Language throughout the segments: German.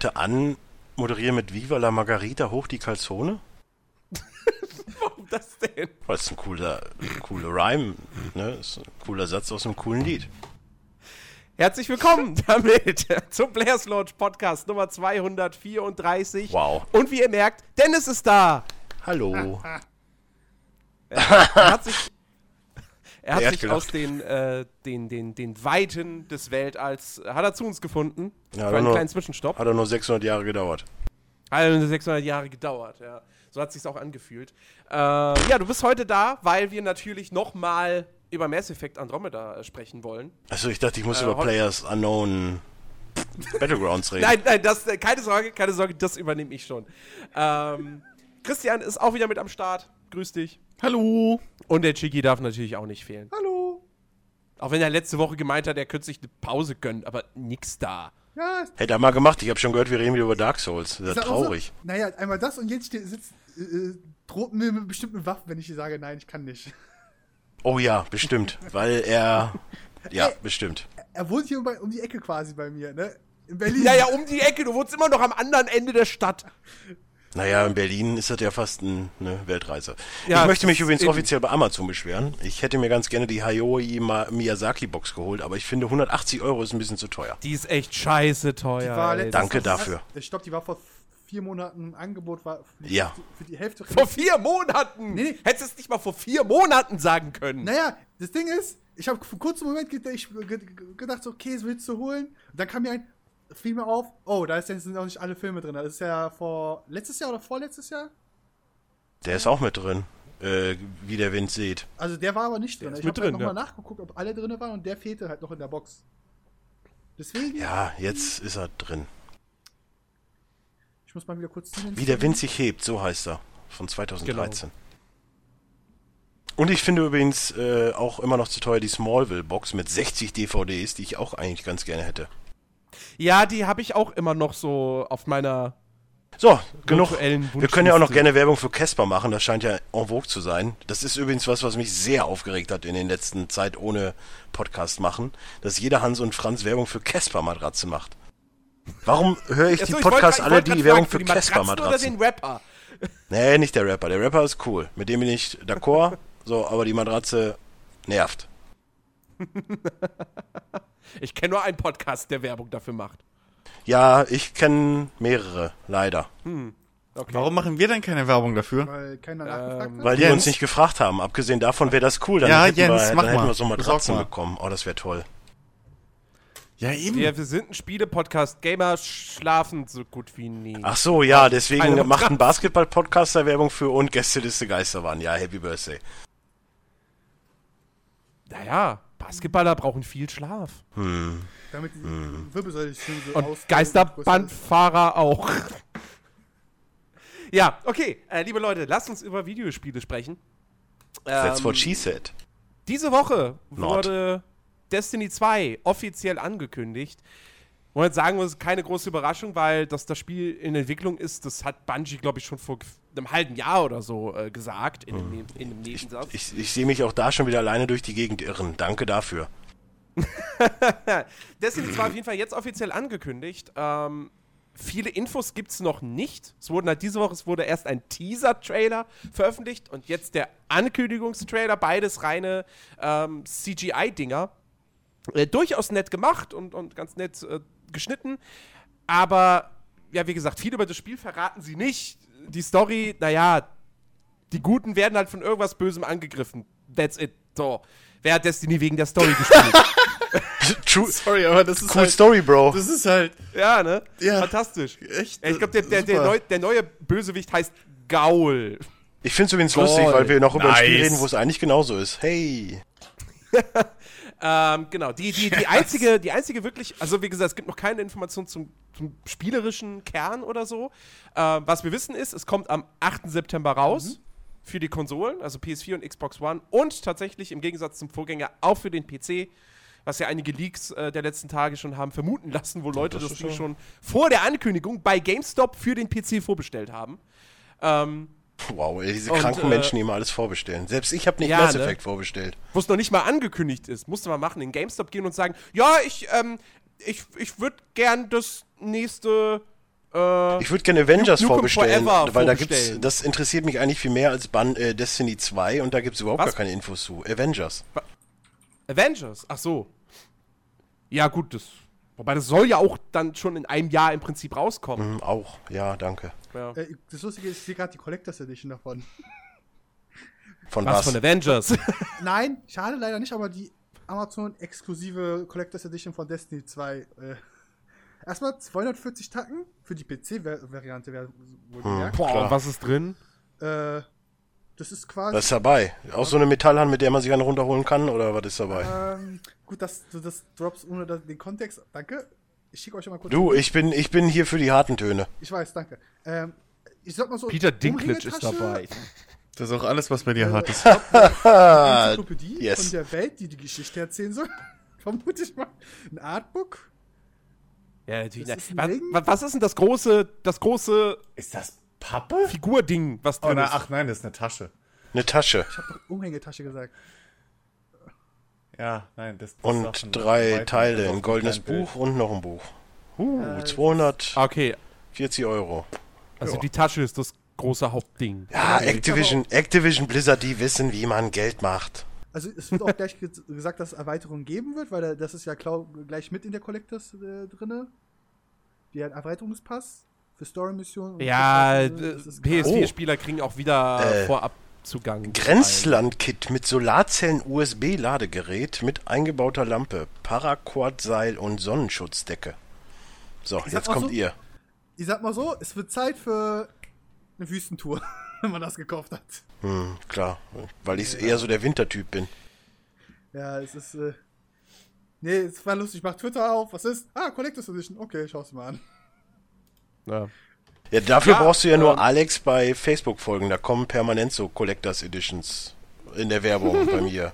bitte anmoderieren mit Viva la Margarita hoch die Calzone? Warum das denn? Weil es ein cooler, cooler Rhyme, ne? Ist ein cooler Satz aus einem coolen Lied. Herzlich willkommen damit zum Players Launch Podcast Nummer 234. Wow. Und wie ihr merkt, Dennis ist da. Hallo. Er hat sich, er hat Er sich aus den, äh, den, den, den Weiten des Weltalls, hat er zu uns gefunden. Ja, für einen nur- kleinen Zwischenstopp. Hat doch nur 600 Jahre gedauert. Hat 600 Jahre gedauert, ja. So hat sich's auch angefühlt. Äh, ja, du bist heute da, weil wir natürlich nochmal über Mass Effect Andromeda äh, sprechen wollen. Also ich dachte, ich muss Äh, über Players Unknown Battlegrounds reden. Nein, nein, das, äh, keine Sorge, keine Sorge, das übernehme ich schon. Ähm, Christian ist auch wieder mit am Start. Grüß dich. Hallo. Und der Chiki darf natürlich auch nicht fehlen. Hallo. Auch wenn er letzte Woche gemeint hat, er könnte sich eine Pause gönnen, aber nix da. Ja, Hätte er mal gemacht. Ich habe schon gehört, wir reden wieder über Dark Souls. Das ist ja traurig. So? Naja, einmal das und jetzt steht, sitzt, äh, äh, droht mir mit bestimmten Waffen, wenn ich sage, nein, ich kann nicht. Oh ja, bestimmt. Weil er. Ja, Ey. bestimmt. Er wohnt hier um, um die Ecke quasi bei mir, ne? In Berlin. Ja, ja, um die Ecke, du wohnst immer noch am anderen Ende der Stadt. Naja, in Berlin ist das ja fast ein- eine Weltreise. Ja, ich möchte mich das übrigens offiziell bei Amazon beschweren. Ich hätte mir ganz gerne die Hayoi Miyazaki Box geholt, aber ich finde 180 Euro ist ein bisschen zu teuer. Die ist echt scheiße teuer. ey. Danke dafür. Ich glaube, die war vor vier Monaten im Angebot, war für die, Ja. für die Hälfte. Vor vier Monaten! Nee, nee. Hättest du es nicht mal vor vier Monaten sagen können. Naja, das Ding ist, ich habe für einen kurzen Moment gedacht, okay, es willst du holen. Und dann kam mir ein, fiel mir auf, oh, da ja- sind auch nicht alle Filme drin. Das ist ja vor letztes Jahr oder vorletztes Jahr? Der ist auch mit drin, äh, wie der Wind sieht. Also der war aber nicht drin. Ich habe halt nochmal ja. nachgeguckt, ob alle drin waren und der fehlte halt noch in der Box. Deswegen, Ja, jetzt ist er drin. ich muss mal wieder kurz ziehen. Wie der Wind sich hebt, so heißt er. Von 2013. Genau. Und ich finde übrigens äh, auch immer noch zu teuer die Smallville-Box mit 60 DVDs, die ich auch eigentlich ganz gerne hätte. Ja, die habe ich auch immer noch so auf meiner. So, genug. Wir können ja auch noch gerne Werbung für Casper machen, das scheint ja en vogue zu sein. Das ist übrigens was, was mich sehr aufgeregt hat in den letzten Zeit ohne Podcast machen, dass jeder Hans und Franz Werbung für Casper-Matratze macht. Warum höre ich Achso, die ich wollte Podcasts alle, die Werbung fragen, für die Matratzen Oder den Rapper. Nee, nicht der Rapper. Der Rapper ist cool. Mit dem bin ich d'accord. so, aber die Matratze nervt. Ich kenne nur einen Podcast, der Werbung dafür macht. Ja, ich kenne mehrere, leider. Okay. Warum machen wir denn keine Werbung dafür? Weil keiner Ähm, nachgefragt hat. Weil die Jens? uns nicht gefragt haben. Abgesehen davon wäre das cool. Dann Ja, hätten Jens, wir, mach dann hätten mal. wir so Matratzen mal. bekommen. Oh, das wäre toll. Ja, eben. Wir, wir sind ein Spiele-Podcast. Gamer schlafen so gut wie nie. Ach so, ja, deswegen Keine macht ein. Basketball-Podcaster Werbung für und Gästeliste Geisterbahn. Ja, Happy Birthday. Naja, Basketballer brauchen viel Schlaf. Damit die Wirbelsäule sich schön so Und Geisterbandfahrer auch. ja, okay, äh, liebe Leute, lasst uns über Videospiele sprechen. That's Ähm, what she said. Diese Woche Not. wurde Destiny 2 offiziell angekündigt. Wo man jetzt sagen muss, keine große Überraschung, weil dass das Spiel in Entwicklung ist, das hat Bungie, glaube ich, schon vor einem halben Jahr oder so äh, gesagt, in, einem, Neb- in einem Nebensatz. Ich, ich sehe mich auch da schon wieder alleine durch die Gegend irren. Danke dafür. Destiny 2 auf jeden Fall jetzt offiziell angekündigt. Ähm, viele Infos gibt es noch nicht. Es wurden halt diese Woche, es wurde erst ein Teaser-Trailer veröffentlicht und jetzt der Ankündigungstrailer, beides reine ähm, CGI-Dinger. Äh, durchaus nett gemacht und, und ganz nett äh, geschnitten. Aber, ja, wie gesagt, viel über das Spiel verraten sie nicht. Die Story, naja, die Guten werden halt von irgendwas Bösem angegriffen. That's it. So. Wer hat Destiny wegen der Story gespielt? True, Sorry, aber das ist cool halt. Story, Bro. Das ist halt Ja, ne? Ja. Fantastisch. echt. Ich glaube, der, der, der, neu, der neue Bösewicht heißt Gaul. Ich finde es übrigens Toll. lustig, weil wir noch über ein Spiel Nice. reden, wo es eigentlich genauso ist. Hey. Ähm, genau. Die, die, die, einzige, die einzige wirklich, also wie gesagt, es gibt noch keine Informationen zum, zum spielerischen Kern oder so. Ähm, was wir wissen ist, es kommt am 8. September raus für die Konsolen, also PS4 und Xbox One und tatsächlich im Gegensatz zum Vorgänger auch für den PC. Was ja einige Leaks äh, der letzten Tage schon haben vermuten lassen, wo Leute das das, schon vor der Ankündigung bei GameStop für den PC vorbestellt haben. Ähm, Wow, ey, diese Und, kranken äh, Menschen, die immer alles vorbestellen. Selbst ich habe nicht Ja, Mass ne? Effect vorbestellt. wo es noch nicht mal angekündigt ist, musste man machen, in GameStop gehen und sagen, ja, ich, ähm, ich, ich würde gern das nächste Äh, Ich würde gerne Avengers Nukem vorbestellen, weil da gibt's, das interessiert mich eigentlich viel mehr als Ban äh, Destiny 2 und da gibt's überhaupt Was? gar keine Infos zu. Avengers. Avengers, ach so. Ja, gut, das. Wobei das soll ja auch dann schon in einem Jahr im Prinzip rauskommen. Hm, auch, ja, danke. Ja. Äh, das Lustige ist, ich sehe gerade die Collectors Edition davon. Von Was was? von Avengers? Nein, schade leider nicht, aber die Amazon-exklusive Collectors Edition von Destiny 2. Äh, erstmal 240 Tacken für die PC-Variante, wäre wohl gemerkt. Boah, und was ist drin? Äh, das ist quasi. Was ist dabei? Auch so eine Metallhand, mit der man sich eine runterholen kann, oder was ist dabei? ähm, gut, dass du das drops ohne den Kontext. Danke. Ich schicke euch mal kurz. Du, ich bin, ich bin hier für die harten Töne. Ich weiß, danke. Ähm, ich sag mal so. Peter Dinklage ist dabei. Das ist auch alles, was bei dir hart ist. Enzyklopädie yes. von der Welt, die die Geschichte erzählen soll. Vermute ich mal. Ein Artbook. Ja, natürlich. Ist was, was ist denn das große, das große Ist das Pappe? Figurding, was Oh, drin na, ist? ach nein, das ist eine Tasche. Eine Tasche Ich habe doch Umhängetasche gesagt. Ja, nein, das, das und drei Teile, also auf ein goldenes Buch und noch ein Buch. Uh, Äh, 240 Ah, Okay, Euro. also Ja. die Tasche ist das große Hauptding. Ja, Ja, Activision, Activision Blizzard, die wissen, wie man Geld macht. Also es wird auch gleich ge gesagt, dass es Erweiterungen geben wird, weil da, das ist ja klau gleich mit in der Collectors äh, drinne. Hat Erweiterungspass für Story-Missionen. Ja, ist klar. PS4-Spieler kriegen auch wieder Äh, vorab Zugang. Grenzland-Kit mit Solarzellen-USB-Ladegerät mit eingebauter Lampe, Paracord-Seil und Sonnenschutzdecke. So, jetzt kommt so- ihr. Ich sag mal so, es wird Zeit für eine Wüstentour, wenn man das gekauft hat. Hm, klar, weil ich eher so der Wintertyp bin. Ja, es ist. Äh nee, es war lustig. Ich mach Twitter auf. Was ist? Ah, Collectors Edition. Okay, schau's mal an. Ja. Ja, dafür Ja, brauchst du ja nur ähm, Alex bei Facebook folgen. Da kommen permanent so Collectors Editions in der Werbung bei mir.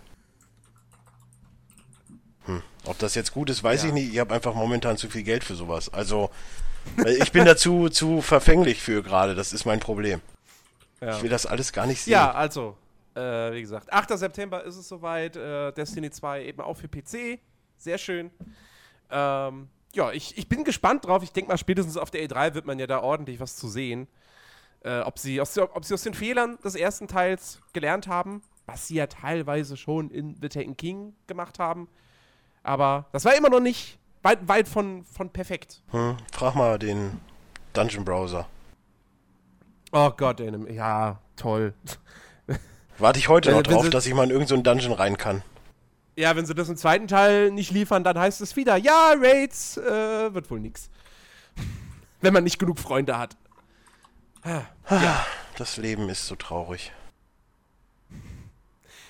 Hm. Ob das jetzt gut ist, weiß Ja. ich nicht. Ich habe einfach momentan zu viel Geld für sowas. Also, äh, ich bin dazu zu verfänglich für gerade. Das ist mein Problem. Ja. Ich will das alles gar nicht sehen. Ja, also, äh, wie gesagt, 8. September ist es soweit. Äh, Destiny 2 eben auch für PC. Sehr schön. Ähm, ja, ich, ich bin gespannt drauf. Ich denke mal, spätestens auf der E3 wird man ja da ordentlich was zu sehen. Äh, ob, sie aus, ob sie aus den Fehlern des ersten Teils gelernt haben, was sie ja teilweise schon in The Taken King gemacht haben. Aber das war immer noch nicht weit, weit von, von perfekt. Hm, frag mal den Dungeon Browser. Oh Gott, ja, toll. Warte ich heute noch drauf, dass ich mal in irgendeinen Dungeon rein kann. Ja, wenn sie das im zweiten Teil nicht liefern, dann heißt es wieder, ja, Raids äh, wird wohl nix. wenn man nicht genug Freunde hat. Das Leben ist so traurig.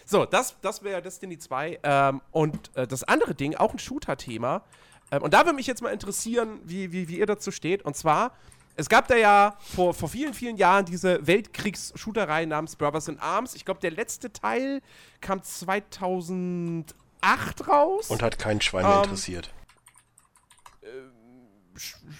So, das, das wäre Destiny 2. Ähm, und äh, das andere Ding, auch ein Shooter-Thema. Ähm, und da würde mich jetzt mal interessieren, wie, wie, wie ihr dazu steht. Und zwar, es gab da ja vor, vor vielen, vielen Jahren diese Weltkriegs-Shooterei namens Brothers in Arms. Ich glaube, der letzte Teil kam 2008 raus. Und hat kein Schwein mehr Ähm, interessiert.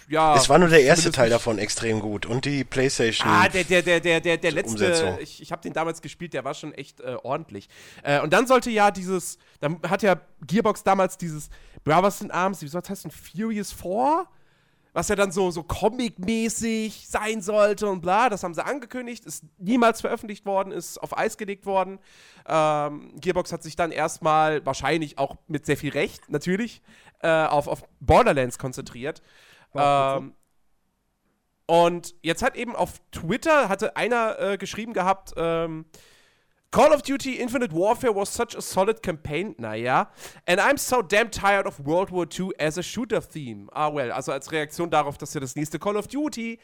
ja, es war nur der erste Teil davon extrem gut. Und die PlayStation. Ah, der, der, der, der, der, der letzte, Umsetzung. ich, ich habe den damals gespielt, der war schon echt äh, ordentlich. Äh, und dann sollte ja dieses, dann hat ja Gearbox damals dieses Brothers in Arms, wie soll das heißen, Furious 4? Was ja dann so, so Comic-mäßig sein sollte und bla, das haben sie angekündigt, ist niemals veröffentlicht worden, ist auf Eis gelegt worden. Ähm, Gearbox hat sich dann erstmal, wahrscheinlich auch mit sehr viel Recht, natürlich, äh, auf, auf Borderlands konzentriert. Ähm, und jetzt hat eben auf Twitter hatte einer äh, geschrieben gehabt, ähm, Call of Duty Infinite Warfare was such a solid campaign, naja. And I'm so damn tired of World War II as a shooter theme. Ah, well, also als Reaktion darauf, dass ja das nächste Call of Duty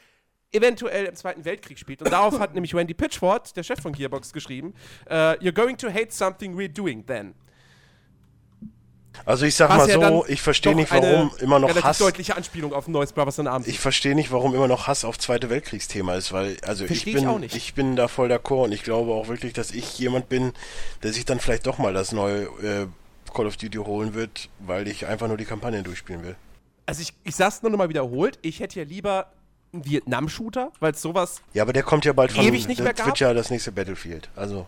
eventuell im Zweiten Weltkrieg spielt. Und darauf hat nämlich Randy Pitchford, der Chef von Gearbox, geschrieben, äh, You're going to hate something we're doing then. Also ich sag Was mal ja so, ich verstehe nicht, warum immer noch Hass. deutliche Anspielung auf ein neues Brothers in Arms Ich verstehe nicht, warum immer noch Hass auf Zweite Weltkriegsthema ist, weil also ich ich bin nicht. ich bin da voll d'accord und ich glaube auch wirklich, dass ich jemand bin, der sich dann vielleicht doch mal das neue äh, Call of Duty holen wird, weil ich einfach nur die Kampagne durchspielen will. Also ich, ich sag's nur noch mal wiederholt, ich hätte ja lieber einen Vietnam-Shooter, weil sowas. Ja, aber der kommt ja bald von Ewig nicht das mehr wird gab? ja das nächste Battlefield. Also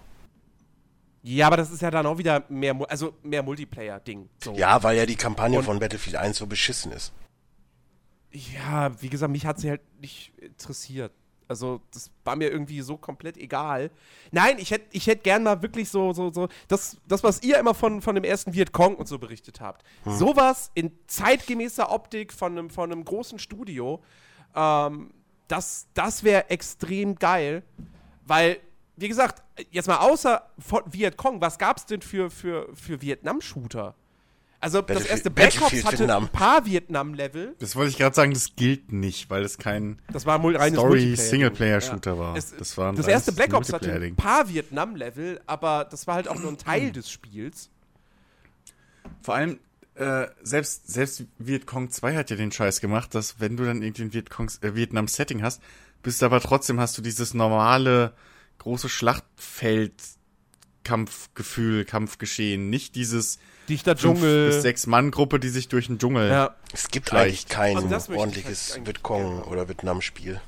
Ja, aber das ist ja dann auch wieder mehr, also mehr Multiplayer-Ding. So. ja, weil ja die Kampagne Und- von Battlefield 1 so beschissen ist. ja, wie gesagt, mich hat sie halt nicht interessiert. Also, das war mir irgendwie so komplett egal. Nein, ich hätte ich hätt gern mal wirklich so, so, so, das, das was ihr immer von, von dem ersten Vietcong und so berichtet habt. Sowas in zeitgemäßer Optik von einem, von einem großen Studio, ähm, das, das wäre extrem geil. Weil, wie gesagt, jetzt mal außer von Vietcong, was gab es denn für, für, für Vietnam-Shooter? Also, das erste Black Ops hatte Vietnam. ein paar Vietnam-Level. Das wollte ich gerade sagen, das gilt nicht, weil es kein Das war Multiplayer-Ding. Story-Singleplayer-Shooter war. Es, Das war ein das erste Black Ops hatte ein paar Vietnam-Level, aber das war halt auch nur ein Teil des Spiels. Vor allem, äh, selbst, selbst Vietcong 2 hat ja den Scheiß gemacht, dass wenn du dann irgendwie ein äh, Vietnam-Setting hast, bist aber trotzdem hast du dieses normale große Schlachtfeld-Kampfgefühl, Kampfgeschehen, nicht dieses Dichter fünf Dschungel. bis sechs Mann Gruppe, die sich durch den Dschungel. Ja. Es gibt Vielleicht. eigentlich kein Also ordentliches halt Vietcong oder Vietnam-Spiel.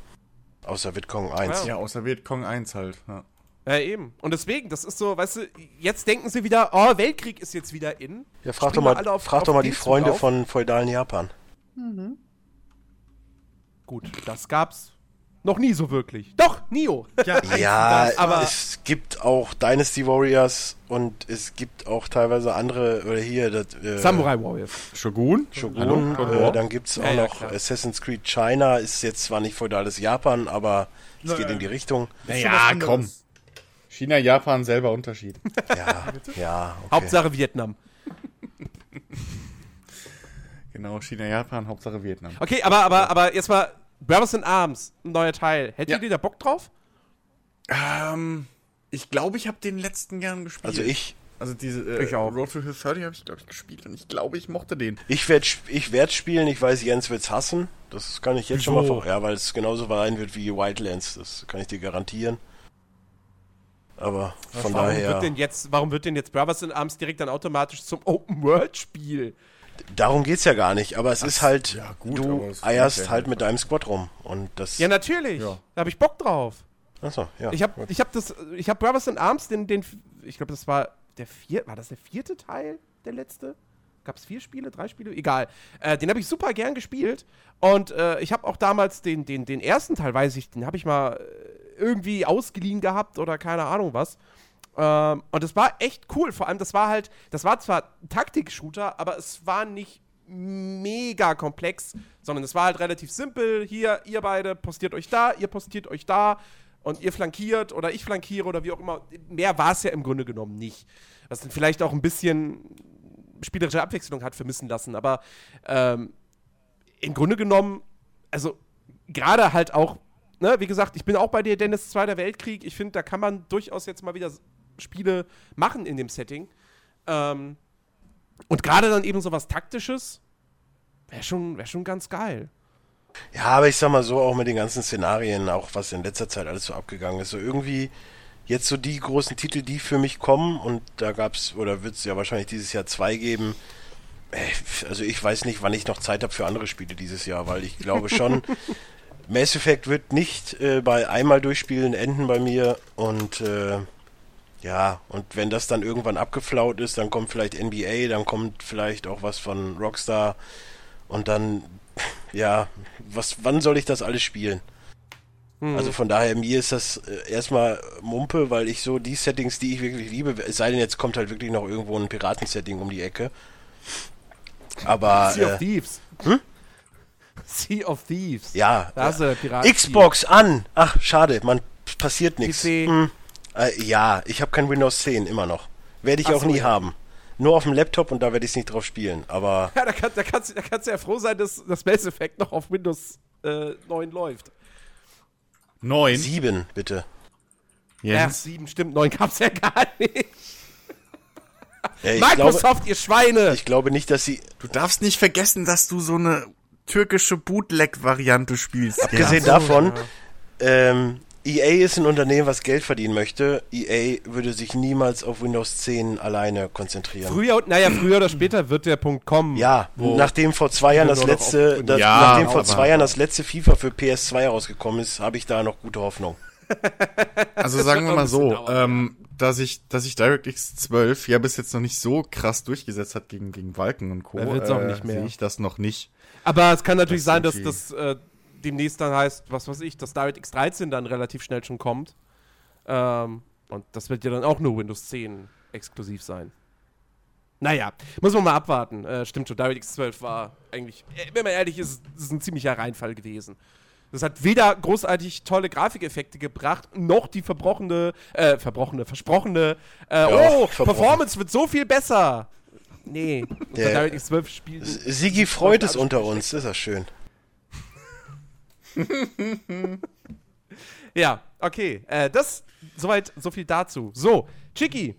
Außer Vietcong 1. Ja. Ja, außer Vietcong 1 halt. Ja. ja, eben. Und deswegen, das ist so, weißt du, jetzt denken sie wieder, oh, Weltkrieg ist jetzt wieder in. Ja, frag doch Springen mal, alle auf- frag auf doch mal die Freunde auf. von feudalen Japan. Gut, das gab's noch nie so wirklich. Doch, Nio. Ja, Ja, das, aber- es gibt auch Dynasty Warriors und es gibt auch teilweise andere, oder hier, das, äh, Samurai Warriors. Shogun? Shogun, Hallo? äh, dann gibt's auch Ja, ja, noch klar. Assassin's Creed China, ist jetzt zwar nicht feudales Japan, aber es geht Naja. in die Richtung. ist schon was Ja, anderes. komm. China, Japan, selber Unterschied. Ja, ja, okay. Hauptsache Vietnam. genau, China, Japan, Hauptsache Vietnam. Okay, aber, aber, aber jetzt mal Brothers in Arms, ein neuer Teil. Hättet Ja. ihr da Bock drauf? Ähm, ich glaube, ich habe den letzten gern gespielt. Also ich, Also diese äh, Ich auch. Road to Hill 30 habe ich, glaube ich, gespielt und ich glaube, ich mochte den. ich werde ich werd spielen, ich weiß, Jens wird's hassen. Das kann ich jetzt schon mal Wieso? vor. Ja, weil es genauso sein wird wie Wildlands, das kann ich dir garantieren. Aber von warum daher, wird denn jetzt, warum wird denn jetzt Brothers in Arms direkt dann automatisch zum Open World Spiel? Darum geht's ja gar nicht. Aber es ist halt, ja, gut, du es eierst halt halt mit deinem Squad rum. Und das, Ja, natürlich. Ja. Da habe ich Bock drauf. achso, ja. Ich habe ich hab das, ich habe Brothers in Arms, den, den, ich glaube, das war der vierte, war das der vierte Teil, der letzte? Gab es vier Spiele, drei Spiele? Egal. Äh, den habe ich super gern gespielt. Und äh, ich habe auch damals den, den, den ersten Teil, weiß ich, den habe ich mal äh, irgendwie ausgeliehen gehabt oder keine Ahnung was. Ähm, und das war echt cool. Vor allem, das war halt, das war zwar Taktik-Shooter, aber es war nicht mega komplex, sondern es war halt relativ simpel. Hier, ihr beide postiert euch da, ihr postiert euch da und ihr flankiert oder ich flankiere oder wie auch immer. Mehr war es ja im Grunde genommen nicht. Was dann vielleicht auch ein bisschen spielerische Abwechslung hat vermissen lassen, aber ähm, im Grunde genommen, also gerade halt auch, ne, wie gesagt, ich bin auch bei dir, Dennis, Zweiter Weltkrieg. Ich finde, da kann man durchaus jetzt mal wieder Spiele machen in dem Setting. Ähm, und gerade dann eben so was Taktisches wäre schon, wär schon ganz geil. Ja, aber ich sag mal so, auch mit den ganzen Szenarien, auch was in letzter Zeit alles so abgegangen ist, so irgendwie jetzt so die großen Titel, die für mich kommen, und da gab's, oder wird es ja wahrscheinlich dieses Jahr zwei geben, äh, also ich weiß nicht, wann ich noch Zeit habe für andere Spiele dieses Jahr, weil ich glaube schon, Mass Effect wird nicht äh, bei einmal durchspielen enden bei mir und äh, ja, und wenn das dann irgendwann abgeflaut ist, dann kommt vielleicht NBA, dann kommt vielleicht auch was von Rockstar und dann, ja, was, wann soll ich das alles spielen? Also von daher, mir ist das äh, erstmal Mumpe, weil ich so die Settings, die ich wirklich liebe, es sei denn, jetzt kommt halt wirklich noch irgendwo ein Piratensetting um die Ecke. Aber Sea of äh, Thieves. Sea of Thieves. ja, Da hast du Piraten. Xbox an! Ach, schade, man passiert nichts. PC. Hm. Äh, ja, ich habe kein Windows 10 immer noch. Werde ich Ach auch so, nie ja. haben. Nur auf dem Laptop und da werde ich es nicht drauf spielen. Aber Ja, da, kann, da, kannst, du- da kannst du ja froh sein, dass das Mass Effect noch auf Windows äh, 9 läuft. Neun. sieben, bitte. Ja, Jens. 7 stimmt, 9 gab's ja gar nicht. Ja, ich, glaube, Microsoft, ihr Schweine! ich glaube nicht, dass sie, Du darfst nicht vergessen, dass du so eine türkische Bootleg-Variante spielst. abgesehen davon, ähm, EA ist ein Unternehmen, was Geld verdienen möchte. EA würde sich niemals auf Windows 10 alleine konzentrieren. Früher, naja, früher oder später wird der Punkt kommen. Ja, wo nachdem vor zwei Jahren das letzte, das, Ja, nachdem vor zwei Jahren das letzte FIFA für PS2 rausgekommen ist, habe ich da noch gute Hoffnung. Also sagen wir mal so, ähm, dass ich, dass sich DirectX 12 ja bis jetzt noch nicht so krass durchgesetzt hat gegen, gegen Valken und Co. Da wird's auch nicht mehr. Sehe ich das noch nicht. Aber es kann natürlich Das sein, dass das äh, demnächst dann heißt, was weiß ich, dass DirectX 13 dann relativ schnell schon kommt. Ähm, und das wird ja dann auch nur Windows 10 exklusiv sein. Naja, muss man mal abwarten. Äh, stimmt schon, DirectX 12 war eigentlich, äh, wenn man ehrlich ist, ist ein ziemlicher Reinfall gewesen. Das hat weder großartig tolle Grafikeffekte gebracht, noch die verbrochene, äh, verbrochene, versprochene, äh, oh, verbrochen. Performance wird so viel besser. Nee, unter Der- DirectX 12 spielen. Sigi freut es unter uns, ist das schön. Ja, okay. Äh, das, soweit, so viel dazu. So, Chicky,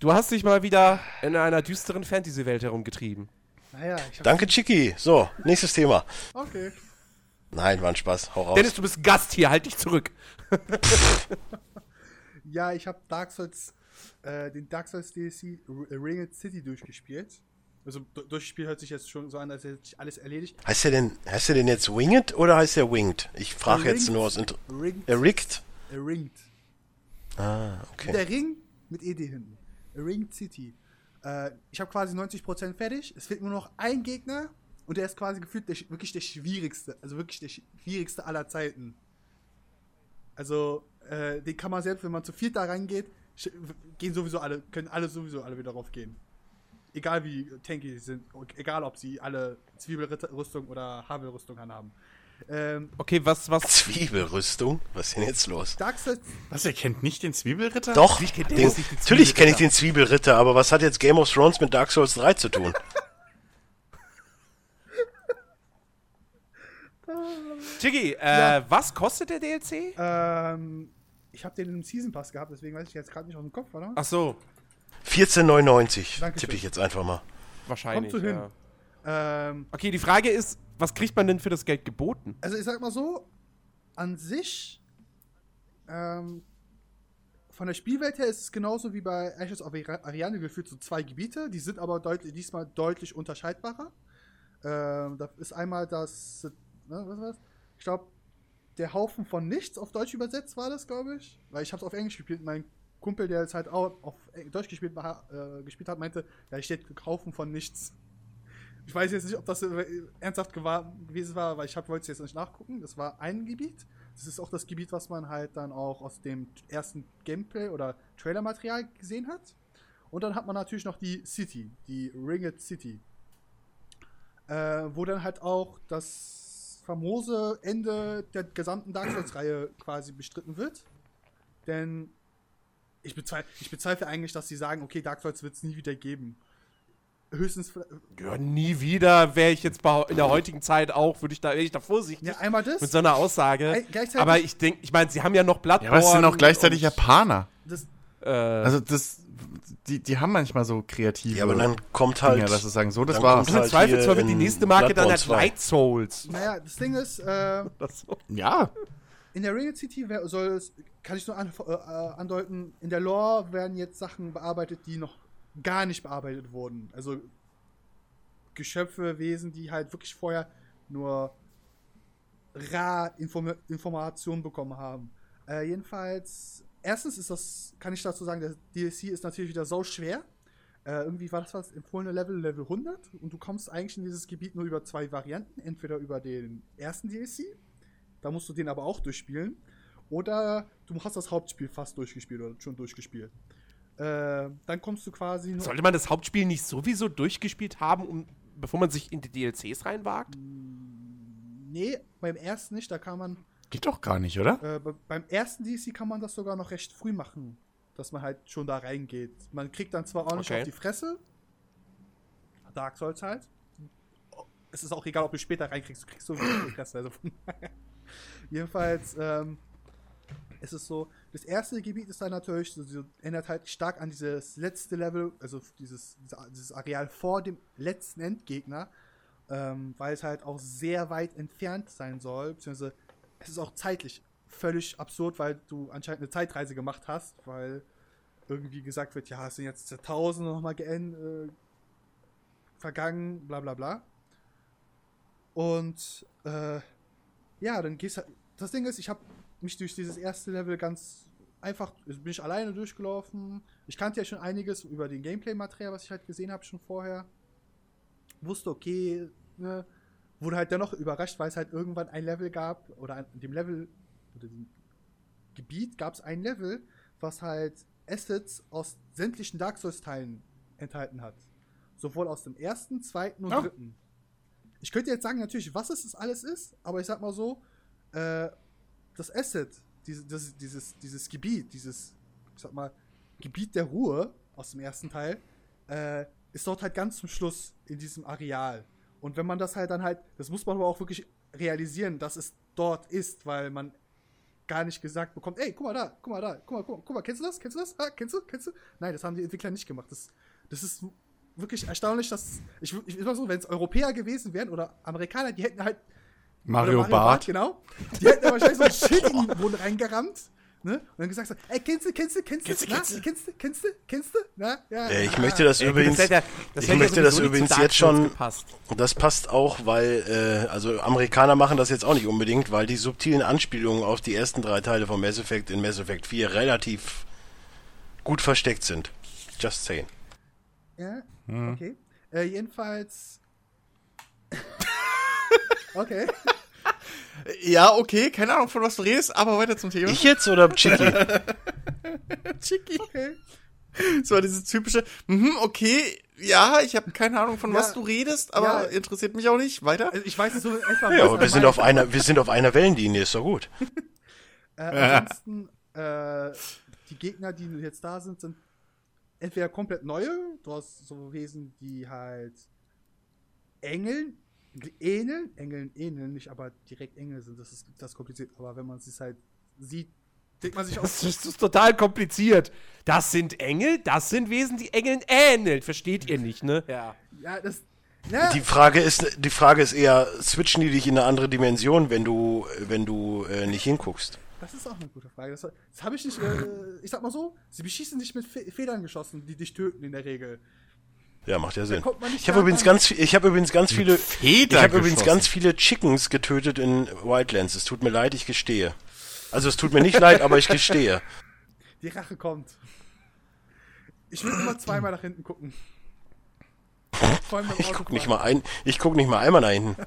du hast dich mal wieder in einer düsteren Fantasy-Welt herumgetrieben. Naja, ich hab. Danke, Chiki. So, nächstes Thema. Okay. Nein, war ein Spaß. Hau raus. Dennis, du bist Gast hier, halt dich zurück. Ja, ich habe Dark Souls, äh, den Dark Souls DLC Ringed City durchgespielt. Also du- durchgespielt hört sich jetzt schon so an, als hätte ich alles erledigt. Heißt der denn, heißt der denn jetzt Winged oder heißt der Winged? Ich frage jetzt nur aus Inter Ringed. Er Rigged? A Ringed. Ah, okay. Der Ring mit ED hinten. A Ringed City. Äh, ich habe quasi 90% fertig. Es fehlt nur noch ein Gegner und der ist quasi gefühlt der, wirklich der schwierigste. Also wirklich der schwierigste aller Zeiten. Also, äh, den kann man selbst, wenn man zu viert da reingeht, gehen sowieso alle, können alle sowieso alle wieder drauf gehen. Egal wie tanky sie sind, egal ob sie alle Zwiebelrüstung oder Havelrüstung anhaben. Ähm, Okay, was, was. Zwiebelrüstung? Was ist denn jetzt los? Dark Souls Was, ihr kennt nicht den Zwiebelritter? Doch, kennt den, den natürlich kenne ich Zwiebelritter? den Zwiebelritter, aber was hat jetzt Game of Thrones mit Dark Souls 3 zu tun? Chicky, äh, was kostet der DLC? Ähm, ich habe den im Season Pass gehabt, deswegen weiß ich jetzt gerade nicht aus dem Kopf, oder? Ach so, 14,99 Dankeschön. tippe ich jetzt einfach mal. wahrscheinlich. Kommt so hin. Ja. Ähm, Okay, die Frage ist, was kriegt man denn für das Geld geboten? also ich sag mal so, an sich, ähm, von der Spielwelt her ist es genauso wie bei Ashes of Ari- Ariane gefühlt so zwei Gebiete, die sind aber deutlich, diesmal deutlich unterscheidbarer. Ähm, da ist einmal das, ne, was war's? Ich glaube, der Haufen von Nichts auf Deutsch übersetzt war das, glaube ich. Weil ich habe es auf Englisch gespielt. Mein Kumpel, der jetzt halt auch auf Deutsch gespielt, äh, gespielt hat, meinte, ja, hier steht Haufen von Nichts. Ich weiß jetzt nicht, ob das äh, ernsthaft gewesen war, weil ich wollte es jetzt nicht nachgucken. Das war ein Gebiet. Das ist auch das Gebiet, was man halt dann auch aus dem ersten Gameplay oder Trailer-Material gesehen hat. Und dann hat man natürlich noch die City, die Ringed City. Äh, wo dann halt auch das famose Ende der gesamten Dark Souls-Reihe quasi bestritten wird. Denn ich bezweifle, ich bezweifle eigentlich, dass sie sagen, okay, Dark Souls wird es nie wieder geben. Höchstens Ja, nie wieder wäre ich jetzt in der heutigen Zeit auch, würde ich da, wäre ich da vorsichtig ja, einmal das. mit so einer Aussage. Gleichzeitig- Aber ich denke, ich meine, sie haben ja noch Ja, Bloodborne. aber es sind auch gleichzeitig Japaner. das Äh, Also das, die, die haben manchmal so kreative Ja, aber dann kommt halt. Dinge, dass sagen, so, das dann war's. kommt im halt Zweifelsfall wird die nächste Marke dann halt 2. Light Souls. Naja, das Ding ist, äh. Ja, in der Ringed City soll es, kann ich nur an, äh, äh, andeuten, in der Lore werden jetzt Sachen bearbeitet, die noch gar nicht bearbeitet wurden. Also Geschöpfe, Wesen, die halt wirklich vorher nur rar Inform Informationen bekommen haben. Äh, jedenfalls, erstens ist das, kann ich dazu sagen, der DLC ist natürlich wieder so schwer. Äh, irgendwie war das was empfohlene Level, Level 100 und du kommst eigentlich in dieses Gebiet nur über zwei Varianten. Entweder über den ersten DLC, da musst du den aber auch durchspielen, oder du hast das Hauptspiel fast durchgespielt oder schon durchgespielt. Äh, dann kommst du quasi nur. Sollte man das Hauptspiel nicht sowieso durchgespielt haben, um, bevor man sich in die DLCs reinwagt? Nee, beim ersten nicht, da kann man. geht doch gar nicht, oder? Äh, be- beim ersten DLC kann man das sogar noch recht früh machen, dass man halt schon da reingeht. Man kriegt dann zwar ordentlich Okay. auf die Fresse. Dark Souls halt. Es ist auch egal, ob du später reinkriegst, du kriegst so auf die Fresse. Also. Jedenfalls ähm, ist es so, das erste Gebiet ist dann natürlich, so, so, erinnert halt stark an dieses letzte Level, also dieses, dieses- Areal vor dem letzten Endgegner, ähm, weil es halt auch sehr weit entfernt sein soll, beziehungsweise es ist auch zeitlich völlig absurd, weil du anscheinend eine Zeitreise gemacht hast, weil irgendwie gesagt wird, ja, es sind jetzt Jahrtausende nochmal äh, vergangen, bla bla bla. Und äh, ja, dann gehst halt. Das Ding ist, ich habe mich durch dieses erste Level ganz einfach, bin ich alleine durchgelaufen. Ich kannte ja schon einiges über den Gameplay-Material, was ich halt gesehen habe schon vorher. Wusste, okay, ne, wurde halt dennoch überrascht, weil es halt irgendwann ein Level gab, oder an dem Level, oder dem Gebiet gab es ein Level, was halt Assets aus sämtlichen Dark Souls-Teilen enthalten hat. Sowohl aus dem ersten, zweiten und Oh. dritten. Ich könnte jetzt sagen, natürlich, was es alles ist, aber ich sag mal so, äh, das Asset, diese, das, dieses, dieses Gebiet, dieses, ich sag mal, Gebiet der Ruhe aus dem ersten Teil, äh, ist dort halt ganz zum Schluss in diesem Areal. Und wenn man das halt dann halt, das muss man aber auch wirklich realisieren, dass es dort ist, weil man gar nicht gesagt bekommt, ey, guck mal da, guck mal da, guck mal, guck mal, guck mal kennst du das? Kennst du das? Ah, kennst du? Kennst du? Nein, das haben die Entwickler nicht gemacht. Das, das ist wirklich erstaunlich, dass, ich, ich mal so, wenn es Europäer gewesen wären oder Amerikaner, die hätten halt Mario, oder Bart. genau. Die hätten da wahrscheinlich so ein Schild in den Boden reingerammt. Ne? Und dann gesagt so, ey, kennst du, kennst du, kennst du, Kennst du, kennst du? kennst du, kennst du, kennst du, na, ja. Äh, ich ja. möchte das gut, übrigens, hätte ja- das ich hätte ja möchte das übrigens jetzt schon, gepasst. das passt auch, weil, äh, also Amerikaner machen das jetzt auch nicht unbedingt, weil die subtilen Anspielungen auf die ersten drei Teile von Mass Effect in Mass Effect 4 relativ gut versteckt sind. Just saying. Ja, Hm. okay. Äh, jedenfalls. okay. Ja, okay, keine Ahnung, von was du redest, aber weiter zum Thema. Ich jetzt oder Chicky? Chicky. Okay. So dieses typische, mhm, okay, ja, ich habe keine Ahnung, von Ja. was du redest, aber Ja. interessiert mich auch nicht. Weiter? Also ich weiß es so einfach. ja, aber wir sind auf einer, wir sind auf einer Wellenlinie, ist doch gut. Äh, ansonsten, äh, die Gegner, die jetzt da sind, sind entweder komplett neue, du hast so Wesen, die halt Engeln ähneln, Engeln ähneln nicht, aber direkt Engel sind, das ist das ist kompliziert, aber wenn man es halt sieht, denkt man sich auch, Das ist, das ist total kompliziert. Das sind Engel, das sind Wesen, die Engeln ähneln. Versteht ihr nicht, ne? Ja. ja, das, na, Die Frage ist, die Frage ist eher, switchen die dich in eine andere Dimension, wenn du, wenn du äh, nicht hinguckst? Das ist auch eine gute Frage. Das, das habe ich nicht, äh, ich sag mal so, sie beschießen nicht mit Fe Federn geschossen, die dich töten in der Regel. Ja, macht ja Sinn. Ich habe übrigens ganz, ich habe übrigens ganz viele, Feder ich habe übrigens ganz viele Chickens getötet in Wildlands. Es tut mir leid, ich gestehe. Also es tut mir nicht leid, aber ich gestehe. Die Rache kommt. Ich will immer zweimal nach hinten gucken. Ich guck nicht mal ein, ich guck nicht mal einmal nach hinten.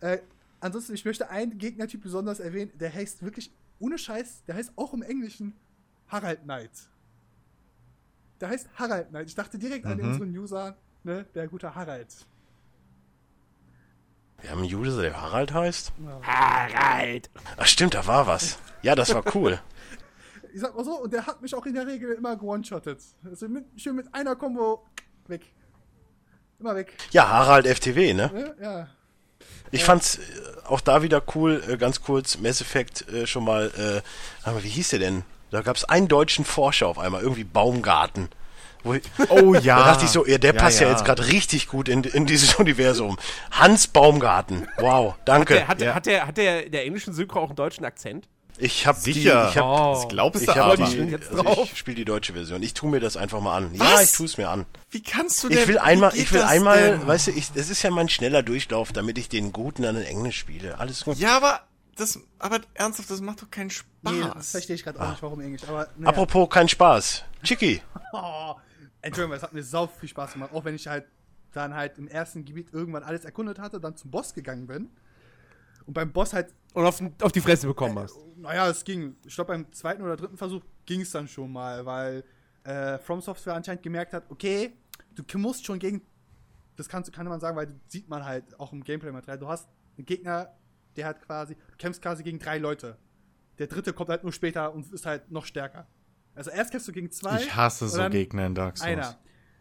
Äh, ansonsten, ich möchte einen Gegnertyp besonders erwähnen, der heißt wirklich, ohne Scheiß, der heißt auch im Englischen Harald Knight. Der heißt Harald Knight. Ich dachte direkt an unseren User, ne, der gute Harald. Wir haben einen User, der Harald heißt. Harald. Ach stimmt, da war was. Ja, das war cool. Ich sag mal so, und der hat mich auch in der Regel immer gewone-shottet. Also mit, schön mit einer Combo weg. Immer weg. Ja, Harald FTW, ne? Ne? Ja. Ich fand's äh, auch da wieder cool, äh, ganz kurz, Mass Effect äh, schon mal, äh, wie hieß der denn? Da gab's einen deutschen Forscher auf einmal, irgendwie Baumgarten. Wo ich, Oh ja. da dachte ich so, ja, der passt ja, jetzt gerade richtig gut in, in dieses Universum. Hans Baumgarten. Wow, danke. Der, hat, Ja. hat, der, hat der in der englischen Synchro auch einen deutschen Akzent? Ich hab die, ich hab, Oh. Das glaubst ich du hab aber. die, jetzt also ich spiele die deutsche Version. Ich tu mir das einfach mal an. Ja, Was? ich tu's mir an. Wie kannst du denn? Ich will einmal, ich will einmal, denn? weißt du, ich, das ist ja mein schneller Durchlauf, damit ich den Guten dann in Englisch spiele. Alles gut. Ja, aber das, aber ernsthaft, das macht doch keinen Spaß. Nee, das verstehe ich gerade auch nicht, warum Englisch. Aber naja. Apropos kein Spaß. Chicky. Oh, Entschuldigung, es hat mir sau viel Spaß gemacht. Auch wenn ich halt dann halt im ersten Gebiet irgendwann alles erkundet hatte, dann zum Boss gegangen bin. Und beim Boss halt, Und auf, auf die Fresse bekommen hast. naja, es ging. Ich glaube, beim zweiten oder dritten Versuch ging es dann schon mal, weil äh, From Software anscheinend gemerkt hat, okay, du musst schon gegen. Das kannst, kann man sagen, weil das sieht man halt auch im Gameplay-Material. Du hast einen Gegner, der hat quasi, du kämpfst quasi gegen drei Leute. Der dritte kommt halt nur später und ist halt noch stärker. Also erst kämpfst du gegen zwei. Ich hasse so Gegner in Dark Souls.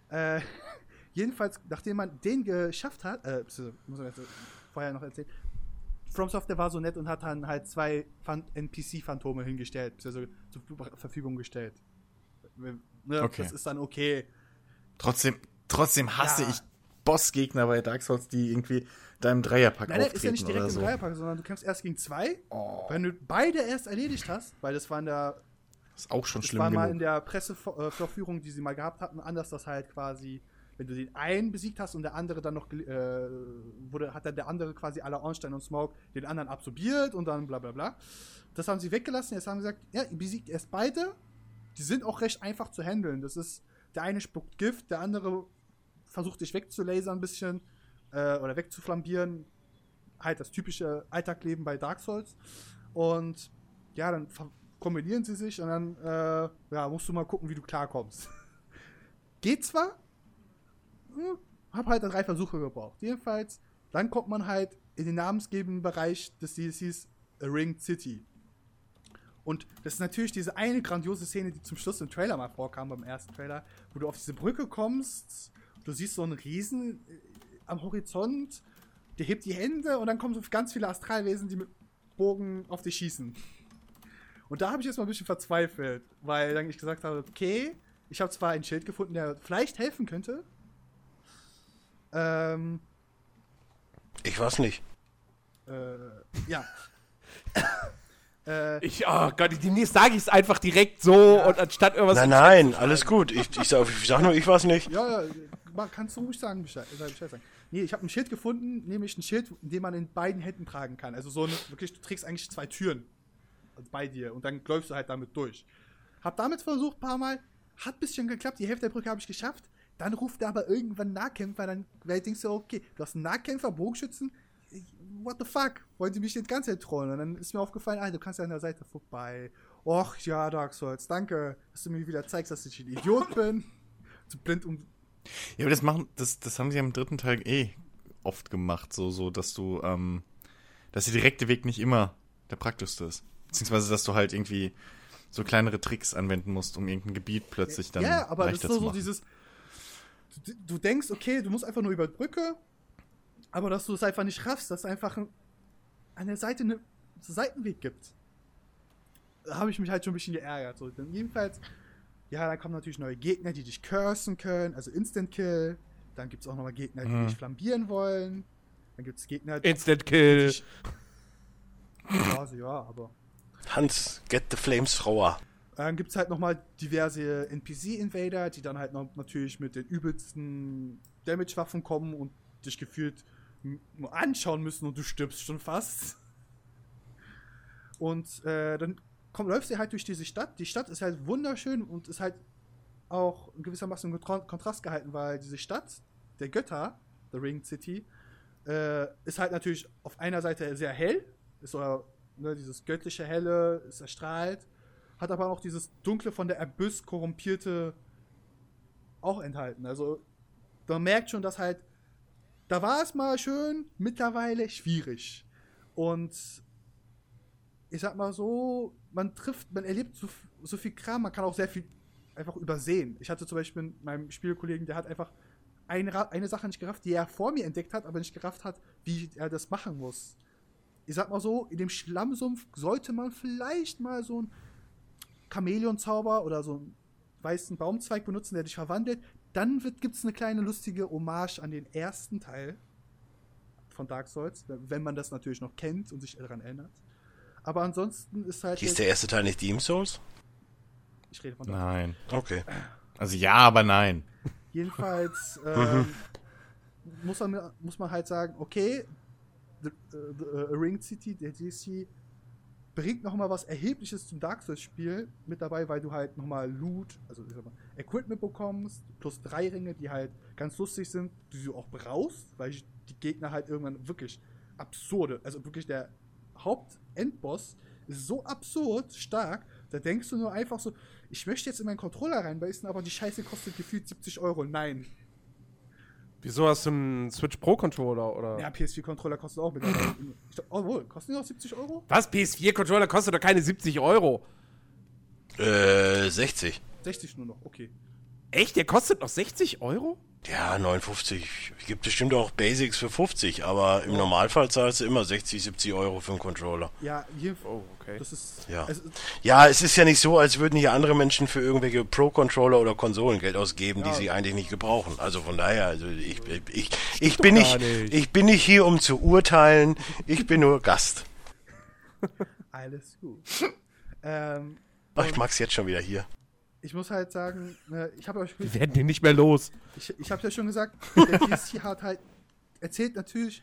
einer. Äh, jedenfalls, nachdem man den geschafft hat, äh, muss man jetzt vorher noch erzählen, From Software war so nett und hat dann halt zwei Phan- NPC-Phantome hingestellt, beziehungsweise zur Verfügung gestellt. Ne, Okay. Das ist dann okay. Trotzdem, trotzdem hasse Ja. ich Bossgegner bei Dark Souls, die irgendwie deinem Dreierpack Nein, nein, auftreten ist ja nicht direkt oder im so. Dreierpack, sondern du kämpfst erst gegen zwei. Oh, Wenn du beide erst erledigt hast, weil das war in der ist auch schon Das schlimm war mal in genug. der Pressevorführung, die sie mal gehabt hatten, anders, dass halt quasi wenn du den einen besiegt hast und der andere dann noch, äh, wurde, hat dann der andere quasi alle Ornstein und Smoke den anderen absorbiert und dann bla bla bla. Das haben sie weggelassen. Jetzt haben sie gesagt, ja, besiegt erst beide. Die sind auch recht einfach zu handeln. Das ist, der eine spuckt Gift, der andere versucht dich wegzulasern ein bisschen äh, oder wegzuflambieren. Halt das typische Alltagleben bei Dark Souls. Und ja, dann kombinieren sie sich und dann äh, ja, musst du mal gucken, wie du klarkommst. Geht zwar, hm, hab halt drei Versuche gebraucht. Jedenfalls, dann kommt man halt in den namensgebenden Bereich des DLCs A Ring City. Und das ist natürlich diese eine grandiose Szene, die zum Schluss im Trailer mal vorkam, beim ersten Trailer, wo du auf diese Brücke kommst, du siehst so einen Riesen äh, am Horizont, der hebt die Hände und dann kommen so ganz viele Astralwesen, die mit Bogen auf dich schießen. Und da habe ich jetzt mal ein bisschen verzweifelt, weil dann ich gesagt habe, okay, ich habe zwar ein Schild gefunden, der vielleicht helfen könnte. Ähm, Ich weiß nicht. äh, ja. äh, Ich, oh Gott, demnächst sage ich es einfach direkt so und anstatt irgendwas. Nein, nein, alles gut. Ich, ich, sag, ich sag nur, ich weiß nicht. ja, ja, kannst du ruhig sagen, Bescheid, Bescheid sagen. Nee, ich habe ein Schild gefunden, nämlich ein Schild, den man in beiden Händen tragen kann. Also so eine, wirklich, du trägst eigentlich zwei Türen bei dir und dann läufst du halt damit durch. Hab damit versucht, ein paar Mal, hat ein bisschen geklappt, die Hälfte der Brücke habe ich geschafft. Dann ruft er aber irgendwann Nahkämpfer, dann weil denkst du, okay, du hast einen Nahkämpfer, Bogenschützen, what the fuck? Wollen die mich jetzt ganz trollen? Und dann ist mir aufgefallen, ah, du kannst ja an der Seite vorbei. Och ja, Dark Souls, danke, dass du mir wieder zeigst, dass ich ein Idiot bin. Zu blind um. Ja, aber das machen, das, das haben sie im dritten Teil eh oft gemacht, so, so, dass du, ähm, dass der direkte Weg nicht immer der praktischste ist. Beziehungsweise, dass du halt irgendwie so kleinere Tricks anwenden musst, um irgendein Gebiet plötzlich dann ja, aber das ist so, zu so dieses. Du, du denkst, okay, du musst einfach nur über die Brücke, aber dass du es einfach nicht raffst, dass es einfach ein- an der Seite einen Seitenweg gibt. Da habe ich mich halt schon ein bisschen geärgert. So. Dann jedenfalls, ja, dann kommen natürlich neue Gegner, die dich cursen können, also Instant Kill. Dann gibt es auch nochmal Gegner, die Mhm. dich flambieren wollen. Dann gibt es Gegner, die Instant Kill. dich. Ja, also ja, aber. Hans, get the flamethrower. Dann gibt es halt nochmal diverse NPC-Invader, die dann halt noch natürlich mit den übelsten Damage-Waffen kommen und dich gefühlt nur anschauen müssen und du stirbst schon fast. Und äh, dann komm, läufst du halt durch diese Stadt. Die Stadt ist halt wunderschön und ist halt auch in gewissermaßen im Kontra- Kontrast gehalten, weil diese Stadt der Götter, The Ring City, äh, ist halt natürlich auf einer Seite sehr hell, ist so ne, dieses göttliche Helle, ist erstrahlt, hat aber auch dieses dunkle von der Abyss korrumpierte auch enthalten. Also man merkt schon, dass halt da war es mal schön, mittlerweile schwierig. Und ich sag mal so, man trifft, man erlebt so, so viel Kram, man kann auch sehr viel einfach übersehen. Ich hatte zum Beispiel mit meinem Spielkollegen, der hat einfach eine, eine Sache nicht gerafft, die er vor mir entdeckt hat, aber nicht gerafft hat, wie er das machen muss. Ich sag mal so, in dem Schlammsumpf sollte man vielleicht mal so einen Chamäleon-Zauber oder so einen weißen Baumzweig benutzen, der dich verwandelt. Dann gibt es eine kleine lustige Hommage an den ersten Teil von Dark Souls, wenn man das natürlich noch kennt und sich daran erinnert. Aber ansonsten ist halt. Hieß der erste Teil nicht Demon Souls? ich rede von Dark Nein. Okay. Also ja, aber nein. Jedenfalls ähm, muss, man, muss man halt sagen, okay, the, äh, the, äh, Ring City, der DC, bringt nochmal was Erhebliches zum Dark Souls-Spiel mit dabei, weil du halt nochmal Loot, also mal, Equipment bekommst, plus drei Ringe, die halt ganz lustig sind, die du auch brauchst, weil die Gegner halt irgendwann wirklich absurde, also wirklich der Hauptendboss ist so absurd stark, da denkst du nur einfach so, ich möchte jetzt in meinen Controller reinbeißen, aber die Scheiße kostet gefühlt 70 Euro. Nein. Wieso hast du einen Switch Pro Controller oder? Ja, PS4-Controller kostet auch mittlerweile. Oh, wohl, kosten die auch 70 Euro? Was? PS4 Controller kostet doch keine 70 Euro. Äh, 60. 60 nur noch, okay. Echt? Der kostet noch 60 Euro? Ja, 59. Gibt bestimmt auch Basics für 50, aber im Normalfall zahlst du immer 60, 70 Euro für einen Controller. Ja, hier, Oh, okay. das ist. Ja. Also, Ja, es ist ja nicht so, als würden hier andere Menschen für irgendwelche Pro-Controller oder Konsolen Geld ausgeben, Ja. die sie eigentlich nicht gebrauchen. Also von daher, also ich, ich, ich bin nicht, nicht. ich bin nicht hier, um zu urteilen. Ich bin nur Gast. alles gut. ähm, Ach, ich mag's jetzt schon wieder hier. Ich muss halt sagen, äh, ich habe euch Wir werden den nicht mehr los. ich, ich habe ja schon gesagt, der DLC hat halt erzählt natürlich,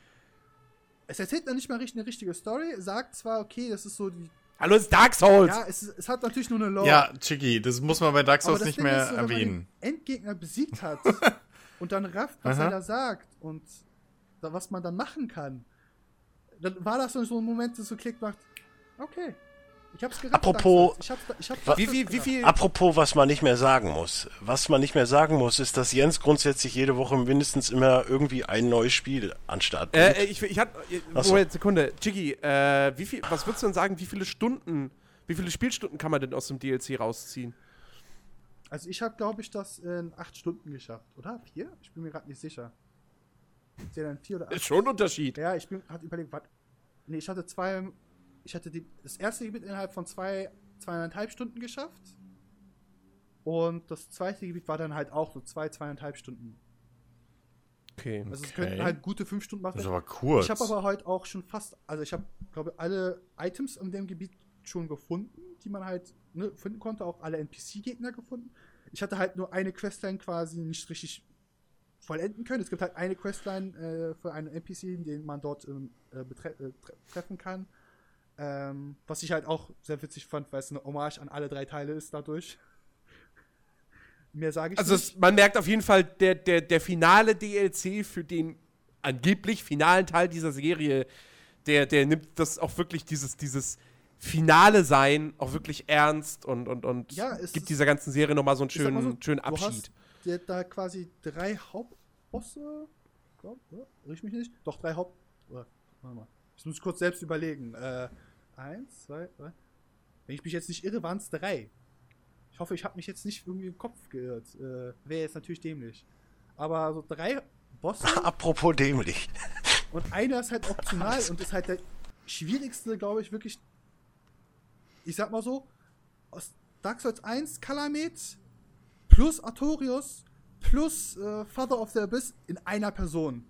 es erzählt noch nicht mal richtig eine richtige Story, sagt zwar, okay, das ist so die, Hallo, es ist Dark Souls. ja, es, es hat natürlich nur eine Lore. Ja, Chicky, das muss man bei Dark Souls nicht Ding mehr ist so, wenn man erwähnen. den Endgegner besiegt hat und dann rafft, was Aha. er da sagt und da, was man dann machen kann, dann war das so ein Moment, das so Klick macht, okay, ich hab's gerafft. Apropos- ich hab's, ich hab's Wie wie gerafft. viel, Apropos, was man nicht mehr sagen muss. Was man nicht mehr sagen muss, ist, dass Jens grundsätzlich jede Woche mindestens immer irgendwie ein neues Spiel an den Start bringt. Äh, ich, ich so. Moment, Sekunde. Jiggy, äh, wie viel, was würdest du denn sagen, wie viele Stunden, wie viele Spielstunden kann man denn aus dem DLC rausziehen? Also ich habe, glaube ich, das in acht Stunden geschafft, oder? Vier? Ich bin mir gerade nicht sicher. Ist ja dann vier oder acht? Ist schon ein Unterschied. Ja, ich bin hatte überlegt, was. Nee, ich hatte zwei. Ich hatte die, das erste Gebiet innerhalb von zwei, zweieinhalb Stunden geschafft. Und das zweite Gebiet war dann halt auch so zwei, zweieinhalb Stunden. Okay. Also es Okay. könnten halt gute fünf Stunden machen. Das ist aber kurz. Ich habe aber heute auch schon fast, also ich habe, glaube ich, alle Items in dem Gebiet schon gefunden, die man halt ne, finden konnte, auch alle NPC-Gegner gefunden. Ich hatte halt nur eine Questline quasi nicht richtig vollenden können. Es gibt halt eine Questline äh, für einen NPC, den man dort ähm, äh, äh, tre treffen kann. Ähm, was ich halt auch sehr witzig fand, weil es eine Hommage an alle drei Teile ist dadurch. Mehr sage ich Also nicht. es, man merkt auf jeden Fall, der, der, der finale DLC für den angeblich finalen Teil dieser Serie, der, der nimmt das auch wirklich dieses, dieses finale Sein auch wirklich ernst und, und, und Ja, gibt dieser ganzen Serie nochmal so einen Ich schönen, so, schönen du Abschied. Hast der da quasi drei Hauptbosse. Glaub, ja, riech mich nicht. Doch, drei Haupt. Oder, warte mal. Ich muss kurz selbst überlegen. Äh, eins, zwei, drei. Wenn ich mich jetzt nicht irre, waren es drei. Ich hoffe, ich habe mich jetzt nicht irgendwie im Kopf geirrt. Äh, Wäre jetzt natürlich dämlich. Aber so drei Bosse Apropos dämlich. und einer ist halt optional und ist halt der schwierigste, glaube ich, wirklich. Ich sag mal so, aus Dark Souls 1 Kalamet plus Artorius plus äh, Father of the Abyss in einer Person.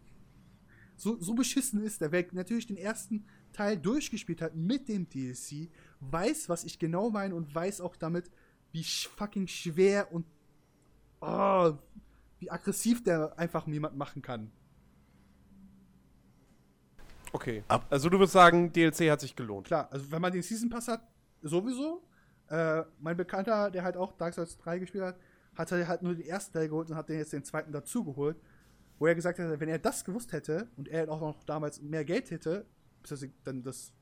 So, so beschissen ist der. Wer natürlich den ersten Teil durchgespielt hat mit dem DLC, weiß, was ich genau meine und weiß auch damit, wie fucking schwer und oh, wie aggressiv der einfach jemand machen kann. Okay. Ab- also du würdest sagen, DLC hat sich gelohnt. Klar, also wenn man den Season Pass hat, sowieso. Äh, mein Bekannter, der halt auch Dark Souls 3 gespielt hat, hat halt nur den ersten Teil geholt und hat den jetzt den zweiten dazu geholt. Wo er gesagt hat, wenn er das gewusst hätte und er auch noch damals mehr Geld hätte, bis er dann das,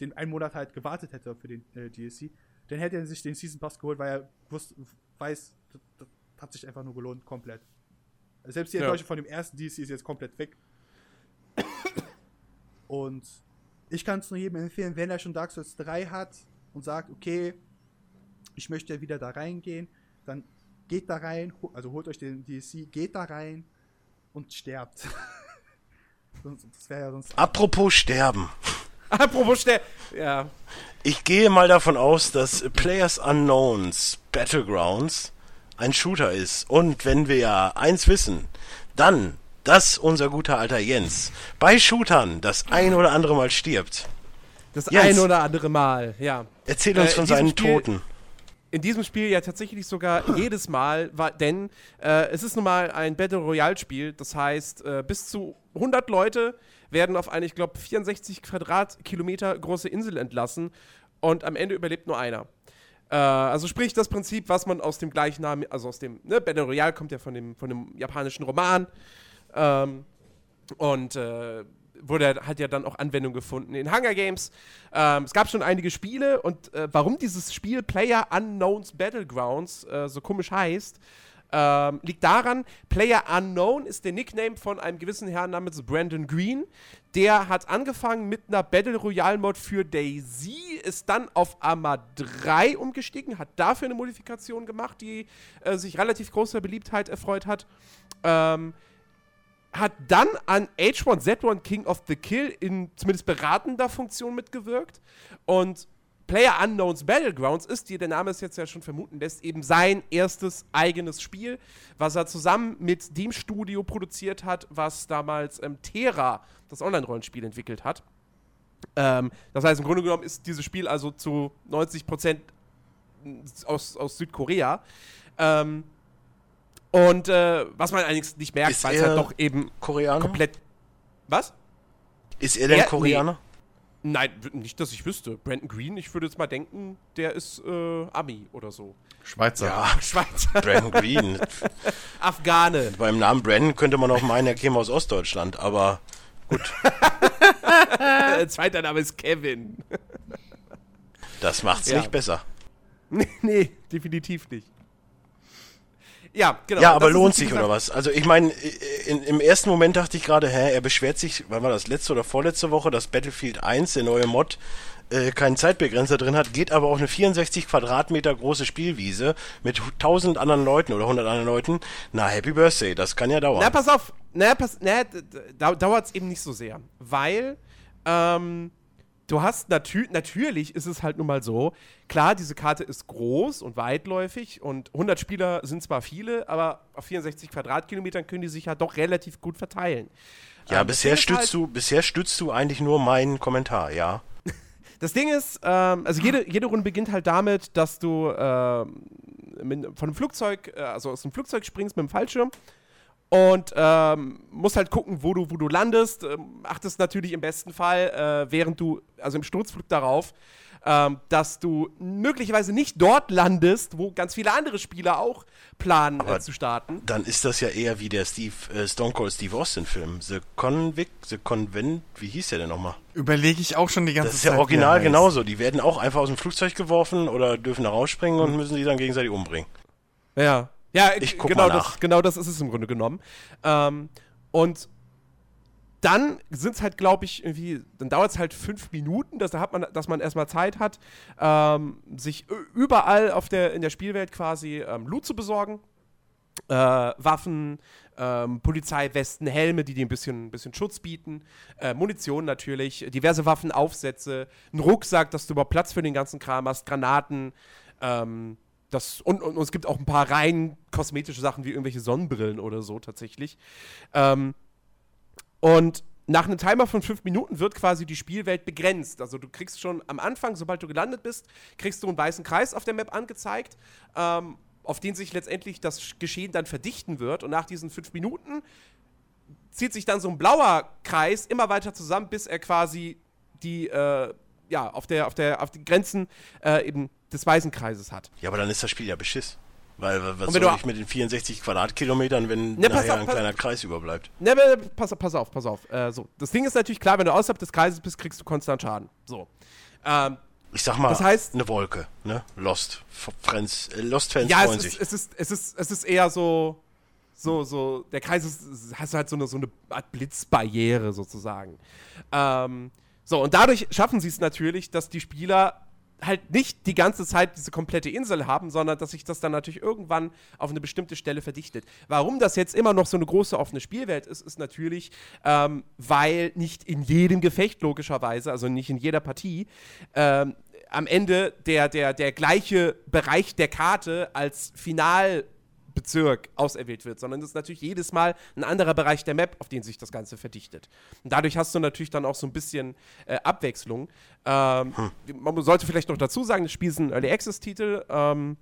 den einen Monat halt gewartet hätte für den äh, DLC, dann hätte er sich den Season Pass geholt, weil er wusste, weiß, das, das hat sich einfach nur gelohnt, komplett. Also selbst die Ja. Enttäuschung von dem ersten DLC ist jetzt komplett weg. Und ich kann es nur jedem empfehlen, wenn er schon Dark Souls 3 hat und sagt, okay, ich möchte wieder da reingehen, dann geht da rein, also holt euch den DLC, geht da rein und sterbt. sonst, das wäre ja sonst. Apropos Sterben. Apropos schnell. Ja. Ich gehe mal davon aus, dass Players Unknowns Battlegrounds ein Shooter ist. Und wenn wir ja eins wissen, dann, dass unser guter alter Jens bei Shootern das ein oder andere Mal stirbt. Das Jens. ein oder andere Mal, ja. Erzähl uns Äh, von seinen Spiel- Toten. In diesem Spiel ja tatsächlich sogar jedes Mal, war, denn äh, es ist nun mal ein Battle Royale Spiel. Das heißt, äh, bis zu 100 Leute werden auf eine, ich glaube, 64 Quadratkilometer große Insel entlassen und am Ende überlebt nur einer. Äh, also sprich das Prinzip, was man aus dem gleichen Namen, also aus dem ne, Battle Royale kommt ja von dem, von dem japanischen Roman. Ähm, und äh, wurde hat ja dann auch Anwendung gefunden in Hunger Games. Ähm, es gab schon einige Spiele und äh, warum dieses Spiel Player Unknowns Battlegrounds äh, so komisch heißt, ähm, liegt daran, Player Unknown ist der Nickname von einem gewissen Herrn namens Brandon Green. Der hat angefangen mit einer Battle Royale Mod für Daisy, ist dann auf Arma 3 umgestiegen, hat dafür eine Modifikation gemacht, die äh, sich relativ großer Beliebtheit erfreut hat. Ähm, hat dann an H1Z1 King of the Kill in zumindest beratender Funktion mitgewirkt. Und Player Unknowns Battlegrounds ist, wie der Name es jetzt ja schon vermuten lässt, eben sein erstes eigenes Spiel, was er zusammen mit dem Studio produziert hat, was damals ähm, Terra, das Online-Rollenspiel, entwickelt hat. Ähm, das heißt, im Grunde genommen ist dieses Spiel also zu 90% aus, aus Südkorea. Ähm, und äh, was man allerdings nicht merkt, Ist weil es er halt doch eben Koreaner? komplett. Was? Ist er denn Er- Koreaner? Nein, w- nicht, dass ich wüsste. Brandon Green, ich würde jetzt mal denken, der ist äh, Ami oder so. Schweizer. Ja, Schweizer, Brandon Green. Afghane. Beim Namen Brandon könnte man auch meinen, er käme aus Ostdeutschland, aber Äh, zweiter Name ist Kevin. das macht's Ja. nicht besser. nee, nee, definitiv nicht. Ja, genau. Ja, aber lohnt sich gesagt, oder was? Also ich meine, in- im ersten Moment dachte ich gerade, hä, er beschwert sich, wann war das, letzte oder vorletzte Woche, dass Battlefield 1, der neue Mod, äh, keinen Zeitbegrenzer drin hat, geht aber auf eine 64 Quadratmeter große Spielwiese mit 1000 anderen Leuten oder 100 anderen Leuten. Na, Happy Birthday, das kann ja dauern. Na, pass auf. Na, pass, na, da dauert es eben nicht so sehr. Weil, ähm, du hast natü natürlich ist es halt nun mal so, klar, diese Karte ist groß und weitläufig und 100 Spieler sind zwar viele, aber auf 64 Quadratkilometern können die sich ja doch relativ gut verteilen. ja, Ähm, bisher stützt halt- du, bisher stützt du eigentlich nur meinen Kommentar, ja. Das Ding ist, ähm, also jede, jede Runde beginnt halt damit, dass du ähm, mit, von einem Flugzeug, äh, also aus dem Flugzeug springst mit dem Fallschirm und ähm, musst halt gucken, wo du, wo du landest. Ähm, achtest natürlich im besten Fall, äh, während du, also im Sturzflug darauf, ähm, dass du möglicherweise nicht dort landest, wo ganz viele andere Spieler auch planen äh, zu starten. Dann ist das ja eher wie der Steve, äh, Stone Cold Steve Austin Film. The Convict, The Convent, wie hieß der denn nochmal? Überlege ich auch schon die ganze Das ist Zeit. ja original genauso. Die werden auch einfach aus dem Flugzeug geworfen oder dürfen da rausspringen und müssen sie dann gegenseitig umbringen. Ja. Ja, Ich guck genau, mal nach. Das, genau das ist es im Grunde genommen. Ähm, und dann sind es halt, glaube ich, irgendwie, dann dauert es halt fünf Minuten, dass, da hat man, dass man erstmal Zeit hat, ähm, sich überall auf der, in der Spielwelt quasi ähm, Loot zu besorgen. Äh, Waffen, ähm, Polizeiwesten, Helme, die dir ein bisschen, ein bisschen Schutz bieten, äh, Munition natürlich, diverse Waffenaufsätze, ein Rucksack, dass du überhaupt Platz für den ganzen Kram hast, Granaten, ähm, das, und, und, und es gibt auch ein paar rein kosmetische Sachen wie irgendwelche Sonnenbrillen oder so tatsächlich. Ähm, und nach einem Timer von fünf Minuten wird quasi die Spielwelt begrenzt. Also du kriegst schon am Anfang, sobald du gelandet bist, kriegst du einen weißen Kreis auf der Map angezeigt, ähm, auf den sich letztendlich das Sch- Geschehen dann verdichten wird. Und nach diesen fünf Minuten zieht sich dann so ein blauer Kreis immer weiter zusammen, bis er quasi die, äh, ja, auf der, auf der, auf den Grenzen äh, eben des weißen Kreises hat. Ja, aber dann ist das Spiel ja beschiss. Weil was soll ich mit den 64 Quadratkilometern, wenn Ne, nachher auf, ein kleiner Kreis überbleibt? Ne, ne, pass, pass auf, pass auf. Äh, so. Das Ding ist natürlich klar, wenn du außerhalb des Kreises bist, kriegst du konstant Schaden. So. Ähm, Ich sag mal, Das heißt- eine Wolke, ne? Lost. Friends, äh, Lost-Fans ja, freuen es sich. ist, es, ist, es, ist, es ist eher so, so, so, der Kreis ist, ist- hast du halt so eine, so eine Art Blitzbarriere sozusagen. Ähm, so, und dadurch schaffen sie es natürlich, dass die Spieler halt nicht die ganze Zeit diese komplette Insel haben, sondern dass sich das dann natürlich irgendwann auf eine bestimmte Stelle verdichtet. Warum das jetzt immer noch so eine große offene Spielwelt ist, ist natürlich, ähm, weil nicht in jedem Gefecht logischerweise, also nicht in jeder Partie, ähm, am Ende der, der, der gleiche Bereich der Karte als Finalbezirk auserwählt wird, sondern es ist natürlich jedes Mal ein anderer Bereich der Map, auf den sich das Ganze verdichtet. Und dadurch hast du natürlich dann auch so ein bisschen äh, Abwechslung. Ähm, Man sollte vielleicht noch dazu sagen, das Spiel ist ein Early Access-Titel. Ähm,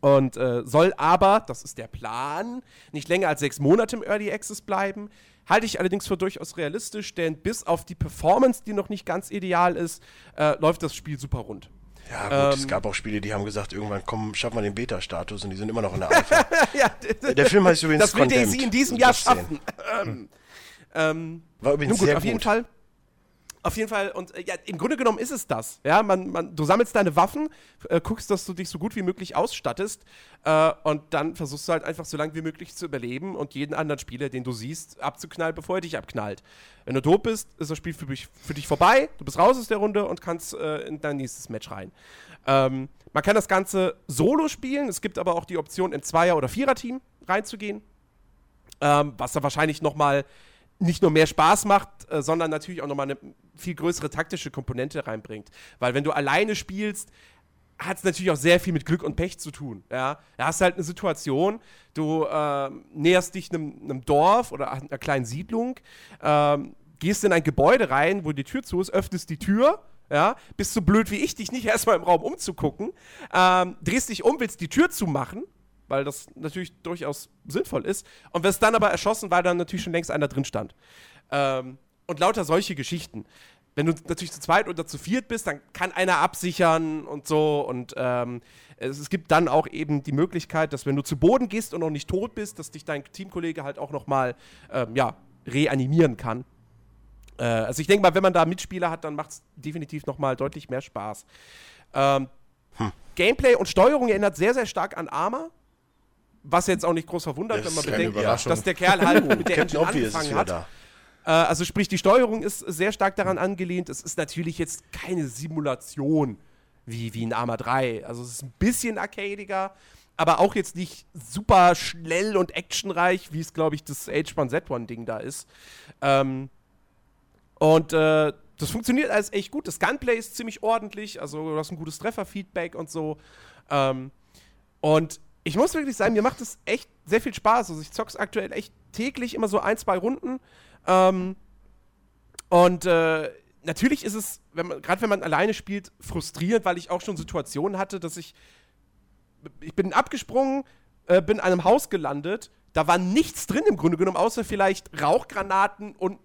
und äh, soll aber, das ist der Plan, nicht länger als sechs Monate im Early Access bleiben. Halte ich allerdings für durchaus realistisch, denn bis auf die Performance, die noch nicht ganz ideal ist, äh, läuft das Spiel super rund. Ja, gut, es ähm, gab auch Spiele, die haben gesagt, irgendwann komm, schaffen wir den Beta-Status und die sind immer noch in der Alpha. ja, der Film heißt übrigens das Condemned. Daisy in diesem Jahr schaffen. ähm, ähm, War übrigens Nun gut, sehr auf jeden gut. Fall. Auf jeden Fall, und äh, ja, im Grunde genommen ist es das. Ja, man, man, du sammelst deine Waffen, äh, guckst, dass du dich so gut wie möglich ausstattest äh, und dann versuchst du halt einfach so lange wie möglich zu überleben und jeden anderen Spieler, den du siehst, abzuknallen, bevor er dich abknallt. Wenn du tot bist, ist das Spiel für dich, für dich vorbei, du bist raus aus der Runde und kannst äh, in dein nächstes Match rein. Ähm, man kann das Ganze solo spielen, es gibt aber auch die Option, in Zweier- oder Vierer-Team reinzugehen ähm, was da wahrscheinlich noch mal nicht nur mehr Spaß macht, äh, sondern natürlich auch noch mal eine viel größere taktische Komponente reinbringt. Weil wenn du alleine spielst, hat es natürlich auch sehr viel mit Glück und Pech zu tun. Ja? Da hast du halt eine Situation, du ähm, näherst dich einem, Dorf oder einer kleinen Siedlung, ähm, gehst in ein Gebäude rein, wo die Tür zu ist, öffnest die Tür, ja, bist du blöd wie ich, dich nicht erstmal im Raum umzugucken, ähm, drehst dich um, willst die Tür zumachen, weil das natürlich durchaus sinnvoll ist, und wirst dann aber erschossen, weil dann natürlich schon längst einer drin stand. Ähm, und lauter solche Geschichten. Wenn du natürlich zu zweit oder zu viert bist, dann kann einer absichern und so. Und ähm, es, es, gibt dann auch eben die Möglichkeit, dass wenn du zu Boden gehst und noch nicht tot bist, dass dich dein Teamkollege halt auch noch mal ähm, ja, reanimieren kann. Äh, also ich denke mal, wenn man da Mitspieler hat, dann macht es definitiv noch mal deutlich mehr Spaß. Ähm, hm. Gameplay und Steuerung erinnert sehr, sehr stark an Arma. Was jetzt auch nicht groß verwundert, wenn man bedenkt, dass der Kerl halt mit der Engine angefangen hat. Da. Äh, also sprich, die Steuerung ist sehr stark daran angelehnt. Es ist natürlich jetzt keine Simulation wie, wie in Arma 3. Also es ist ein bisschen arcadiger, aber auch jetzt nicht super schnell und actionreich, wie es, glaube ich, das H1Z1-Ding da ist. Ähm, und äh, das funktioniert alles echt gut. Das Gunplay ist ziemlich ordentlich, also du hast ein gutes Trefferfeedback und so. Ähm, und ich muss wirklich sagen, mir macht es echt sehr viel Spaß. Also ich zock's aktuell echt täglich immer so ein, zwei Runden. Ähm, und äh, natürlich ist es, gerade wenn man alleine spielt, frustrierend, weil ich auch schon Situationen hatte, dass ich. Ich bin abgesprungen, äh, bin an einem Haus gelandet, da war nichts drin im Grunde genommen, außer vielleicht Rauchgranaten und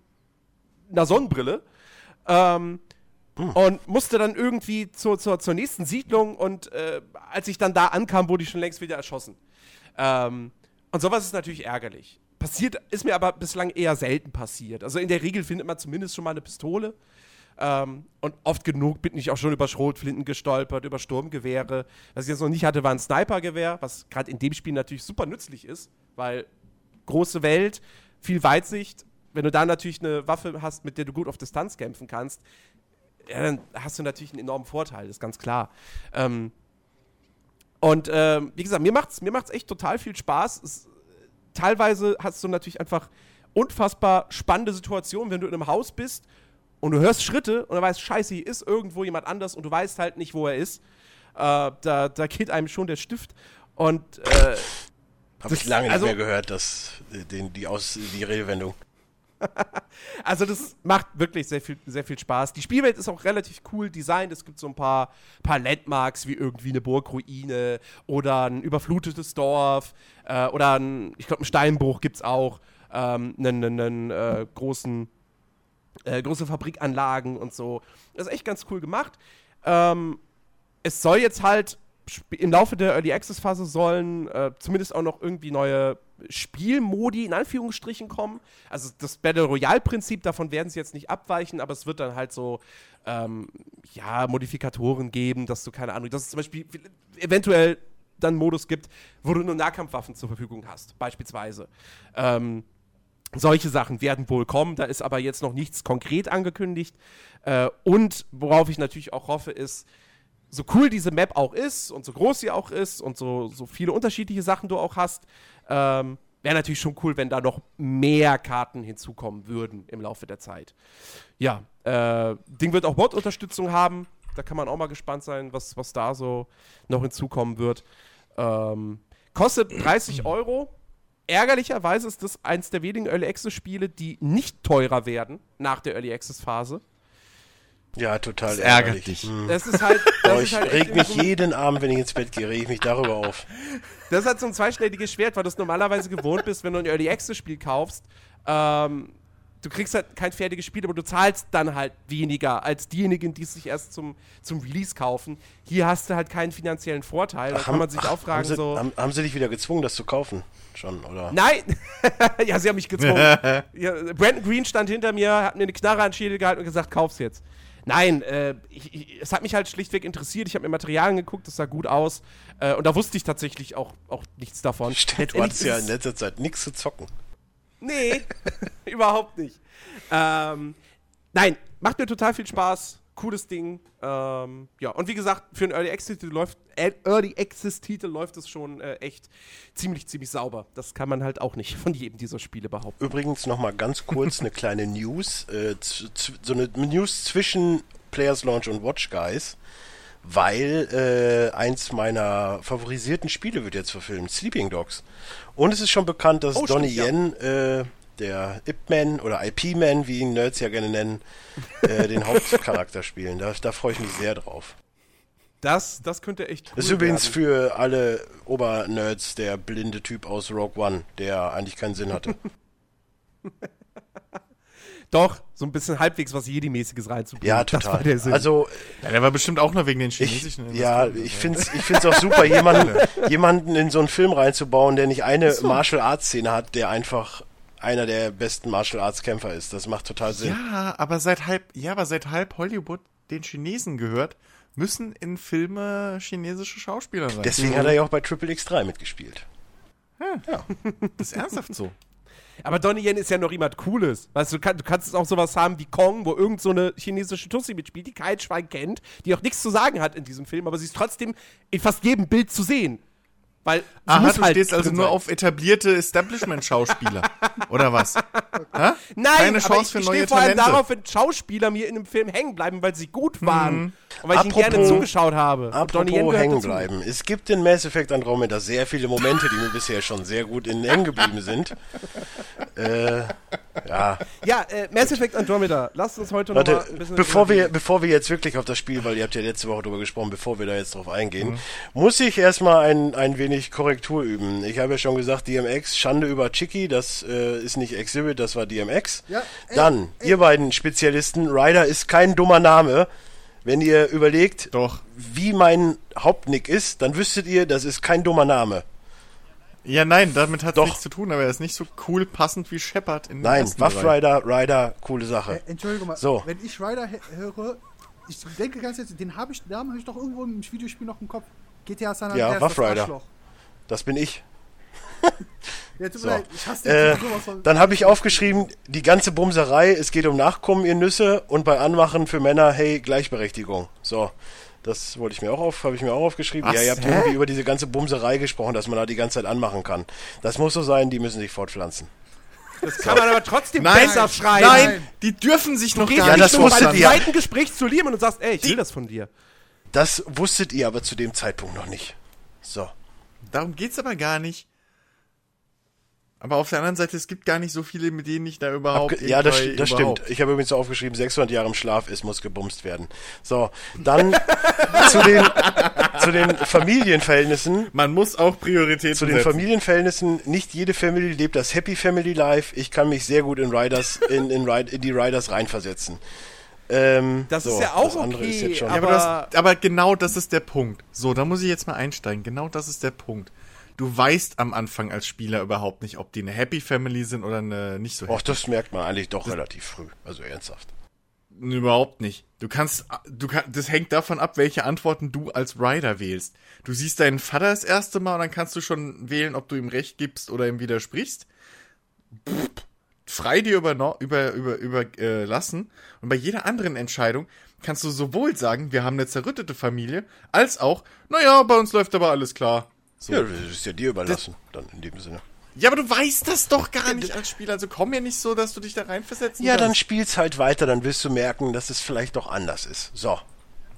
einer Sonnenbrille. Ähm, hm. Und musste dann irgendwie zur, zur, zur nächsten Siedlung und äh, als ich dann da ankam, wurde ich schon längst wieder erschossen. Ähm, und sowas ist natürlich ärgerlich. Passiert, ist mir aber bislang eher selten passiert. Also in der Regel findet man zumindest schon mal eine Pistole. Ähm, und oft genug bin ich auch schon über Schrotflinten gestolpert, über Sturmgewehre. Was ich jetzt noch nicht hatte, war ein Snipergewehr, was gerade in dem Spiel natürlich super nützlich ist, weil große Welt, viel Weitsicht. Wenn du da natürlich eine Waffe hast, mit der du gut auf Distanz kämpfen kannst, ja, dann hast du natürlich einen enormen Vorteil, das ist ganz klar. Ähm, und ähm, wie gesagt, mir macht es mir macht's echt total viel Spaß. Es, teilweise hast du natürlich einfach unfassbar spannende Situationen, wenn du in einem Haus bist und du hörst Schritte und du weißt, scheiße, hier ist irgendwo jemand anders und du weißt halt nicht, wo er ist. Äh, da, da geht einem schon der Stift. Und äh, habe ich lange also, nicht mehr gehört, dass den, die, Aus, die Redewendung. also das macht wirklich sehr viel, sehr viel Spaß. Die Spielwelt ist auch relativ cool designt. Es gibt so ein paar, paar Landmarks wie irgendwie eine Burgruine oder ein überflutetes Dorf äh, oder ein, ich glaube, einen Steinbruch gibt es auch. Ähm, einen, einen, einen äh, großen, äh, große Fabrikanlagen und so. Das ist echt ganz cool gemacht. Ähm, es soll jetzt halt im Laufe der Early Access Phase sollen äh, zumindest auch noch irgendwie neue Spielmodi in Anführungsstrichen kommen. Also das Battle Royale Prinzip, davon werden sie jetzt nicht abweichen, aber es wird dann halt so, ähm, ja, Modifikatoren geben, dass du keine Ahnung, dass es zum Beispiel eventuell dann Modus gibt, wo du nur Nahkampfwaffen zur Verfügung hast, beispielsweise. Ähm, solche Sachen werden wohl kommen, da ist aber jetzt noch nichts konkret angekündigt. Äh, und worauf ich natürlich auch hoffe, ist, so cool diese Map auch ist und so groß sie auch ist und so, so viele unterschiedliche Sachen du auch hast, ähm, wäre natürlich schon cool, wenn da noch mehr Karten hinzukommen würden im Laufe der Zeit. Ja, äh, Ding wird auch Bot-Unterstützung haben. Da kann man auch mal gespannt sein, was, was da so noch hinzukommen wird. Ähm, kostet 30 Euro. Ärgerlicherweise ist das eins der wenigen Early Access Spiele, die nicht teurer werden nach der Early Access Phase. Ja, total das ärgert dich. Hm. Das ist halt. Das oh, ich halt reg mich jeden Abend, wenn ich ins Bett gehe, reg ich mich darüber auf. Das ist halt so ein zweischneidiges Schwert, weil du es normalerweise gewohnt bist, wenn du ein Early Access Spiel kaufst. Ähm, du kriegst halt kein fertiges Spiel, aber du zahlst dann halt weniger als diejenigen, die es sich erst zum, zum Release kaufen. Hier hast du halt keinen finanziellen Vorteil. Da ach, kann man sich ach, auch fragen, haben sie, so. Haben, haben, sie dich wieder gezwungen, das zu kaufen? Schon, oder? Nein! ja, sie haben mich gezwungen. ja, Brandon Green stand hinter mir, hat mir eine Knarre an den Schädel gehalten und gesagt, kauf's jetzt. Nein, äh, ich, ich, es hat mich halt schlichtweg interessiert. Ich habe mir Materialien geguckt, das sah gut aus. Äh, und da wusste ich tatsächlich auch, auch nichts davon. Stimmt, du hattest ja in letzter Zeit nichts zu zocken. Nee, überhaupt nicht. Ähm, nein, macht mir total viel Spaß. Cooles Ding. Ähm, ja, und wie gesagt, für einen Early Access-Titel läuft, äh, Early Access-Titel läuft es schon äh, echt ziemlich, ziemlich sauber. Das kann man halt auch nicht von jedem dieser Spiele behaupten. Übrigens nochmal ganz kurz eine kleine News. Äh, so eine News zwischen Players Launch und Watch Guys weil äh, eins meiner favorisierten Spiele wird jetzt verfilmt, Sleeping Dogs. Und es ist schon bekannt, dass oh, Donnie Yen ja. Der Ip-Man oder IP-Man, wie ihn Nerds ja gerne nennen, äh, den Hauptcharakter spielen. Da, da freue ich mich sehr drauf. Das, das könnte echt cool Das ist übrigens werden. für alle Obernerds der blinde Typ aus Rogue One, der eigentlich keinen Sinn hatte. Doch, so ein bisschen halbwegs was Jedi-mäßiges reinzubringen. Ja, Das war total. der Sinn. Also, Ja, der war bestimmt auch nur wegen den ich, chinesischen. ja, Industrien. ich finde es ich find's auch super, jemanden, jemanden in so einen Film reinzubauen, der nicht eine Martial Arts Szene hat, der einfach einer der besten Martial Arts Kämpfer ist. Das macht total Sinn. Ja, aber seit halb, ja, aber seit halb Hollywood den Chinesen gehört, müssen in Filme chinesische Schauspieler sein. Deswegen hat er ja auch bei Triple X3 mitgespielt. das ist ernsthaft so. Aber Donnie Yen ist ja noch jemand Cooles. Weißt du, du, kann, du kannst auch sowas haben wie Kong, wo irgend so eine chinesische Tussi mitspielt, die kein Schwein kennt, die auch nichts zu sagen hat in diesem Film, aber sie ist trotzdem in fast jedem Bild zu sehen. Weil sie Aha, muss du halt stehst also nur sein. auf etablierte Establishment-Schauspieler. Oder was? Hä? Nein, Keine aber Chance ich, für ich neue stehe vor allem Talente. darauf, wenn Schauspieler mir in einem Film hängen bleiben, weil sie gut waren. Und weil ich ihnen Apropos- gerne zugeschaut habe. Apropos hängen bleiben. Es gibt in Mass Effect Andromeda sehr viele Momente, die mir bisher schon sehr gut in hängen geblieben sind. äh, ja, Ja, äh, Mass Effect Andromeda. Lasst uns heute noch mal Warte, ein bisschen bevor wir, bevor wir jetzt wirklich auf das Spiel, weil ihr habt ja letzte Woche drüber gesprochen, bevor wir da jetzt drauf eingehen, muss ich erstmal ein, ein wenig Korrektur üben. Ich habe ja schon gesagt, DMX, Schande über Chicky, das äh, ist nicht Exhibit, das war DMX. Ja, ey, Dann, ey. ihr beiden Spezialisten, Ryder ist kein dummer Name. Wenn ihr überlegt, Doch. wie mein Hauptnick ist, dann wüsstet ihr, das ist kein dummer Name. Ja, nein, damit hat Doch. nichts zu tun, aber er ist nicht so cool passend wie Shepard in Nein, Waff. Rider, Rider, coole Sache. Äh, Entschuldigung mal, So. wenn ich Ryder he- höre, ich denke ganz jetzt, den habe ich, den Namen habe ich doch irgendwo im Videospiel noch im Kopf. GTA San Ja, Andreas, Rough das Rider. Das bin ich. Ja, tut mir So. leid, ich hasse den Äh, dann habe ich aufgeschrieben, die ganze Bumserei, es geht um Nachkommen, ihr Nüsse, und bei Anmachen für Männer, hey, Gleichberechtigung. So, das wollte ich mir auch auf, habe ich mir auch aufgeschrieben. Was? Ja, ihr habt Hä? irgendwie über diese ganze Bumserei gesprochen, dass man da die ganze Zeit anmachen kann. Das muss so sein, die müssen sich fortpflanzen. Das kann man aber trotzdem Nein, besser schreiben. nein, die dürfen sich noch Gehst gar Ja, nicht das nur beim ihr. zweiten Gespräch zu Liam und sagst, ey, ich will das von dir. Das wusstet ihr aber zu dem Zeitpunkt noch nicht. So. Darum geht's aber gar nicht. Aber auf der anderen Seite, es gibt gar nicht so viele, mit denen ich da überhaupt. Abge ja, das, das überhaupt- stimmt. Ich habe übrigens aufgeschrieben, 600 Jahre im Schlaf, es muss gebumst werden. So, dann zu, den, zu den Familienverhältnissen. Man muss auch Prioritäten Zu den setzen. Familienverhältnissen, nicht jede Family lebt das Happy Family Life. Ich kann mich sehr gut in Riders, in, in, in die Riders reinversetzen. Ähm, Das so, ist ja auch das okay, ist jetzt schon. Ja, aber, das, aber genau das ist der Punkt. So, da muss ich jetzt mal einsteigen. Genau das ist der Punkt. Du weißt am Anfang als Spieler überhaupt nicht, ob die eine Happy Family sind oder eine nicht so happy. Och, das merkt man eigentlich doch relativ früh. Also ernsthaft. Überhaupt nicht. Du kannst, du kann, das hängt davon ab, welche Antworten du als Rider wählst. Du siehst deinen Vater das erste Mal und dann kannst du schon wählen, ob du ihm Recht gibst oder ihm widersprichst. Pff, frei dir über, über, über, über äh, lassen. Und bei jeder anderen Entscheidung kannst du sowohl sagen, wir haben eine zerrüttete Familie, als auch, naja, bei uns läuft aber alles klar. So. Ja, das ist ja dir überlassen, dann in dem Sinne. Ja, aber du weißt das doch gar nicht als Spieler. Also komm mir nicht so, dass du dich da reinversetzen Ja, dann kannst. spiel's halt weiter, dann wirst du merken, dass es vielleicht doch anders ist. So.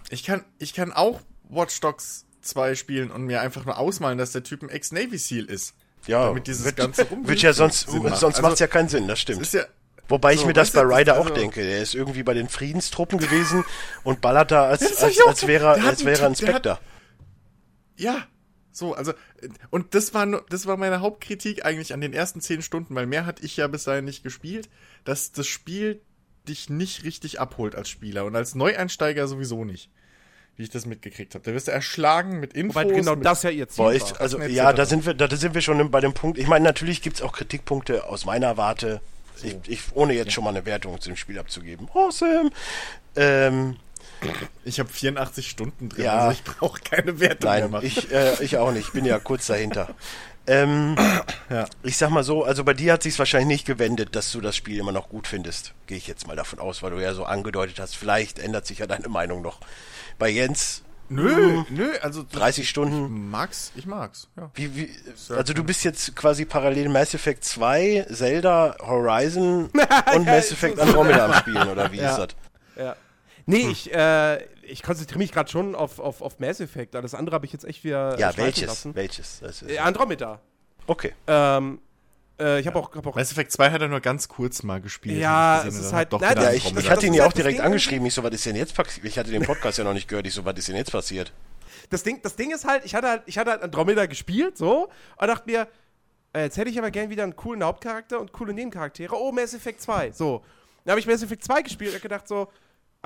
Ich kann, ich kann auch Watch Dogs 2 spielen und mir einfach nur ausmalen, dass der Typ ein Ex-Navy SEAL ist. Ja, Damit dieses wird, ganze Rumwühlen wird ja sonst, Sinn macht. sonst Also, macht's ja keinen Sinn, das stimmt. Ja, Wobei ich So, mir das bei Ryder also- auch denke. Der ist irgendwie bei den Friedenstruppen gewesen und ballert da als, als, ich auch. als wäre er- als wäre ein Spectre. ja. So, also, und das war, das war meine Hauptkritik eigentlich an den ersten zehn Stunden, weil mehr hatte ich ja bis dahin nicht gespielt, dass das Spiel dich nicht richtig abholt als Spieler und als Neueinsteiger sowieso nicht. Wie ich das mitgekriegt habe. Da wirst du erschlagen mit Infos. Weil genau mit, das ja ihr Ziel Boah, war. ich, also ja, da sind wir, da sind wir schon bei dem Punkt. Ich meine, natürlich gibt's auch Kritikpunkte aus meiner Warte. Ich, ich, ohne jetzt schon mal eine Wertung zu dem Spiel abzugeben. Awesome. Ähm, Ich habe 84 Stunden drin, Ja. also ich brauche keine Wertung mehr Nein, machen. ich, äh, ich auch nicht. Ich bin ja kurz dahinter. Ähm, Ja. Ich sag mal so, also bei dir hat sich's wahrscheinlich nicht gewendet, dass du das Spiel immer noch gut findest. Gehe ich jetzt mal davon aus, weil du ja so angedeutet hast, vielleicht ändert sich ja deine Meinung noch. Bei Jens, Nö, nö, also 30 Ich Stunden. mag's, ich mag's, ja. Wie, wie, also du bist jetzt quasi parallel Mass Effect 2, Zelda, Horizon und Mass Effect Andromeda am Spielen, oder wie Ja. ist das? Ja. Nee, Hm. ich, äh, ich konzentriere mich gerade schon auf, auf, auf Mass Effect. Alles andere habe ich jetzt echt wieder. Ja, welches? Lassen. Welches? Das ist, Äh, Andromeda. okay. Ähm, Äh, ich habe auch, hab auch Mass Effect 2 hat er nur ganz kurz mal gespielt. Ja, ich es ist gesehen, halt- doch na, Ja, ich, ich hatte ihn ja auch direkt Ding. angeschrieben. Ich so, was ist denn jetzt passiert? Ich hatte den Podcast ja noch nicht gehört. Ich so, was ist denn jetzt passiert? das Ding, das Ding ist halt, ich hatte halt, ich hatte halt Andromeda gespielt, so, und dachte mir, äh, jetzt hätte ich aber gern wieder einen coolen Hauptcharakter und coole Nebencharaktere. Oh, Mass Effect 2. So. Dann habe ich Mass Effect 2 gespielt und hab gedacht so,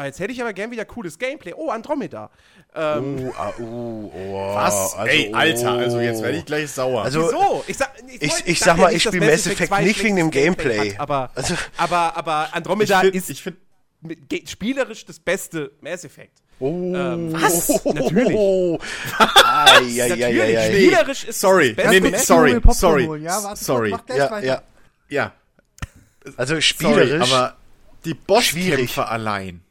jetzt hätte ich aber gern wieder cooles Gameplay. Oh, Andromeda. Ähm, Uh, ah, uh, oh. Was? Also, Ey, Alter, also jetzt oh. werde ich gleich sauer. Also, Wieso? Ich sag, ich- wollt- ich sag ja mal, nicht, ich dass spiel Mass Effect 2 nicht wegen dem schlechtes Gameplay. Hat, aber, Also- aber, aber ich Andromeda find, ist ich find, spielerisch das beste Mass Effect. Oh. Ähm, was? Natürlich. Oh. Ai, ai, ai, Natürlich. ai, ai. Spielerisch ist sorry, das beste nee, nee, Mass sorry, sorry, ja? Warte, sorry. Ja, ja. Ja, Also sorry, spielerisch. aber die Schwierig. Bosskämpfe allein,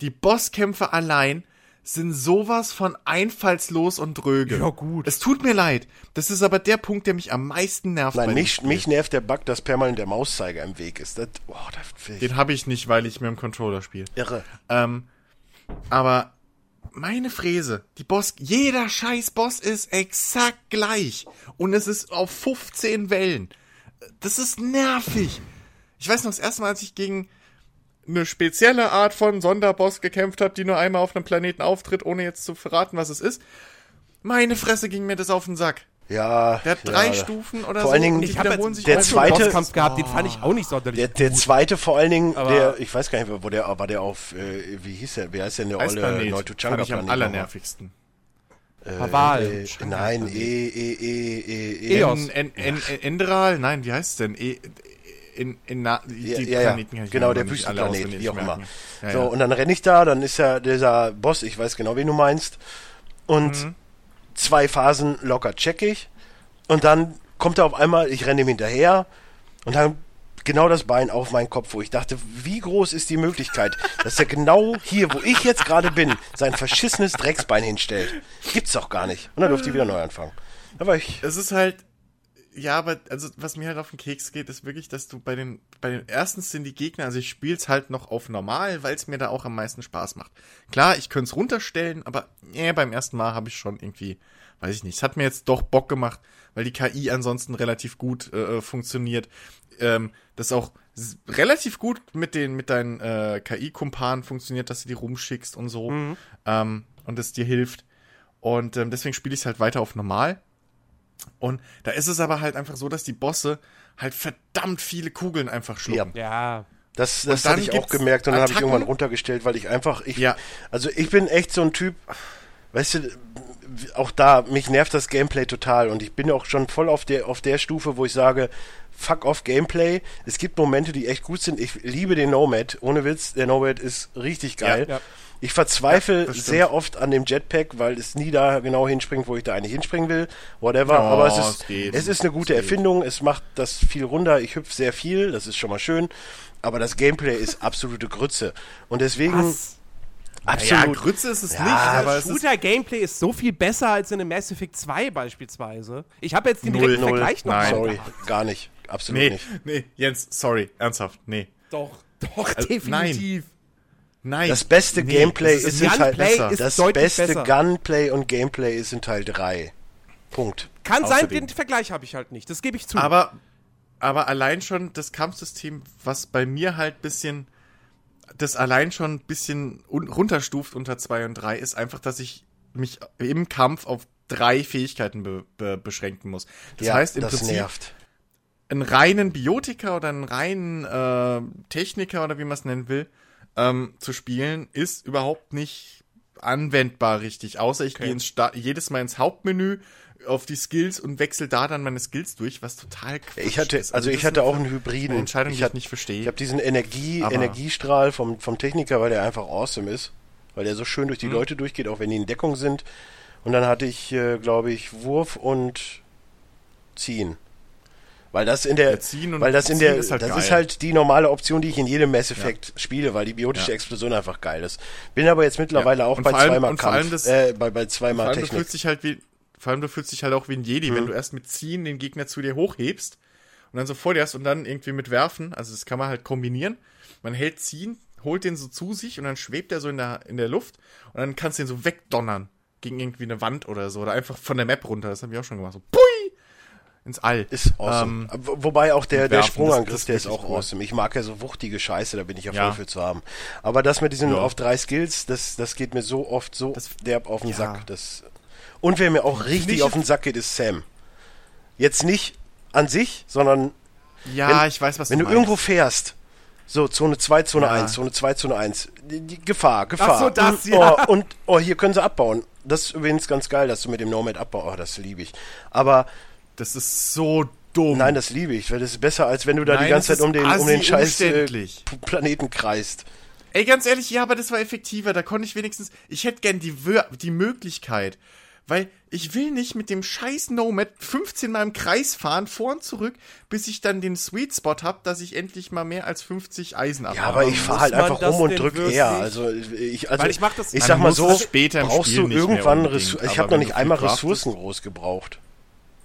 die Bosskämpfe allein sind sowas von einfallslos und dröge. Ja, gut. Es tut mir leid. Das ist aber der Punkt, der mich am meisten nervt. Nein, dem mich, nervt der Bug, dass permanent der Mauszeiger im Weg ist. Das, oh, das. Den habe ich nicht, weil ich mit dem Controller spiele. Irre. Ähm, aber meine Fräse, die Boss, jeder scheiß Boss ist exakt gleich. Und es ist auf 15 Wellen. Das ist nervig. Ich weiß noch, das erste Mal, als ich gegen eine spezielle Art von Sonderboss gekämpft habe, die nur einmal auf einem Planeten auftritt, ohne jetzt zu verraten, was es ist. Meine Fresse ging mir das auf den Sack. Ja. Der hat drei ja. Stufen oder Vor so. allen Dingen, Ich habe der zweite- Bosskampf gehabt, den fand ich auch nicht sonderlich Der, der zweite vor allen Dingen, Aber- der, ich weiß gar nicht, wo der, war der auf, äh, wie hieß der, wer heißt denn der olle Neutuchanga fand ich am allernervigsten. Haval. Äh, nein, E, E, E, E, E. Eos. En, en, en, Enderal? Nein, wie heißt es denn? E, in, in, na, die Ja, ja, ja. Planeten ich genau, der Wüstenplanet, wie auch immer. merken. Ja, so, ja. und dann renne ich da, dann ist ja dieser Boss, ich weiß genau, wen du meinst. Und Mhm. zwei Phasen locker check ich. Und dann kommt er auf einmal, ich renne ihm hinterher und dann genau das Bein auf meinen Kopf, wo ich dachte, wie groß ist die Möglichkeit, dass er genau hier, wo ich jetzt gerade bin, sein verschissenes Drecksbein hinstellt. Gibt's doch gar nicht. Und dann durfte ich wieder neu anfangen. War ich. Es ist halt, ja, aber also was mir halt auf den Keks geht, ist wirklich, dass du bei den, bei den erstens sind die Gegner, also ich spiel's halt noch auf normal, weil es mir da auch am meisten Spaß macht. Klar, ich könnte es runterstellen, aber äh, beim ersten Mal habe ich schon irgendwie, weiß ich nicht, es hat mir jetzt doch Bock gemacht, weil die KI ansonsten relativ gut äh, funktioniert. Ähm, das auch relativ gut mit den mit deinen äh, KI-Kumpanen funktioniert, dass du die rumschickst und so ähm, und es dir hilft. Und ähm, deswegen spiele ich es halt weiter auf normal. Und da ist es aber halt einfach so, dass die Bosse halt verdammt viele Kugeln einfach schlucken. Ja. Das, das hatte ich auch gemerkt und dann habe ich irgendwann runtergestellt, weil ich einfach, ich, Ja. also ich bin echt so ein Typ, weißt du, auch da, mich nervt das Gameplay total und ich bin auch schon voll auf der, auf der Stufe, wo ich sage, fuck off Gameplay. Es gibt Momente, die echt gut sind. Ich liebe den Nomad, ohne Witz, der Nomad ist richtig geil. Ja, ja. Ich verzweifle Ja, sehr oft an dem Jetpack, weil es nie da genau hinspringt, wo ich da eigentlich hinspringen will. Whatever. Oh, Aber es ist, es geht. es ist eine gute geht. Erfindung. Es macht das viel runder. Ich hüpfe sehr viel. Das ist schon mal schön. Aber das Gameplay ist absolute Grütze. Und deswegen Was? Ja, absolut. Grütze ist es Ja, nicht, aber Das es ist Shooter-Gameplay ist so viel besser als in einem Mass Effect 2 beispielsweise. Ich habe jetzt den Null, direkten Null. Vergleich noch Nein. Sorry, gehabt. gar nicht. Absolut Nee, nicht. nee, Jens, sorry, ernsthaft, nee. Doch, doch, Also, definitiv. Nein. Das beste nee, Gameplay es ist, in Teil, besser. ist das deutlich beste besser. Gunplay und Gameplay ist in Teil 3. Punkt. Kann sein, außerdem. den Vergleich habe ich halt nicht. Das gebe ich zu. Aber, aber allein schon das Kampfsystem, was bei mir halt bisschen, das allein schon ein bisschen un runterstuft unter 2 und 3, ist einfach, dass ich mich im Kampf auf drei Fähigkeiten be be beschränken muss. Das ja, heißt im das Prinzip, nervt. einen reinen Biotiker oder einen reinen äh, Techniker oder wie man es nennen will, ähm, zu spielen, ist überhaupt nicht anwendbar richtig. Außer ich gehe ins Sta jedes Mal ins Hauptmenü auf die Skills und wechsle da dann meine Skills durch, was total Quatsch Ich hatte, ist. also das ich hatte auch einen Hybriden. eine Entscheidung, die ich ich nicht verstehe. Ich habe diesen Energie, Aber- Energiestrahl vom, vom Techniker, weil der einfach awesome ist. Weil der so schön durch die Mhm. Leute durchgeht, auch wenn die in Deckung sind. Und dann hatte ich, äh, glaube ich, Wurf und Ziehen. Weil das in der, Ja, Ziehen und weil das in der, ist halt das geil. ist halt die normale Option, die ich in jedem Mass Effect spiele, weil die biotische Ja. Explosion einfach geil ist. Bin aber jetzt mittlerweile Ja, auch bei allem- zweimal vor allem Kampf, das- äh, bei, bei Vor zweimal allem, du Technik. fühlst dich halt wie, vor allem, du fühlst dich halt auch wie ein Jedi, Mhm. wenn du erst mit Ziehen den Gegner zu dir hochhebst und dann so vor dir hast und dann irgendwie mit Werfen, also das kann man halt kombinieren. Man hält Ziehen, holt den so zu sich und dann schwebt er so in der, in der Luft und dann kannst du ihn so wegdonnern gegen irgendwie eine Wand oder so oder einfach von der Map runter. Das habe ich auch schon gemacht. So, pui! Ins All. Ist awesome. Ähm, Wo- Wobei auch der, der Sprungangriff, der ist auch cool. awesome. Ich mag ja so wuchtige Scheiße, da bin ich ja voll Ja. für zu haben. Aber das mit diesen Ja. auf drei Skills, das, das geht mir so oft so Das- derb auf den ja. Sack. Das, und wer mir auch richtig Nicht- auf den Sack geht, ist Sam. Jetzt nicht an sich, sondern ja, wenn- ich weiß, was wenn du meinst. irgendwo fährst, so Zone 2, Zone Ja. 1, Zone 2, Zone 1, die, die Gefahr, Gefahr. so, das, ja. oh, und oh, hier können sie abbauen. Das ist übrigens ganz geil, dass du mit dem Nomad abbaust. Oh, das liebe ich. Aber Das ist so dumm. nein, das liebe ich, weil das ist besser, als wenn du da die Nein, ganze das Zeit um den, um den scheiß äh, Planeten kreist. Ey, ganz ehrlich, ja, aber das war effektiver. Da konnte ich wenigstens. Ich hätte gern die, die Möglichkeit. Weil ich will nicht mit dem scheiß Nomad 15 Mal im Kreis fahren, vor und zurück, bis ich dann den Sweet Spot hab, dass ich endlich mal mehr als 50 Eisen Ja, abbaue. aber ich fahre halt einfach rum und drück eher. Also ich, also Weil ich mach das- ich sag mal so, später im brauchst Spiel du irgendwann Ressourcen. Ich habe noch nicht einmal Ressourcen groß gebraucht.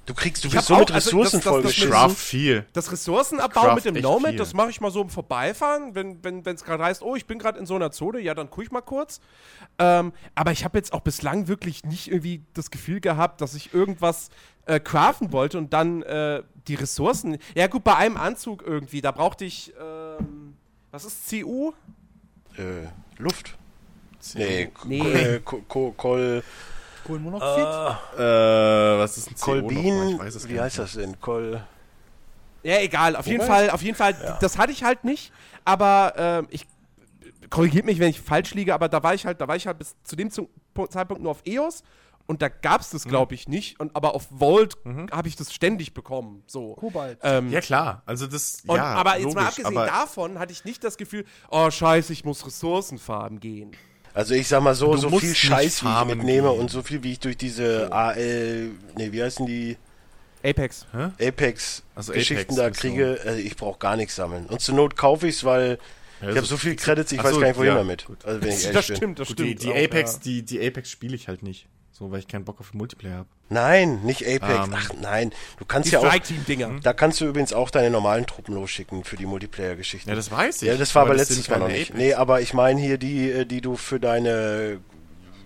Du kriegst, du bist so mit also das- Ressourcen das- das viel. Das Ressourcenabbau Craft mit dem Nomad, viel. das mache ich mal so im Vorbeifahren, wenn es wenn, gerade heißt, oh, ich bin gerade in so einer Zone, ja, dann gucke ich mal kurz. Ähm, aber ich habe jetzt auch bislang wirklich nicht irgendwie das Gefühl gehabt, dass ich irgendwas äh, craften wollte und dann äh, die Ressourcen. Ja, gut, bei einem Anzug irgendwie, da brauchte ich, ähm, was ist CU? Äh, Luft. Nee, Nee. Ko- äh, Kohlenmonoxid? Äh, was ist ein? Kolbin, Ich weiß es wie heißt das denn? Kol, Ja, egal, auf jeden Wobei- Fall, auf jeden Fall, das hatte ich halt nicht, aber ähm, ich korrigiert mich, wenn ich falsch liege, aber da war ich halt, da war ich halt bis zu dem Zeitpunkt nur auf EOS und da gab es Mhm. das, glaube ich, nicht. Und aber auf Vault habe ich das ständig bekommen. So. Kobalt. Ähm, Ja, klar. Also das, und, ja, aber jetzt mal abgesehen davon hatte ich nicht das Gefühl, oh scheiße, ich muss Ressourcen farmen gehen. Also ich sag mal so, Du so viel Scheiß, wie ich mitnehme gehen. und so viel, wie ich durch diese AL, nee, wie heißen die, Apex. Apex-Geschichten Also Apex da ist so. kriege, also ich brauche gar nichts sammeln. Und zur Not kaufe ich's, weil Ja, ich so- habe so viel Credits, ich Ach weiß gar nicht, wohin ja, damit. gut. Also wenn ich Das bin. stimmt, das Gut, die, stimmt. die auch, Apex, ja. die, die Apex spiele ich halt nicht. So, weil ich keinen Bock auf Multiplayer habe. Nein, nicht Apex. Ähm, Ach nein, du kannst ja auch, Strike-Team-Dinger. da kannst du übrigens auch deine normalen Truppen losschicken für die Multiplayer-Geschichten. Ja, das weiß ich. Ja, das war aber das letztes Mal noch nicht. Apex. Nee, aber ich meine hier die, äh, die du für deine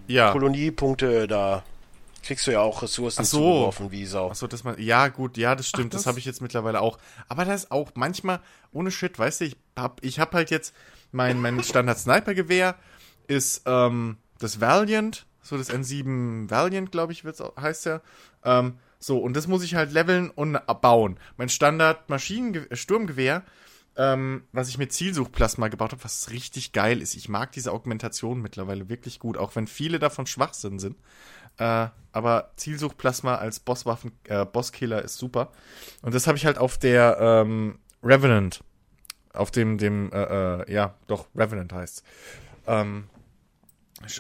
ja. Koloniepunkte da kriegst du ja auch Ressourcen Ach so. zugeworfen wie Sau. Achso, das mal. Ja, gut, ja, das stimmt. das das- habe ich jetzt mittlerweile auch. Aber das ist auch manchmal, ohne Shit, weißt du, ich hab, ich hab halt jetzt mein, mein Standard-Sniper-Gewehr ist ähm, das Valiant, so das N7 Valiant, glaube ich, wird's, heißt ja. Ähm, so, und das muss ich halt leveln und bauen. Mein Standard-Maschinen-Sturmgewehr, ähm, was ich mit Zielsuchplasma gebaut habe, was richtig geil ist. Ich mag diese Augmentation mittlerweile wirklich gut, auch wenn viele davon Schwachsinn sind. Äh, aber Zielsuchplasma als Bosswaffen, äh, Bosskiller ist super. Und das habe ich halt auf der ähm, Revenant, auf dem, dem, äh, äh, ja, doch, Revenant heißt ähm,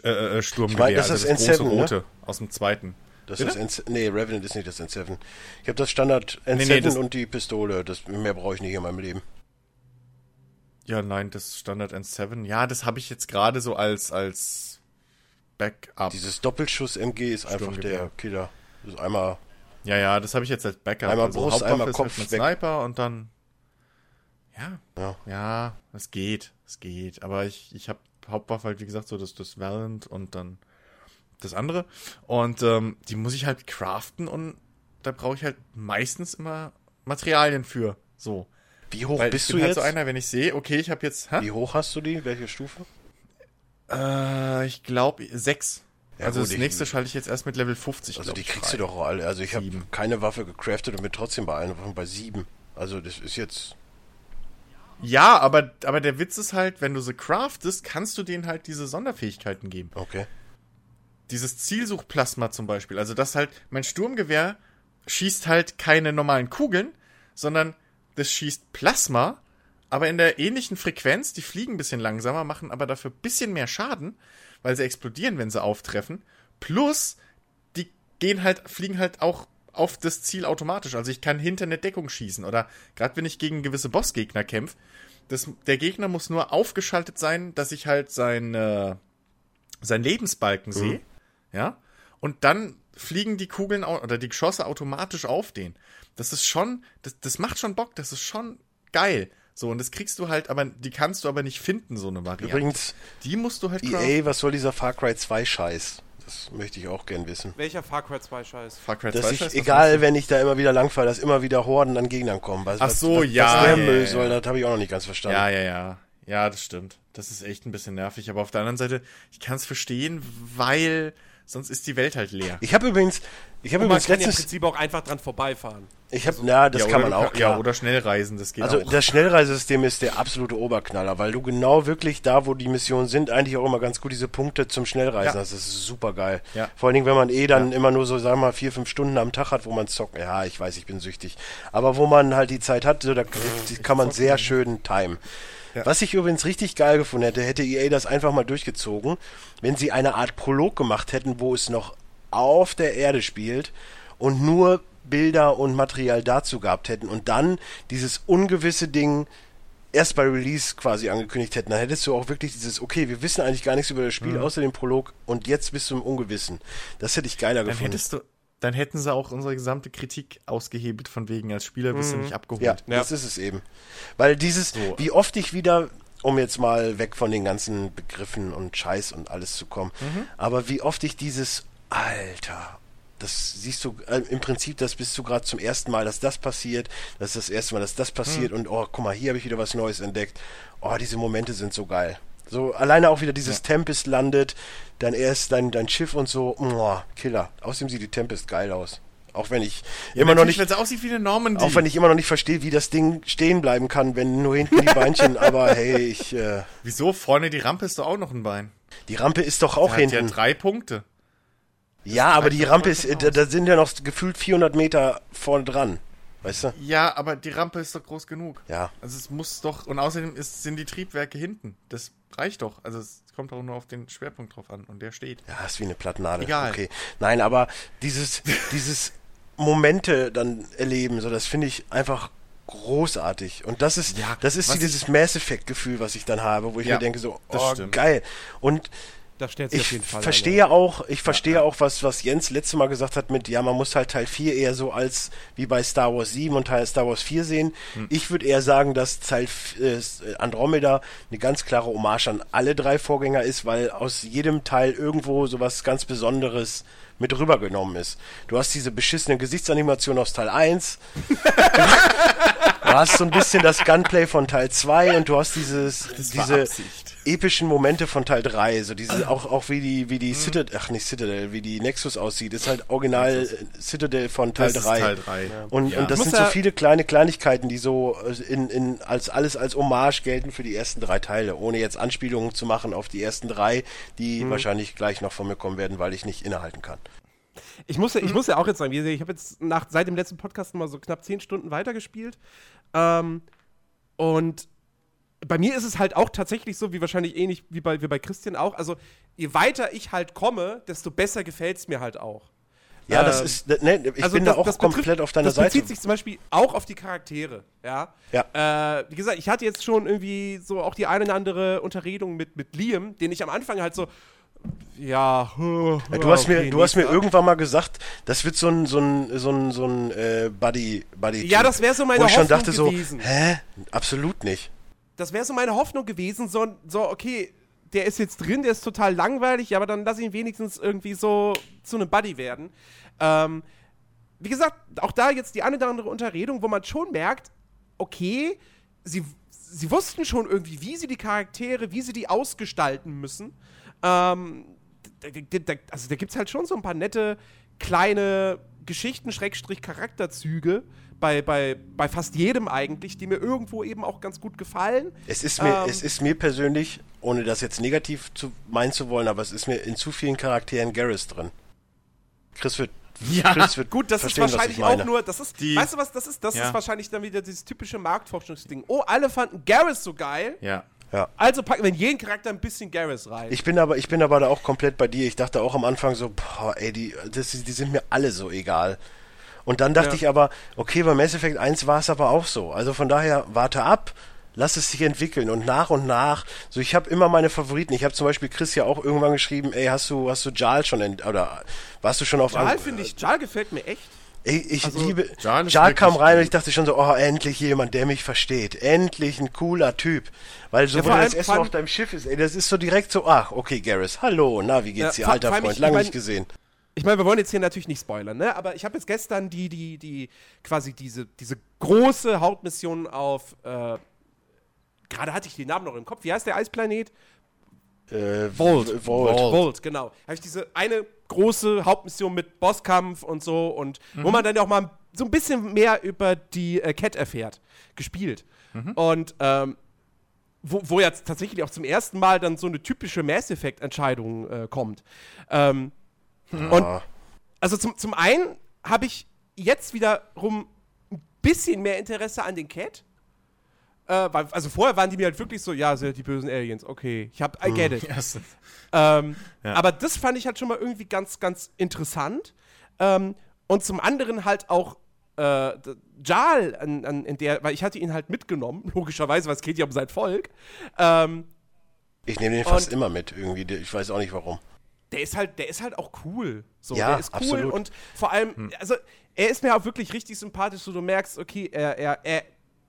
äh, äh, Sturmgewehr, Ich mein, das also ist das große N7, ne? rote aus dem zweiten. Das Bitte? ist N nee, Revenant ist nicht das N7. Ich habe das Standard N7 nee, das- und die Pistole. Das, mehr brauche ich nicht in meinem Leben. Ja, nein, das Standard N7. Ja, das habe ich jetzt gerade so als, als Backup. Dieses Doppelschuss-MG ist einfach der Killer. Das ist einmal Ja, ja, das habe ich jetzt als Backup. Einmal Brust, Hauptwaffe einmal Kopf mit. Sniper und dann. Ja, Ja. ja, es geht, es geht. Aber ich, ich habe Hauptwaffe halt, wie gesagt, so das, das Valiant und dann das andere. Und ähm, die muss ich halt craften und da brauche ich halt meistens immer Materialien für. So. Wie hoch Weil bist du halt jetzt? so einer, wenn ich sehe, okay, ich habe jetzt. Hä? Wie hoch hast du die? Welche Stufe? Äh, ich glaube sechs. Ja, also gut, das ich- nächste schalte ich jetzt erst mit Level 50. Also die ich, kriegst frei. du doch alle. Also ich habe keine Waffe gecraftet und bin trotzdem bei allen Waffen bei sieben. Also das ist jetzt. Ja, aber, aber der Witz ist halt, wenn du sie craftest, kannst du denen halt diese Sonderfähigkeiten geben. Okay. Dieses Zielsuchplasma zum Beispiel. Also das halt, mein Sturmgewehr schießt halt keine normalen Kugeln, sondern das schießt Plasma, aber in der ähnlichen Frequenz. Die fliegen ein bisschen langsamer, machen aber dafür ein bisschen mehr Schaden, weil sie explodieren, wenn sie auftreffen. Plus, die gehen halt, fliegen halt auch auf das Ziel automatisch. Also ich kann hinter eine Deckung schießen. Oder gerade wenn ich gegen gewisse Bossgegner kämpfe, das, der Gegner muss nur aufgeschaltet sein, dass ich halt sein, äh, sein Lebensbalken sehe. Ja. Und dann fliegen die Kugeln oder die Geschosse automatisch auf den. Das ist schon, das, das macht schon Bock, das ist schon geil. So, und das kriegst du halt, aber die kannst du aber nicht finden, so eine Variante. Übrigens, die musst du halt. EA, was soll dieser Far Cry 2 Scheiß? Das möchte ich auch gern wissen. Welcher Far Cry 2 Scheiß? Far Cry Dass 2 ich, Scheiß, was egal, wenn ich da immer wieder langfahre, dass immer wieder Horden an Gegnern kommen. Was, Ach was- so, was, ja, Was der ja, Müll ja, soll, ja. das habe ich auch noch nicht ganz verstanden. Ja, ja, ja. Ja, das stimmt. Das ist echt ein bisschen nervig. Aber auf der anderen Seite, ich kann es verstehen, weil sonst ist die Welt halt leer. Ich habe übrigens, ich habe übrigens kann ja im letztens, Prinzip auch einfach dran vorbeifahren. ich habe, na, das ja, kann oder man auch, Ja, klar. oder schnell reisen, das geht Also auch. das Schnellreisesystem ist der absolute Oberknaller, weil du genau wirklich da, wo die Missionen sind, eigentlich auch immer ganz gut diese Punkte zum Schnellreisen Ja. hast. Das ist super geil. Ja. Vor allen Dingen, wenn man eh dann immer nur so, sagen wir mal, vier, fünf Stunden am Tag hat, wo man zockt. Ja, ich weiß, ich bin süchtig. Aber wo man halt die Zeit hat, so, da kann man sehr schön timen. Was ich übrigens richtig geil gefunden hätte, hätte EA das einfach mal durchgezogen, wenn sie eine Art Prolog gemacht hätten, wo es noch auf der Erde spielt und nur Bilder und Material dazu gehabt hätten und dann dieses ungewisse Ding erst bei Release quasi angekündigt hätten, dann hättest du auch wirklich dieses, okay, wir wissen eigentlich gar nichts über das Spiel, Mhm. außer dem Prolog und jetzt bist du im Ungewissen. Das hätte ich geiler dann gefunden. hättest du, dann hätten sie auch unsere gesamte Kritik ausgehebelt von wegen, als Spieler bist du nicht abgeholt. Ja, Ja. das ist es eben. Weil dieses, So. wie oft ich wieder, um jetzt mal weg von den ganzen Begriffen und Scheiß und alles zu kommen, Mhm. aber wie oft ich dieses, Alter, das siehst du äh, im Prinzip, das bist du gerade zum ersten Mal, dass das passiert, das ist das erste Mal, dass das passiert Mhm. und oh, guck mal, hier habe ich wieder was Neues entdeckt. Oh, diese Momente sind so geil. So alleine auch wieder dieses Tempest landet, dann erst dein, dein Schiff und so, oh, Killer. Außerdem sieht die Tempest geil aus. Auch wenn ich immer noch nicht aussieht wie eine Normandy. auch wenn ich immer noch nicht verstehe, wie das Ding stehen bleiben kann, wenn nur hinten die Beinchen, aber hey, ich, äh, Wieso? Vorne die Rampe ist doch auch noch ein Bein. die Rampe ist doch auch Der hat ja hinten. drei Punkte. Ja, aber die Rampe ist, äh, da, da sind ja noch gefühlt 400 Meter vorne dran. Weißt du? Ja, aber die Rampe ist doch groß genug. Ja. Also es muss doch, und außerdem ist, sind die Triebwerke hinten. Das reicht doch. Also es kommt auch nur auf den Schwerpunkt drauf an und der steht. Ja, ist wie eine Plattennadel. Egal. Okay. Nein, aber dieses, dieses Momente dann erleben, so, das finde ich einfach großartig. Und das ist, Ja, das ist dieses Mass Effect Gefühl, was ich dann habe, wo ich Ja, mir denke so, das oh, geil. Und Da stellt sich auf ich jeden Fall verstehe auch, ich verstehe auch, was, was Jens letztes Mal gesagt hat mit, ja, man muss halt Teil 4 eher so als wie bei Star Wars 7 und Teil Star Wars 4 sehen. Hm. Ich würde eher sagen, dass Teil f- äh, Andromeda eine ganz klare Hommage an alle drei Vorgänger ist, weil aus jedem Teil irgendwo sowas ganz Besonderes mit rübergenommen ist. Du hast diese beschissene Gesichtsanimation aus Teil 1. Du hast so ein bisschen das Gunplay von Teil 2 und du hast dieses, Das diese Absicht. Epischen Momente von Teil 3, so diese, auch, auch wie die, Mhm. wie die Citadel, ach nicht Citadel, wie die Nexus aussieht, ist halt original Citadel von Teil Das ist 3. Teil drei. Und, Ja. und das Muss sind so ja- viele kleine Kleinigkeiten, die so äh, in, in, als alles als Hommage gelten für die ersten drei Teile, ohne jetzt Anspielungen zu machen auf die ersten drei, die Mhm. wahrscheinlich gleich noch von mir kommen werden, weil ich nicht innehalten kann. Ich muss, ja, ich muss ja auch jetzt sagen, ich habe jetzt nach, seit dem letzten Podcast mal so knapp zehn Stunden weitergespielt. Ähm, und bei mir ist es halt auch tatsächlich so, wie wahrscheinlich ähnlich wie bei, wie bei Christian auch. Also, je weiter ich halt komme, desto besser gefällt es mir halt auch. Ja, das Ähm, ist, ne, ich also bin das- da auch das komplett betrifft- auf deiner das Seite. bezieht sich zum Beispiel auch auf die Charaktere, ja. Ja. Äh, wie gesagt, ich hatte jetzt schon irgendwie so auch die eine oder andere Unterredung mit, mit Liam, den ich am Anfang halt so, ja, Ja, du hast mir, okay, du hast mir irgendwann mal gesagt, das wird so ein, so ein, so ein, so ein äh, Buddy, Buddy. Ja, das wäre so meine Wo ich schon Hoffnung dachte so, gewesen. hä? Absolut nicht. Das wäre so meine Hoffnung gewesen, so, so, okay, der ist jetzt drin, der ist total langweilig, aber dann lass ihn wenigstens irgendwie so zu einem Buddy werden. Ähm, wie gesagt, auch da jetzt die eine oder andere Unterredung, wo man schon merkt, okay, sie, sie wussten schon irgendwie, wie sie die Charaktere, wie sie die ausgestalten müssen. Ähm, da, da, da, also da gibt es halt schon so ein paar nette kleine Geschichten, Schrägstrich Charakterzüge bei, bei, bei fast jedem eigentlich, die mir irgendwo eben auch ganz gut gefallen. Es ist mir, Ähm. es ist mir persönlich, ohne das jetzt negativ zu meinen zu wollen, aber es ist mir in zu vielen Charakteren Garrus drin. Chris wird, Ja, Chris wird Gut, das verstehen, ist wahrscheinlich auch nur, das ist, Die- weißt du was, das ist, das Ja. ist wahrscheinlich dann wieder dieses typische Marktforschungsding. Oh, alle fanden Garrus so geil, Ja. Ja. also packen wir in jeden Charakter ein bisschen Garrus rein. Ich bin aber, ich bin aber da auch komplett bei dir. Ich dachte auch am Anfang so, boah, ey, die, das, die sind mir alle so egal. Und dann dachte Ja. ich aber, okay, bei Mass Effect 1 war es aber auch so. Also von daher, warte ab, lass es sich entwickeln und nach und nach. So, ich habe immer meine Favoriten. Ich habe zum Beispiel Chris ja auch irgendwann geschrieben, ey, hast du, hast du Jal schon, ent oder warst du schon auf Jal finde ich, Jal gefällt mir echt. Ich, ich Also, liebe. Jar wirklich kam rein und ich dachte schon so, oh, endlich jemand, der mich versteht. Endlich ein cooler Typ. Weil so, Ja, wenn er das allem- erste Mal auf deinem Schiff ist, ey, das ist so direkt so, ach, okay, Garrus, hallo, na, wie geht's Ja, dir, alter Freund, ich- lange ich mein- nicht gesehen. Ich meine, wir wollen jetzt hier natürlich nicht spoilern, ne? Aber ich habe jetzt gestern die, die, die, quasi diese, diese große Hauptmission auf, äh, gerade hatte ich den Namen noch im Kopf. Wie heißt der Eisplanet? Äh, Volt. Volt. Volt, genau. Habe ich diese eine große Hauptmission mit Bosskampf und so und wo man dann ja auch mal so ein bisschen mehr über die äh, Cat erfährt, gespielt. Und ähm, wo, wo jetzt tatsächlich auch zum ersten Mal dann so eine typische Mass Effect-Entscheidung äh, kommt. Ähm, Und Ah. also zum, zum einen habe ich jetzt wiederum ein bisschen mehr Interesse an den Cat. Äh, weil, also vorher waren die mir halt wirklich so, ja, sind die bösen Aliens, okay, ich hab, I get it. Yes. Ähm, Ja. Aber das fand ich halt schon mal irgendwie ganz, ganz interessant. Ähm, und zum anderen halt auch äh, Jal, an, an, in der, weil ich hatte ihn halt mitgenommen, logischerweise, weil es geht ja um sein Volk. Ähm, Ich nehme den fast Und- immer mit, irgendwie, ich weiß auch nicht warum. der ist halt, der ist halt auch cool. So, Ja, der ist cool absolut. und vor allem, also er ist mir auch wirklich richtig sympathisch, so du merkst, okay, er, er, er,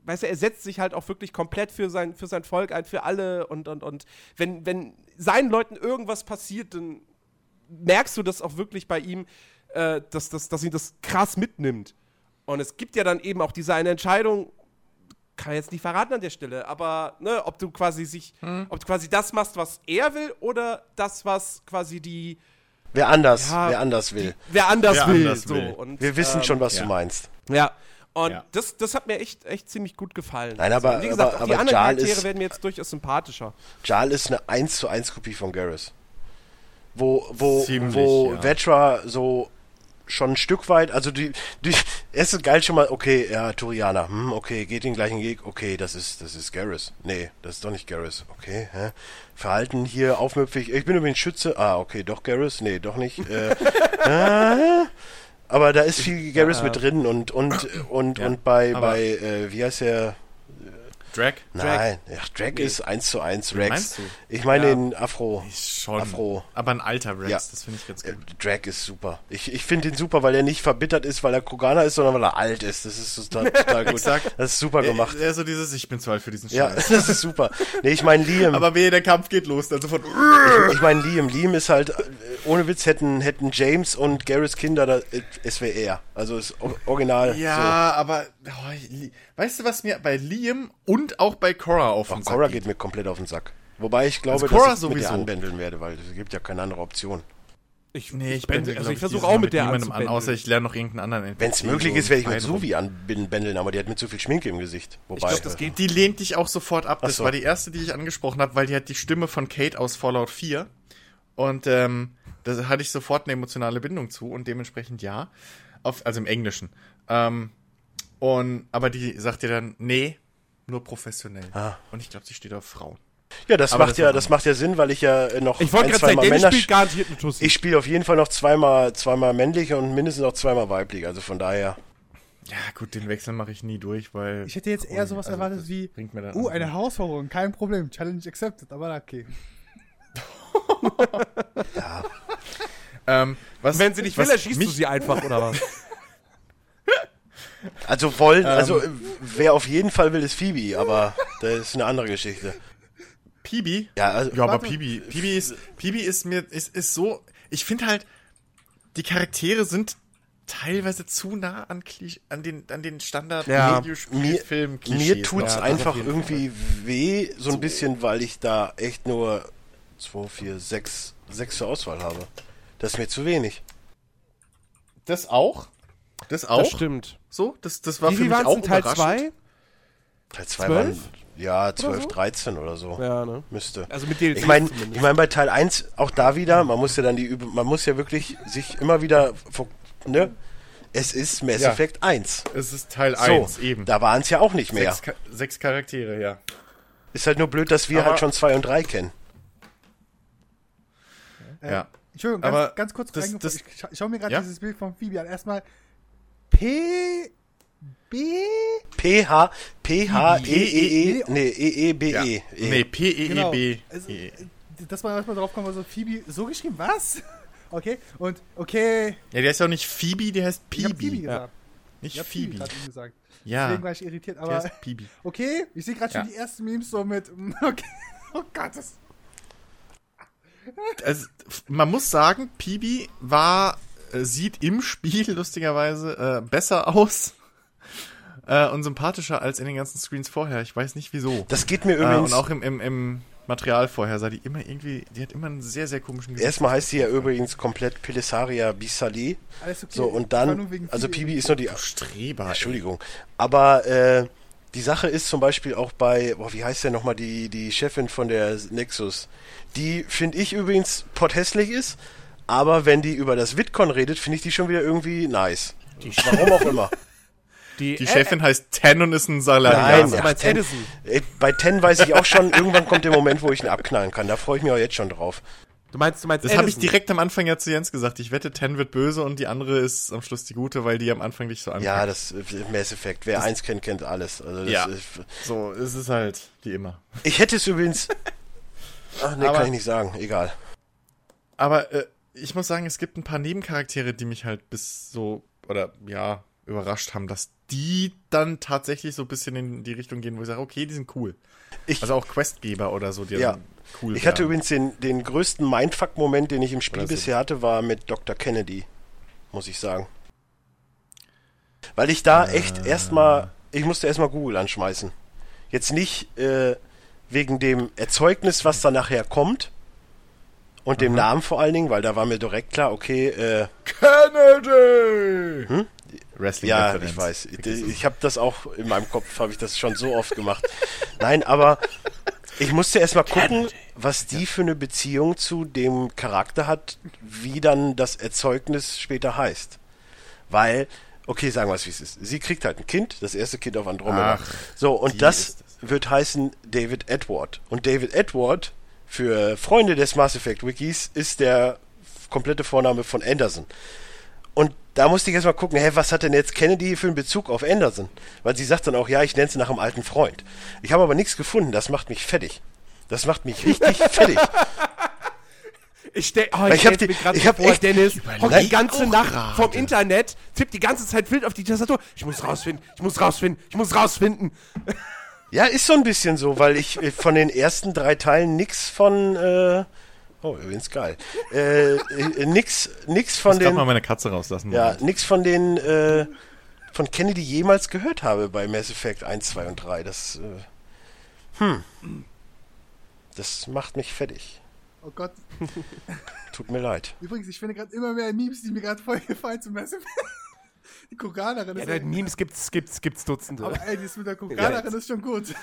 weißt du, er setzt sich halt auch wirklich komplett für sein, für sein Volk ein, für alle und, und, und wenn, wenn seinen Leuten irgendwas passiert, dann merkst du das auch wirklich bei ihm, äh, dass, dass, dass ihn das krass mitnimmt. Und es gibt ja dann eben auch diese eine Entscheidung, kann ich jetzt nicht verraten an der Stelle, aber ne, ob du quasi sich, ob du quasi das machst, was er will, oder das, was quasi die Wer anders, Ja, wer anders will. wer anders Wer will. anders so. will. Und, Wir wissen ähm, schon, was ja. du meinst. Ja. Und Ja. Das, das hat mir echt, echt ziemlich gut gefallen. Nein, aber- Also, wie gesagt, aber- auch die aber anderen Jarl Charaktere ist- werden mir jetzt durchaus sympathischer. Jarl ist eine 1 zu 1 Kopie von Garrus. Wo, wo, Ziemlich, wo ja. Vetra so schon ein Stück weit, also die, die, es ist geil schon mal, okay, ja, Turianer, hm, okay, geht den gleichen Weg, okay, das ist, das ist Garrus. Nee, das ist doch nicht Garrus, okay, hä? Verhalten hier aufmüpfig, ich bin übrigens Schütze, ah, okay, doch Garrus, nee, doch nicht, äh, äh, aber da ist viel Garrus mit drin und, und, und, Ja, und bei, bei, äh, wie heißt der, Drag? Nein, ach, Drag ist 1 zu 1 Rex. meinst du? Ich meine Ja. den Afro. Schon. Afro. Aber ein alter Rex, Ja. das finde ich ganz Äh, gut. Drag ist super. Ich, ich finde ihn super, weil er nicht verbittert ist, weil er Kroganer ist, sondern weil er alt ist. Das ist total, total gut. Das ist super gemacht. Er, er so dieses, ich bin zu alt für diesen Ja, Scheiß. das ist super. Nee, ich meine Liam. Aber wehe, der Kampf geht los, dann sofort. ich meine Liam. Liam ist halt, äh, ohne Witz, hätten, hätten James und Garrus Kinder, da, äh, es wäre er. Also ist original. Ja, aber oh, weißt du, was mir bei Liam und auch bei Cora auf den Sack Cora geht? geht mir komplett auf den Sack. Wobei ich glaube, Also Cora dass ich mit der sowieso. anbändeln werde, weil es gibt ja keine andere Option. Ich, Nee, ich, bin, bin, also ich versuche auch mit der niemandem an, außer ich lerne noch irgendeinen anderen. Wenn es möglich ist, werde ich mit Suvi anbändeln, aber die hat mit zu viel Schminke im Gesicht. Wobei, glaub, das äh, geht. Die lehnt dich auch sofort ab. Das so. war die erste, die ich angesprochen habe, weil die hat die Stimme von Kate aus Fallout 4. Und ähm, da hatte ich sofort eine emotionale Bindung zu und dementsprechend ja. Auf, also im Englischen. Ähm, und, aber die sagt dir dann, nee, nur professionell. Ah. Und ich glaube, sie steht auf Frauen. Ja, das Aber macht das ja, das macht ja Sinn, weil ich ja noch Ich wollte ein, gerade sagen, zweimal Dennis Männer. spielt garantiert eine Tussi. Ich spiele auf jeden Fall noch zweimal, zweimal männlich und mindestens noch zweimal weiblich. Also von daher. Ja, gut, den Wechsel mache ich nie durch, weil. Ich hätte jetzt eher sowas Also, erwartet wie, bringt mir dann uh, auch eine. Herausforderung, kein Problem, Challenge accepted, aber okay. Ähm, was, Wenn sie nicht will, erschießt du sie einfach, oder was? Also wollen, Ähm. also wer auf jeden Fall will, ist Phoebe, aber das ist eine andere Geschichte. Pibi? Ja, also, Ja, aber. Pibi, Pibi ist, Pibi ist mir, ist, ist so, ich finde halt, die Charaktere sind teilweise zu nah an, Klisch, an den, an den standard Ja. Videospielfilm mir tut's das einfach irgendwie weh, so ein bisschen, weil ich da echt nur 2, 4, 6, 6 zur Auswahl habe. Das ist mir zu wenig. Das auch? Das auch? Das stimmt. So? Das, das war Wie für mich auch es in Teil überraschend. 2? Teil 2 12? waren, ja, 12, so? 13 oder so. Ja, ne? Müsste. Also mit DLC Ich meine, ich meine bei Teil 1 auch da wieder, man muss ja dann die Üb man muss ja wirklich sich immer wieder ne? Es ist Mass Ja. Effect 1. Es ist Teil So, 1, eben. da waren es ja auch nicht mehr. Sechs, sechs Charaktere, ja. Ist halt nur blöd, dass wir Aber- halt schon 2 und 3 kennen. Äh, Ja. Entschuldigung, ganz, Aber ganz kurz das- Ich, scha ich schaue mir gerade Ja? dieses Bild von Phoebe an. Erstmal P. B. P H P H E E E E- nee E E B. E. E. E. Nee, P-E-E-B. Genau. E. Dass man erstmal drauf kommt, also Phoebe so geschrieben, was? Okay, und okay. Ja, die heißt ja auch nicht Phoebe, die heißt Ich hab Pibi. Phoebe gesagt. Nicht Ich hab Phoebe. Phoebe, ihm gesagt. Ja, Deswegen war ich irritiert, die aber heißt Pibi. okay, ich sehe gerade schon die ersten Memes so mit. Okay. Oh Gott, das. Also, man muss sagen, Pibi war, äh, sieht im Spiel lustigerweise äh, besser aus äh, und sympathischer als in den ganzen Screens vorher. Ich weiß nicht wieso. Das geht mir Äh, übrigens. und auch im, im, im Material vorher sah die immer irgendwie, die hat immer einen sehr, sehr komischen Gesicht. Erstmal heißt sie ja übrigens komplett Pelisaria Bisali. Alles okay. So, und dann, also Pibi ist nur die, Streber. Entschuldigung. Aber äh, die Sache ist zum Beispiel auch bei, boah, wie heißt der nochmal, die, die Chefin von der Nexus, die finde ich übrigens potthässlich ist, aber wenn die über das Vidcon redet, finde ich die schon wieder irgendwie nice. Warum auch immer. Die Chefin heißt Ten und ist ein Nein, Salarianer. ja. Du meinst Ten-. Äh, Bei Ten weiß ich auch schon, irgendwann kommt der Moment, wo ich ihn abknallen kann. Da freue ich mich auch jetzt schon drauf. Du meinst, du meinst Das habe ich direkt am Anfang ja zu Jens gesagt. Ich wette, Ten wird böse und die andere ist am Schluss die gute, weil die am Anfang nicht so anfängt. Ja, das Mass Effect. Wer eins kennt, kennt alles. Also das Ja. ist, So, es ist halt wie immer. ich hätte es übrigens. Ach nee, Aber- kann ich nicht sagen. Egal. Aber äh, ich muss sagen, es gibt ein paar Nebencharaktere, die mich halt bis so, oder ja, überrascht haben, dass die dann tatsächlich so ein bisschen in die Richtung gehen, wo ich sage, okay, die sind cool. Ich- also auch Questgeber oder so, die Ja. dann cool Ich hatte wären. übrigens den, den größten Mindfuck-Moment, den ich im Spiel Oder so. bisher hatte, war mit Dr. Kennedy, muss ich sagen. Weil ich da echt erstmal, ich musste erstmal Google anschmeißen. Jetzt nicht äh, wegen dem Erzeugnis, was da nachher kommt und dem Namen vor allen Dingen, weil da war mir direkt klar, okay, äh, Kennedy! Wrestling ja, Referenz. ich weiß. Ich habe das auch in meinem Kopf, habe ich das schon so oft gemacht. Nein, aber ich musste erstmal gucken, was die für eine Beziehung zu dem Charakter hat, wie dann das Erzeugnis später heißt. Weil, okay, sagen wir es, wie es ist. Sie kriegt halt ein Kind, das erste Kind auf Andromeda. Ach, so, und das wird heißen David Edward. Und David Edward, für Freunde des Mass Effect Wikis, ist der komplette Vorname von Anderson. Und da musste ich erstmal gucken, hä, was hat denn jetzt Kennedy für einen Bezug auf Anderson? Weil sie sagt dann auch, ja, ich nenne sie nach einem alten Freund. Ich habe aber nichts gefunden, das macht mich fertig. Das macht mich richtig fertig. Ich stell, oh, Ich ich hab stell die- mir gerade so vor, Dennis hockt die ganze Nacht gerade. vom Internet, tippt die ganze Zeit wild auf die Tastatur. Ich muss rausfinden, ich muss rausfinden, ich muss rausfinden. Ja, ist so ein bisschen so, weil ich äh, von den ersten drei Teilen nix von, äh, oh, übrigens geil, äh, äh, nix, nix von Ich darf mal den, meine Katze rauslassen. ja, Moment. nix von den, äh, von Kennedy jemals gehört habe bei Mass Effect 1, 2 und 3. Das, äh, hm, das macht mich fertig. Oh Gott. Tut mir leid. Übrigens, ich finde gerade immer mehr Memes, die mir gerade voll gefallen zum Mass Effect. Die Koreanerin Ja, ist. der Memes gibt's, gibt's, gibt's Dutzende. aber ey, das mit der Koreanerin Ja. ist schon gut.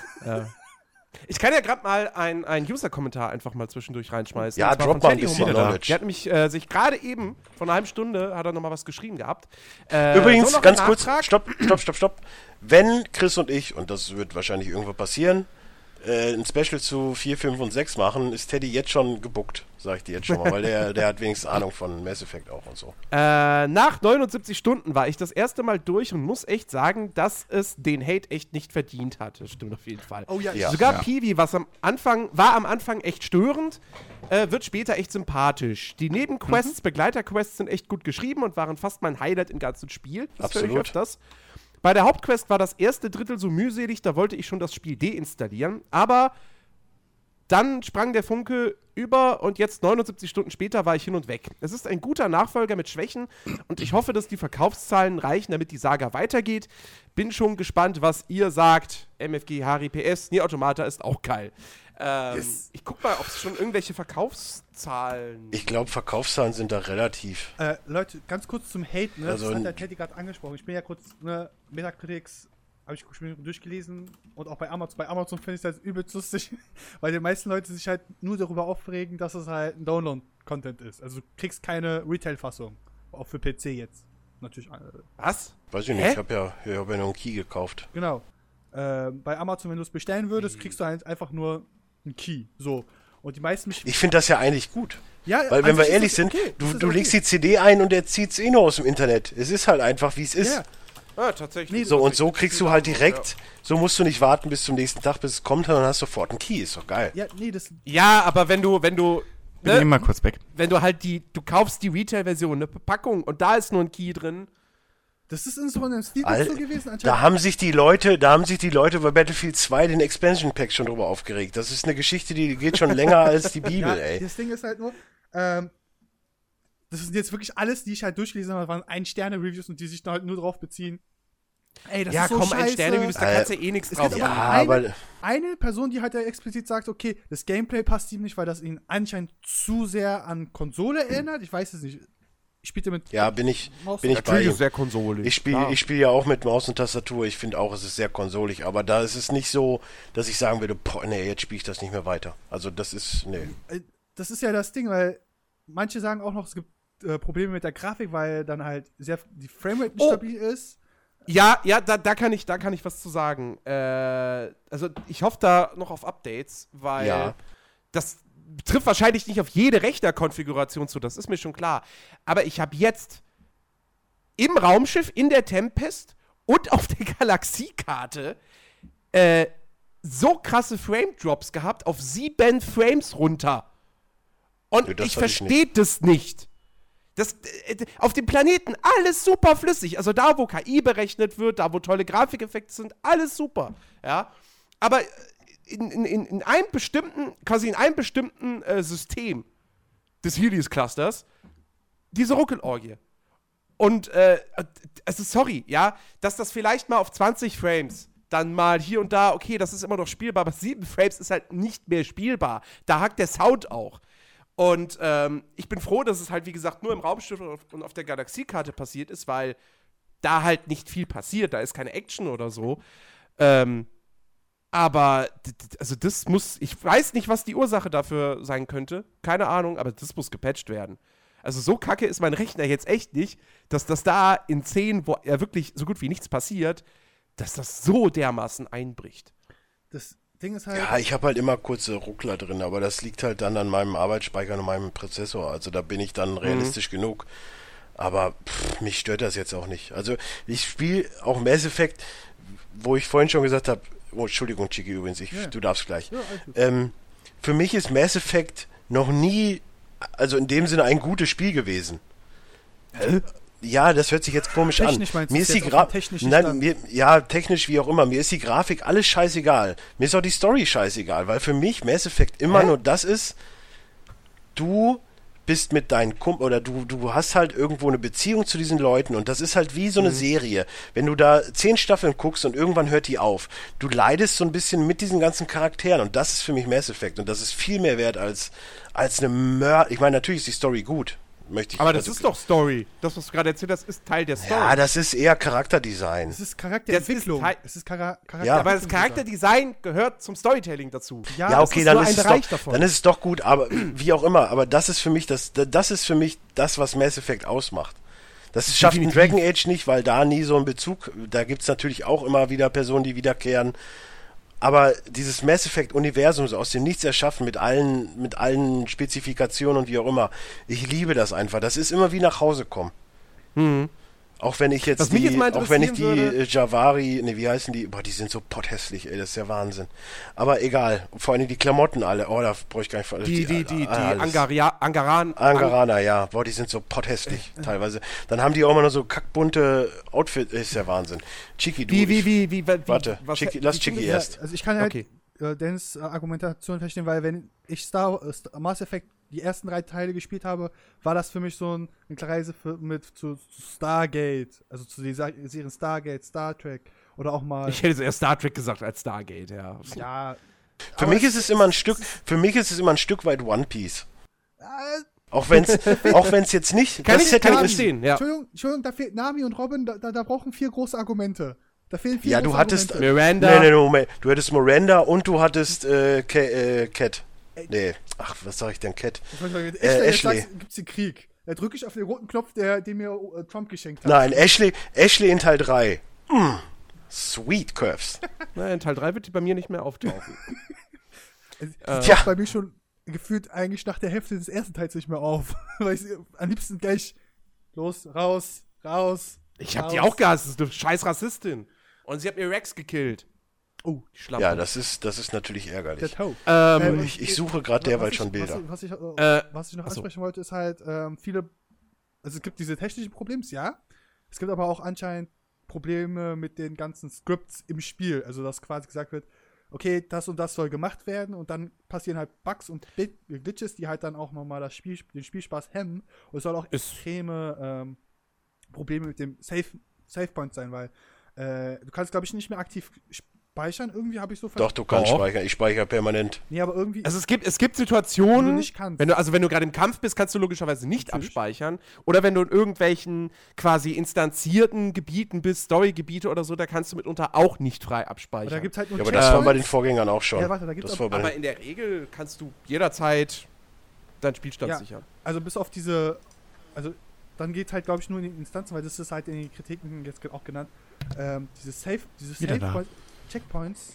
Ich kann ja gerade mal einen User-Kommentar einfach mal zwischendurch reinschmeißen. Ja, drop mal ein bisschen. Knowledge. Der hat nämlich äh, sich gerade eben, vor einer halben Stunde, hat er nochmal was geschrieben gehabt. Äh, Übrigens, so ganz kurz, stopp, stopp, stopp, stopp. Wenn Chris und ich, und das wird wahrscheinlich irgendwo passieren, äh, ein Special zu 4, 5 und 6 machen, ist Teddy jetzt schon gebuckt, sag ich dir jetzt schon mal, weil der, der hat wenigstens Ahnung von Mass Effect auch und so. Äh, nach 79 Stunden war ich das erste Mal durch und muss echt sagen, dass es den Hate echt nicht verdient hat. Das stimmt auf jeden Fall. Oh ja, Ja. Sogar Peewee, was am Anfang, war am Anfang echt störend, äh, wird später echt sympathisch. Die Nebenquests, Begleiterquests sind echt gut geschrieben und waren fast mein Highlight im ganzen Spiel. Das höre ich Absolut. öfters. Bei der Hauptquest war das erste Drittel so mühselig, da wollte ich schon das Spiel deinstallieren, aber dann sprang der Funke über und jetzt 79 Stunden später war ich hin und weg. Es ist ein guter Nachfolger mit Schwächen und ich hoffe, dass die Verkaufszahlen reichen, damit die Saga weitergeht. Bin schon gespannt, was ihr sagt. MFG, Hari, PS, Nier Automata ist auch geil. Ähm, Ich guck mal, ob es schon irgendwelche Verkaufszahlen. Ich glaube, Verkaufszahlen sind da relativ. Äh, Leute, ganz kurz zum Hate, ne? Also das hat der Teddy gerade angesprochen. Ich bin ja kurz, ne, Metacritics habe ich schon durchgelesen und auch bei Amazon. Bei Amazon finde ich das übelst lustig, weil die meisten Leute sich halt nur darüber aufregen, dass es halt ein Download-Content ist. Also du kriegst keine Retail-Fassung. Auch für PC jetzt. Natürlich. Äh, Was? Weiß ich nicht, Hä? ich habe ja, ich hab ja noch einen Key gekauft. genau. Äh, bei Amazon, wenn du es bestellen würdest, kriegst du halt einfach nur einen Key. So. Und die meisten mich. Ich finde das ja eigentlich gut. ja, Weil, wenn wir sich ist ehrlich sind, okay. du, du okay. legst die CD ein und er zieht's eh nur aus dem Internet. Es ist halt einfach, wie es ist. Ja, Ah, tatsächlich. Nee, So, und so kriegst du halt direkt, so musst du nicht warten bis zum nächsten Tag, bis es kommt, dann hast du sofort einen Key. Ist doch geil. ja, nee, das. Ja, aber wenn du, wenn du bin Ne? eben mal kurz weg. Wenn du halt die, du kaufst die Retail-Version, eine Packung und da ist nur ein Key drin. Das ist in so einem Al- so gewesen. Da Anscheinend. haben sich die Leute, da haben sich die Leute bei Battlefield 2 den Expansion Pack schon drüber aufgeregt. Das ist eine Geschichte, die geht schon länger als die Bibel, Ja, ey. das Ding ist halt nur, ähm, das sind jetzt wirklich alles, die ich halt durchgelesen habe, waren Ein-Sterne-Reviews und die sich da halt nur drauf beziehen. Ey, das ja, ist so komm, scheiße. ein Sterne, da Äh, kannst du eh nichts es drauf gibt Ja, machen. eine- aber Eine Person, die halt da explizit sagt, okay, das Gameplay passt ihm nicht, weil das ihn anscheinend zu sehr an Konsole erinnert. Ich weiß es nicht. Ich spielte mit ja, bin ich, Maus bin ich bei Natürlich ist sehr konsolig. Ich spiele ich spiel ja auch mit Maus und Tastatur. Ich finde auch, es ist sehr konsolig. Aber da ist es nicht so, dass ich sagen würde, boah, nee, jetzt spiele ich das nicht mehr weiter. Also das ist, nee. Äh, das ist ja das Ding, weil manche sagen auch noch, es gibt äh, Probleme mit der Grafik, weil dann halt sehr die Framerate nicht Oh. stabil ist. Ja, ja, da, da, kann ich, da kann ich was zu sagen. Äh, also ich hoffe da noch auf Updates, weil Ja. das trifft wahrscheinlich nicht auf jede Rechnerkonfiguration zu, das ist mir schon klar. Aber ich habe jetzt im Raumschiff, in der Tempest und auf der Galaxiekarte äh, so krasse Frame-Drops gehabt, auf sieben Frames runter. Und ich hatte ich verstehe das nicht. Das, äh, auf dem Planeten alles super flüssig. Also da, wo KI berechnet wird, da, wo tolle Grafikeffekte sind, alles super. Ja. Aber äh, in, in, in, in einem bestimmten, quasi in einem bestimmten äh, System des Helios-Clusters, diese Ruckelorgie. Und, äh, also sorry, ja, dass das vielleicht mal auf 20 Frames dann mal hier und da, okay, das ist immer noch spielbar, aber 7 Frames ist halt nicht mehr spielbar. Da hackt der Sound auch. Und ähm, ich bin froh, dass es halt, wie gesagt, nur im Raumschiff und auf der Galaxiekarte passiert ist, weil da halt nicht viel passiert. Da ist keine Action oder so. Ähm, aber, also das muss, ich weiß nicht, was die Ursache dafür sein könnte. Keine Ahnung, aber das muss gepatcht werden. Also so kacke ist mein Rechner jetzt echt nicht, dass das da in Szenen, wo ja wirklich so gut wie nichts passiert, dass das so dermaßen einbricht. Das Ding ist halt. Ja, ich habe halt immer kurze Ruckler drin, aber das liegt halt dann an meinem Arbeitsspeicher und meinem Prozessor. Also da bin ich dann realistisch genug. Aber pff, mich stört das jetzt auch nicht. Also ich spiele auch Mass Effect, wo ich vorhin schon gesagt habe, oh, Entschuldigung, Chiki übrigens, ich, Ja. du darfst gleich. Ja. Ähm, für mich ist Mass Effect noch nie, also in dem Sinne ein gutes Spiel gewesen. Ja, das hört sich jetzt komisch Technisch an. Mir ist die jetzt auf Gra dem technischen Nein, mir, ja, technisch wie auch immer. Mir ist die Grafik alles scheißegal. Mir ist auch die Story scheißegal, weil für mich Mass Effect immer Hä? nur das ist, du bist mit deinen Kumpel oder du, du hast halt irgendwo eine Beziehung zu diesen Leuten und das ist halt wie so eine Serie. Wenn du da zehn Staffeln guckst und irgendwann hört die auf, du leidest so ein bisschen mit diesen ganzen Charakteren und das ist für mich Mass Effect und das ist viel mehr wert als, als eine Mörder. Ich meine, natürlich ist die Story gut. Möchte ich Aber das ist doch Story. Das, was du gerade erzählt hast, ist Teil der Story. Ja, das ist eher Charakterdesign. Es ist Charakterentwicklung. Das ist Teil- es ist Chara Charakter Ja. aber das Charakterdesign gehört zum Storytelling dazu. Ja, Ja, das okay, ist dann ist, ein es doch, davon. dann ist es doch gut, aber wie auch immer, aber das ist für mich das, das ist für mich das, was Mass Effect ausmacht. Das schafft Definitiv. Dragon Age nicht, weil da nie so ein Bezug, da gibt's natürlich auch immer wieder Personen, die wiederkehren. Aber dieses Mass Effect Universum aus dem Nichts erschaffen mit allen, mit allen Spezifikationen und wie auch immer. Ich liebe das einfach. Das ist immer wie nach Hause kommen. Auch wenn ich jetzt Was die, jetzt auch wenn ich die würde- äh, Javari, ne, wie heißen die? Boah, die sind so potthässlich, ey, das ist ja Wahnsinn. Aber egal, vor allem die Klamotten alle, oh, da brauche ich gar nicht Die, die, die, die alles. Angaria, Angaran. Angaraner, ja, boah, die sind so potthässlich teilweise. Dann haben die auch immer noch so kackbunte Outfit, ist ja Wahnsinn. Chiki, du, Wie, wie, ich- wie, wie, wie, Warte, was- Chiki, lass Chiki erst. Also ich kann halt Okay. Äh, Dennis äh, Argumentation verstehen, weil wenn ich Star, äh, Star Mass Effect die ersten drei Teile gespielt habe, war das für mich so ein, eine Reise für, mit zu, zu Stargate, also zu dieser Serien Stargate, Star Trek oder auch mal Ich hätte erst Star Trek gesagt als Stargate, ja. ja. Für aber mich ist es immer ein Stück, für mich ist es immer ein Stück weit One Piece. äh, Auch wenn's, auch wenn's jetzt nicht Kann das ich- kann ich verstehen, ja. Entschuldigung, Entschuldigung, da fehlt Nami und Robin, da, da, da brauchen vier große Argumente. Da fehlen vier Ja, du hattest-. Miranda. Nee, nee, nee, Moment. Du hattest Miranda und du hattest äh, Ca äh, Cat. Nee, ach, was sag ich denn, Cat? Ich wollte sagen, Äh, Ashley, jetzt Ashley. sagst, gibt's den Krieg. Da drücke ich auf den roten Knopf, der, den mir äh, Trump geschenkt hat. Nein, Ashley, Ashley in Teil 3. Mm, sweet Curves. Na, in Teil 3 wird die bei mir nicht mehr auftauchen. Tja. taucht bei mir schon gefühlt eigentlich nach der Hälfte des ersten Teils nicht mehr auf. Weil ich am liebsten gleich los, raus, raus. Ich hab raus. die auch gehasst, das ist eine scheiß Rassistin. Und sie hat mir Rex gekillt. Oh, die Schlampe. Ja, das ist, das ist natürlich Der ärgerlich. Tau. ähm, Ähm, ich, ich suche gerade derweil schon Bilder. Was ich, was ich, äh, was ich noch achso. ansprechen wollte, ist halt, ähm, viele. Also es gibt diese technischen Probleme, ja. Es gibt aber auch anscheinend Probleme mit den ganzen Scripts im Spiel. Also, dass quasi gesagt wird, okay, das und das soll gemacht werden und dann passieren halt Bugs und Glitches, die halt dann auch nochmal das Spiel, den Spielspaß hemmen. Und es soll auch extreme ähm, Probleme mit dem Save, Save Point sein, weil äh, du kannst, glaube ich, nicht mehr aktiv speichern. Irgendwie habe ich so Doch, du kannst Doch. speichern. Ich speichere permanent. Nee, aber irgendwie. Also es gibt, es gibt Wo du Situationen, nicht kannst. wenn du, also wenn du gerade im Kampf bist, kannst du logischerweise nicht Natürlich. abspeichern. Oder wenn du in irgendwelchen quasi instanzierten Gebieten bist, Storygebiete oder so, da kannst du mitunter auch nicht frei aber abspeichern. da gibt's halt nur Ja, aber das war bei den. Vorgängern auch schon. Ja, warte, da gibt's das aber- bei Aber in der Regel kannst du jederzeit deinen Spielstand Ja. sichern. Also bis auf diese, also dann geht halt, glaube ich, nur in die Instanzen, weil das ist halt in den Kritiken jetzt auch genannt, ähm, diese Safe, diese Safe. Point, Checkpoints,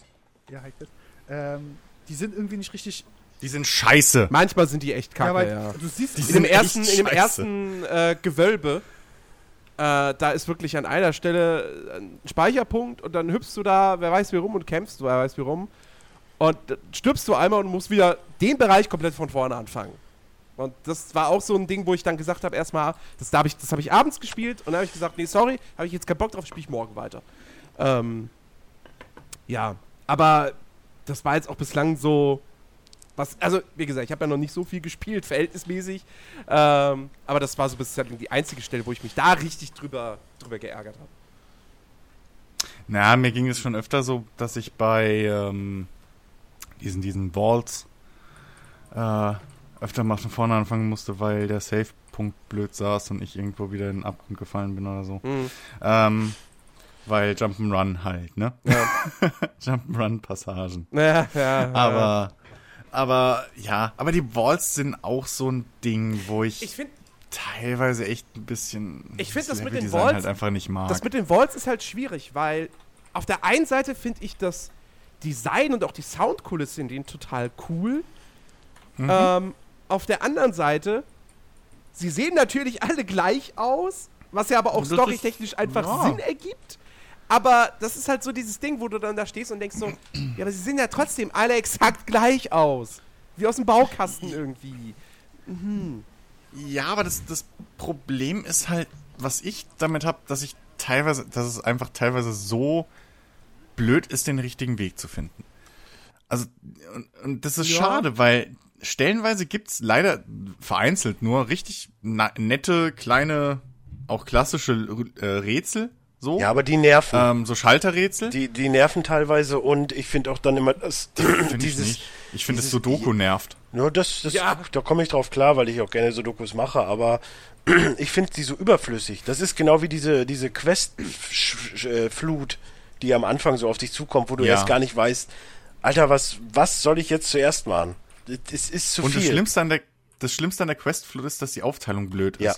ja, halt jetzt, ähm, die sind irgendwie nicht richtig, Die sind scheiße. Manchmal sind die echt kacke, weil ja. du siehst, Die In dem sind echt ersten, in dem ersten äh, Gewölbe, äh, da ist wirklich an einer Stelle ein Speicherpunkt und dann hüpfst du da, wer weiß wie rum und kämpfst, wer weiß wie rum. Und dann stirbst du einmal und musst wieder den Bereich komplett von vorne anfangen. Und das war auch so ein Ding, wo ich dann gesagt habe, erstmal, das habe ich, hab ich abends gespielt und dann habe ich gesagt, nee, sorry, habe ich jetzt keinen Bock drauf, spiele ich morgen weiter. Ähm, ja, aber das war jetzt auch bislang so, was, also wie gesagt, ich habe ja noch nicht so viel gespielt, verhältnismäßig, ähm, aber das war so bislang die einzige Stelle, wo ich mich da richtig drüber, drüber geärgert habe. Na, mir ging es schon öfter so, dass ich bei ähm, diesen, diesen Vaults äh, öfter mal von vorne anfangen musste, weil der Save-Punkt blöd saß und ich irgendwo wieder in den Abgrund gefallen bin oder so. Hm. Ähm, weil Jump'n'Run halt, ne? Ja. Jump'n'Run-Passagen. ja, ja, Aber, aber, ja, aber die Vaults sind auch so ein Ding, wo ich, Ich finde, teilweise echt ein bisschen Ich find das mit den Vaults- halt einfach nicht mag. das mit den Vaults ist halt schwierig, weil auf der einen Seite finde ich das Design und auch die Soundkulisse in denen total cool. Mhm. Ähm, auf der anderen Seite, sie sehen natürlich alle gleich aus, was ja aber auch storytechnisch einfach ja. Sinn ergibt. Aber das ist halt so dieses Ding, wo du dann da stehst und denkst so, ja, aber sie sehen ja trotzdem alle exakt gleich aus. Wie aus dem Baukasten irgendwie. Ja, aber das, das Problem ist halt, was ich damit habe, dass ich teilweise, dass es einfach teilweise so blöd ist, den richtigen Weg zu finden. Also, und, und das ist Ja. schade, weil stellenweise gibt's leider vereinzelt nur richtig nette, kleine, auch klassische äh, Rätsel, so. ja, aber die nerven. ähm, so Schalterrätsel. Die, die nerven teilweise und ich finde auch dann immer, dass Finde ich dieses, nicht. Ich finde, das Sudoku nervt. Nur das, das Ja. da komme ich drauf klar, weil ich auch gerne so Dokus mache, aber ich finde die so überflüssig. Das ist genau wie diese, diese Quest-Flut, die am Anfang so auf dich zukommt, wo du Ja. erst gar nicht weißt, Alter, was, was soll ich jetzt zuerst machen? Es ist zu Und das viel. Schlimmste an der, das Schlimmste an der Questflut ist, dass die Aufteilung blöd ist. Ja.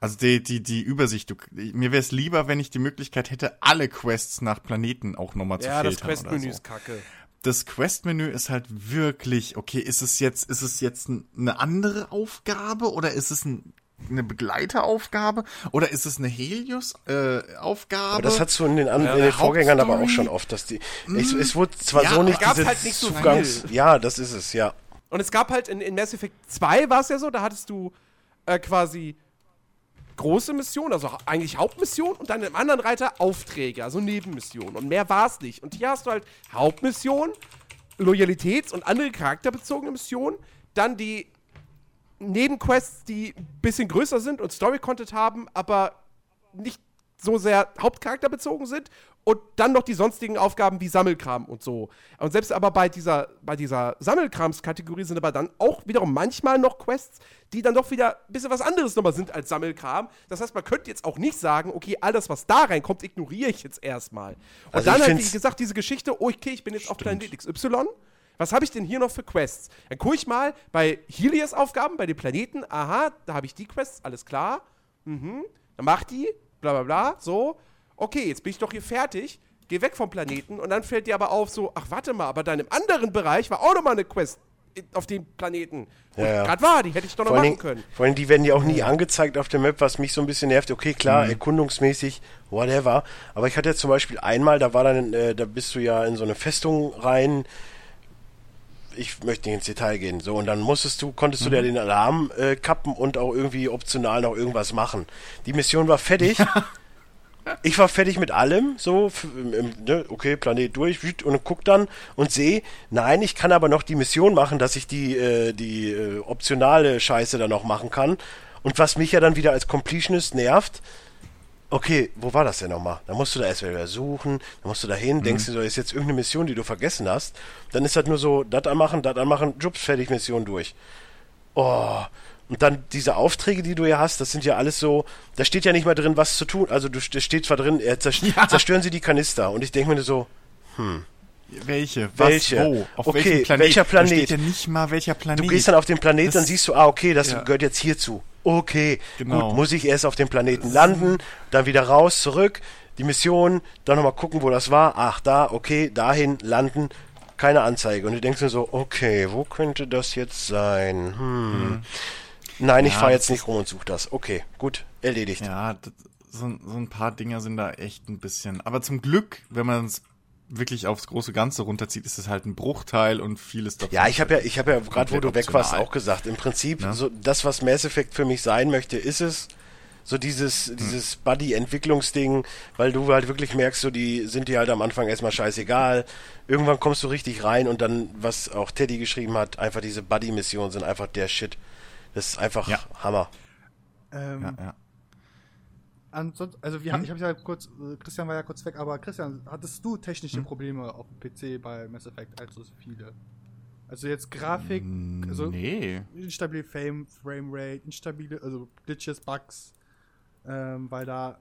Also die, die, die Übersicht. Du, mir wäre es lieber, wenn ich die Möglichkeit hätte, alle Quests nach Planeten auch nochmal zu Ja, das filtern oder Questmenü so. ist kacke. Das Questmenü ist halt wirklich, okay, ist es jetzt, ist es jetzt eine andere Aufgabe oder ist es ein, eine Begleiteraufgabe oder ist es eine Helios-Aufgabe? aber das hast du in den, an, Ja, in den Vorgängern aber auch schon oft, dass die, es, es wurde zwar Ja, so nicht gab's diese halt nicht so Zugangs, viel. ja, das ist es, ja. Und es gab halt in, in Mass Effect 2 war es ja so, da hattest du äh, quasi große Missionen, also eigentlich Hauptmission und dann im anderen Reiter Aufträge, also Nebenmissionen. Und mehr war es nicht. Und hier hast du halt Hauptmission, Loyalitäts- und andere charakterbezogene Missionen, dann die Nebenquests, die ein bisschen größer sind und Story-Content haben, aber nicht so sehr hauptcharakterbezogen sind und dann noch die sonstigen Aufgaben wie Sammelkram und so. Und selbst aber bei dieser, bei dieser Sammelkrams-Kategorie sind aber dann auch wiederum manchmal noch Quests, die dann doch wieder ein bisschen was anderes nochmal sind als Sammelkram. Das heißt, man könnte jetzt auch nicht sagen, okay, alles, was da reinkommt, ignoriere ich jetzt erstmal. Und Also dann ich halt, wie gesagt, diese Geschichte, oh, okay, ich bin jetzt auf Planet XY. Was habe ich denn hier noch für Quests? Dann gucke ich mal bei Helios Aufgaben, bei den Planeten. Aha, da habe ich die Quests, alles klar. Mhm. Dann mach die, bla bla bla, so. Okay, jetzt bin ich doch hier fertig. Geh weg vom Planeten und dann fällt dir aber auf, so, ach warte mal, aber dann im anderen Bereich war auch nochmal eine Quest auf den Planeten. Ja, ja. Gerade war, die hätte ich doch noch Vor machen können. vor allem, die werden ja auch nie angezeigt auf der Map, was mich so ein bisschen nervt. Okay, klar, Mhm. erkundungsmäßig, whatever. Aber ich hatte jetzt zum Beispiel einmal, da war dann, äh, da bist du ja in so eine Festung rein. Ich möchte nicht ins Detail gehen. So, und dann musstest du, konntest Mhm. du dir den Alarm äh, kappen und auch irgendwie optional noch irgendwas machen. Die Mission war fertig. Ich war fertig mit allem, so, im- im, ne, okay, Planet durch, und guck dann und sehe, nein, ich kann aber noch die Mission machen, dass ich die, äh, die äh, optionale Scheiße dann noch machen kann. Und was mich ja dann wieder als Completionist nervt, okay, wo war das denn nochmal? Da musst du da erstmal wieder suchen, dann musst du da hin, denkst du, so ist jetzt irgendeine Mission, die du vergessen hast. Dann ist das nur so, das anmachen, das anmachen, Jobs, fertig, Mission durch. Oh. Und dann diese Aufträge, die du ja hast, das sind ja alles so, da steht ja nicht mal drin, was zu tun. Also du, da steht zwar drin, äh, zerst zerstören sie die Kanister. Und ich denke mir so, Welche? Was? Welche? Wo? Auf Okay, welchem Planet? welcher Planet? Da steht ja nicht mal welcher Planet. du gehst dann auf den Planet, Das- dann siehst du, ah, okay, das Ja. gehört jetzt hierzu. Okay, Genau. gut, muss ich erst auf dem Planeten landen, dann wieder raus, zurück, die Mission, dann nochmal gucken, wo das war. Ach, da, okay, dahin, landen, keine Anzeige. Und du denkst dir so, okay, wo könnte das jetzt sein? Hm. Nein, ich Ja, fahre das jetzt nicht rum und suche das. Okay, gut, erledigt. Ja, das, so, so ein paar Dinger sind da echt ein bisschen. Aber zum Glück, wenn man es wirklich aufs große Ganze runterzieht, ist es halt ein Bruchteil und vieles davon. Ja, ich habe ja, ich habe ja gerade, wo du weg warst, auch gesagt. Im Prinzip, Ne? so das, was Mass Effect für mich sein möchte, ist es so dieses, Hm. dieses Buddy-Entwicklungsding, weil du halt wirklich merkst, so die sind dir halt am Anfang erstmal scheißegal. Irgendwann kommst du richtig rein und dann, was auch Teddy geschrieben hat, einfach diese Buddy-Missionen sind einfach der Shit. Das ist einfach Ja. Hammer. Ähm, Ja, ja. Ansonsten, also wir, Hm? ich habe ja kurz, äh, Christian war ja kurz weg, aber Christian, hattest du technische Hm? Probleme auf dem PC bei Mass Effect, also so viele? Also jetzt Grafik, also nee. instabile Frame, Framerate, instabile, also Glitches, Bugs, ähm, weil da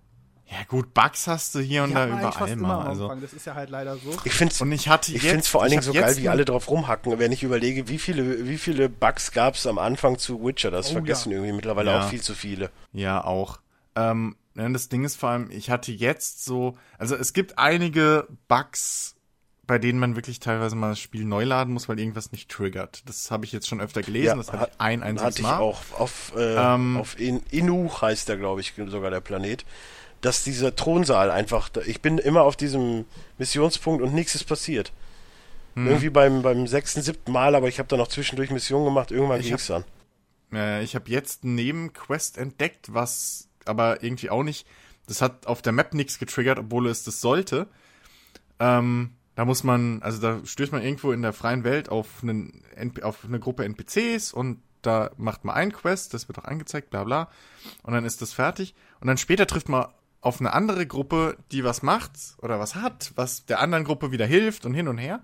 Ja gut, Bugs hast du hier und die da überall fast immer mal. am Also, Anfang, das ist ja halt leider so. Ich find's, und ich hatte ich jetzt, vor allen Dingen so geil, wie alle drauf rumhacken, wenn ich überlege, wie viele, wie viele Bugs gab's am Anfang zu Witcher. Das Oh, vergessen ja. irgendwie mittlerweile Ja. auch viel zu viele. Ja, auch. Ähm, das Ding ist vor allem, ich hatte jetzt so, also es gibt einige Bugs, bei denen man wirklich teilweise mal das Spiel neu laden muss, weil irgendwas nicht triggert. Das habe ich jetzt schon öfter gelesen, das hatte ich ein einziges Hatte ich Mal. auch auf, äh, Ähm, auf In Inu heißt der, glaube ich, sogar der Planet. Dass dieser Thronsaal einfach, ich bin immer auf diesem Missionspunkt und nichts ist passiert. Hm. Irgendwie beim, beim sechsten, siebten Mal, aber ich habe da noch zwischendurch Missionen gemacht, irgendwann Ich ging's dann. Äh, ich habe jetzt einen Nebenquest entdeckt, was aber irgendwie auch nicht. Das hat auf der Map nichts getriggert, obwohl es das sollte. Ähm, da muss man, also da stößt man irgendwo in der freien Welt auf, einen, auf eine Gruppe NPCs und da macht man ein Quest, das wird auch angezeigt, bla bla. Und dann ist das fertig. Und dann später trifft man auf eine andere Gruppe, die was macht oder was hat, was der anderen Gruppe wieder hilft und hin und her.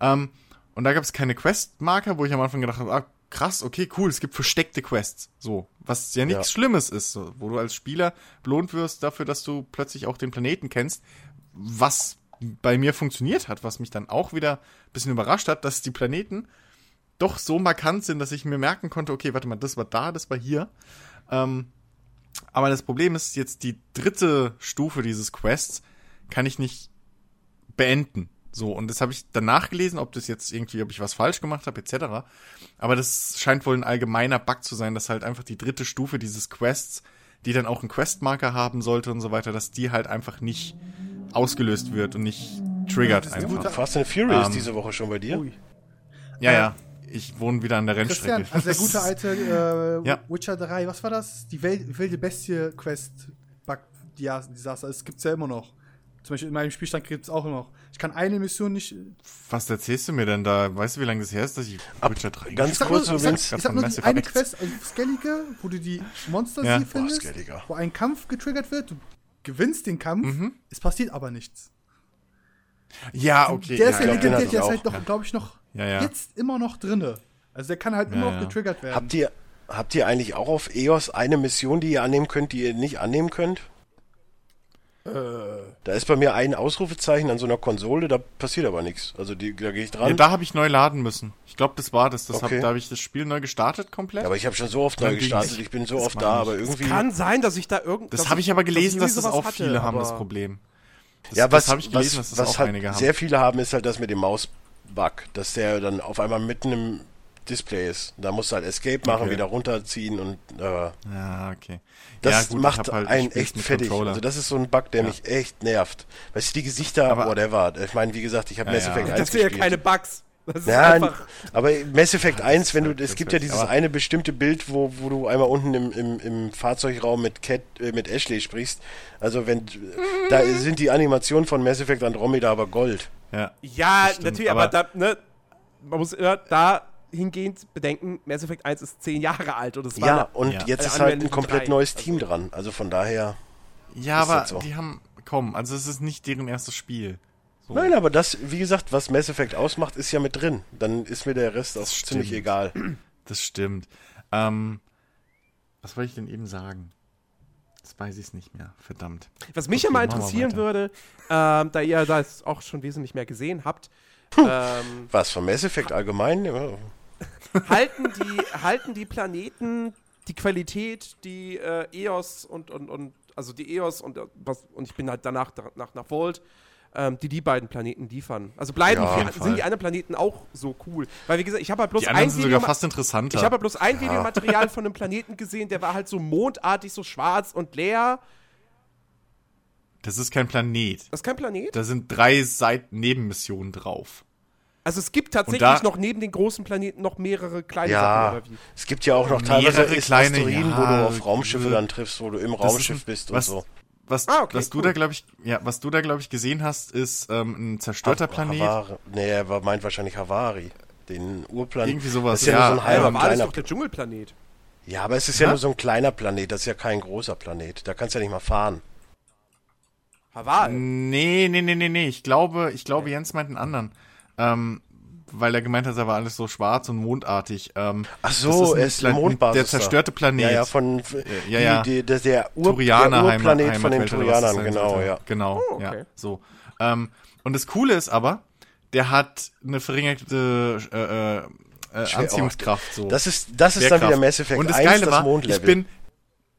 Ähm, und da gab es keine Questmarker, wo ich am Anfang gedacht habe, ah, krass, okay, cool, es gibt versteckte Quests. So, was ja nichts Ja. Schlimmes ist, so, wo du als Spieler belohnt wirst dafür, dass du plötzlich auch den Planeten kennst, was bei mir funktioniert hat, was mich dann auch wieder ein bisschen überrascht hat, dass die Planeten doch so markant sind, dass ich mir merken konnte, okay, warte mal, das war da, das war hier. Ähm, aber das Problem ist, jetzt die dritte Stufe dieses Quests kann ich nicht beenden. So, und das habe ich danach gelesen, ob das jetzt irgendwie, ob ich was falsch gemacht habe, etc. Aber das scheint wohl ein allgemeiner Bug zu sein, dass halt einfach die dritte Stufe dieses Quests, die dann auch einen Questmarker haben sollte und so weiter, dass die halt einfach nicht ausgelöst wird und nicht triggert Das ist eine einfach. gute- Fast and Furious Ähm, diese Woche schon bei dir. Ui. Ja, ja. Ich wohne wieder an der Christian, Rennstrecke. also der gute alte äh, Ja. Witcher 3, was war das? Die Wel wilde Bestie-Quest Bug Desaster. Das gibt's ja immer noch. Zum Beispiel in meinem Spielstand gibt es auch immer noch. Ich kann eine Mission nicht. Was erzählst du mir denn da? Weißt du, wie lange das her ist, dass ich Ab- Witcher 3 ganz kurz nur, ich sag, ich sag nur die eine Quest, also Skellige, wo du die Monster Ja. sie Boah, findest, Skelliger. wo ein Kampf getriggert wird, du gewinnst den Kampf, Mhm. es passiert aber nichts. Ja, okay. der ja, ist ja legendär, ich der ist auch. halt noch, glaube ich, noch Ja, ja. jetzt immer noch drinne. Also der kann halt Ja, immer noch ja. getriggert werden. Habt ihr, habt ihr eigentlich auch auf EOS eine Mission, die ihr annehmen könnt, die ihr nicht annehmen könnt? Äh. Da ist bei mir ein Ausrufezeichen an so einer Konsole, da passiert aber nichts. Also die, da gehe ich dran. Ja, da habe ich neu laden müssen. Ich glaube, das war das. das Okay. hab, da habe ich das Spiel neu gestartet komplett. aber ich habe schon so oft neu gestartet, ich bin so Das oft da, aber irgendwie. Kann sein, dass ich da irgend. das dass habe ich aber gelesen, dass, irgendwie das auch viele hatte, haben, das Problem. Das, ja, was, das habe ich gelesen, was, dass das was auch halt einige haben. sehr viele haben, ist halt das mit dem Mausbug, dass der dann auf einmal mitten im Display ist. Da musst du halt Escape machen, Okay. wieder runterziehen und äh, Ja, okay. das ja, gut, macht halt- einen echt fertig. Controller. Also das ist so ein Bug, der Ja. mich echt nervt. Weißt du, die Gesichter, Aber- whatever. Ich meine, wie gesagt, ich habe Ja, Mass ja. Effect 1 Das sind ja keine Bugs. Das ist Ja, einfach. aber Mass Effect 1, wenn du, halt- es gibt ja wird- dieses eine bestimmte Bild, wo, wo du einmal unten im, im, im Fahrzeugraum mit Cat, äh, mit Ashley sprichst. Also wenn, da sind die Animationen von Mass Effect Andromeda aber Gold. Ja. Ja, natürlich, aber, aber- da, ne, man muss immer da hingehend bedenken, Mass Effect 1 ist 10 Jahre alt und es war Ja, und Ja. jetzt ist halt ein komplett 3, neues also- Team dran. Also von daher. Ja, Ist aber das so? die haben, komm, also es ist nicht deren erstes Spiel. So. Nein, aber das, wie gesagt, was Mass Effect ausmacht, ist ja mit drin. Dann ist mir der Rest auch Das ziemlich stimmt. egal. Das stimmt. Ähm, was wollte ich denn eben sagen? Jetzt weiß ich es nicht mehr. Verdammt. Was mich Okay, ja mal interessieren würde, ähm, da ihr das auch schon wesentlich mehr gesehen habt, ähm, Was, von Mass Effect allgemein? Ja. Halten, die, halten die Planeten die Qualität, die äh, EOS und, und, und also die EOS und äh, was und ich bin halt danach nach, nach Volt, ähm, die die beiden Planeten liefern. Also bleiben Ja, die, sind die anderen Planeten auch so cool? Weil wie gesagt, ich habe halt bloß Die ein sind Video, sogar fast interessanter. ich habe halt bloß ein Videomaterial von einem Planeten gesehen, der war halt so mondartig, so schwarz und leer. das ist kein Planet. Das ist kein Planet. Da sind drei Seiten-Nebenmissionen drauf. Also es gibt tatsächlich da- noch neben den großen Planeten noch mehrere kleine Ja, Sachen oder wie? es gibt ja auch noch teilweise ist kleine, Asteroiden, wo ja, du auf Raumschiffe dann triffst, wo du im Raumschiff ist ein- bist was, und so. Was, Ah, okay, was du cool. da, glaube ich, ja, was du da, glaube ich, gesehen hast, ist ähm, ein zerstörter Planet. Havari. Nee, er meint wahrscheinlich Havari. Den Urplanet. Irgendwie sowas, Das ist ja, ja, nur so ein halber das kleiner doch der Dschungelplanet? Ja, aber es ist ja Hä? nur so ein kleiner Planet, das ist ja kein großer Planet. Da kannst du ja nicht mal fahren. Hawaii. Nee, nee, nee, nee, nee. Ich glaube, ich glaube, Jens meint einen anderen. Ähm, weil er gemeint hat, da war alles so schwarz und mondartig. Ähm, Ach das so, ein er ist Mondbasis. Der zerstörte. Planet. Ja, ja, von ja, ja. Die, die, der, der, Ur, Turianer der Urplanet Heimat- von den Turianern, genau, ja. Genau, Oh, okay. ja, so. Ähm, und das Coole ist aber, der hat eine verringerte äh, äh, äh, Anziehungskraft. So. Das ist, das ist dann wieder Mass Effect und das 1, Geile das war, Mondlevel. ich bin,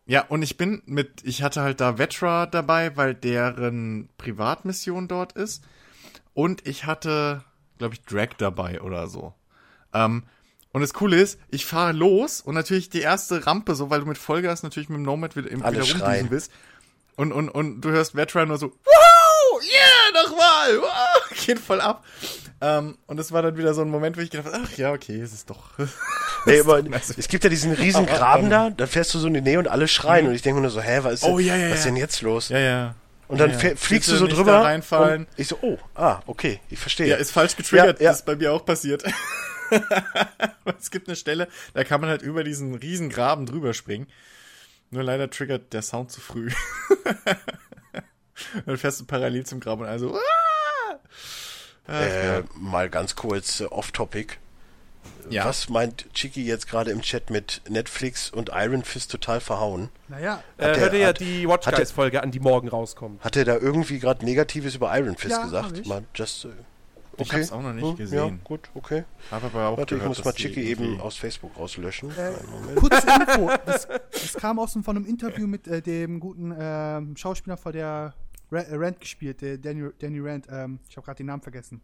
ja, und ich bin mit, ich hatte halt da Vetra dabei, weil deren Privatmission dort ist. Und ich hatte, glaube ich, Drag dabei oder so. Ähm, und das Coole ist, ich fahre los und natürlich die erste Rampe, so weil du mit Vollgas natürlich mit dem Nomad wieder, wieder rumdüsen willst. Und, und, und du hörst Veteran nur so, wow, yeah, nochmal, wow, geht voll ab. Ähm, und das war dann wieder so ein Moment, wo ich gedacht habe, ach ja, okay, es ist doch. Nee, aber es gibt ja diesen riesen Graben da, da fährst du so in die Nähe und alle schreien und ich denke mir nur so, hä, was ist, Oh, ja, ja, was ist denn jetzt los? ja, ja. Und dann ja, fliegst du so drüber reinfallen. ich so, oh, ah, okay, ich verstehe. Ja, ist falsch getriggert. Ja, ja. Das ist bei mir auch passiert. es gibt eine Stelle, da kann man halt über diesen riesen Graben drüber springen. Nur leider triggert der Sound zu früh. dann fährst du parallel zum Graben und also. Ah! Äh, mal ganz kurz äh, off-topic. Ja. Was meint Chiki jetzt gerade im Chat mit Netflix und Iron Fist total verhauen? Naja, Äh, Hat hört ihr ja die Watch hat der- Guys Folge an, die morgen rauskommt. Hat er da irgendwie gerade Negatives über Iron Fist Ja, gesagt? ich. Mal just, äh, okay. Ich hab's auch noch nicht Hm, gesehen. Ja, gut, okay. Hab aber auch Warte, ich gehört, muss dass mal Chiki eben aus Facebook rauslöschen. Äh, kurze Info. Das, das kam aus dem, von einem Interview mit äh, dem guten ähm, Schauspieler von der Ra äh, Rand gespielt, der Danny, Danny Rand. Ähm, ich habe gerade den Namen vergessen.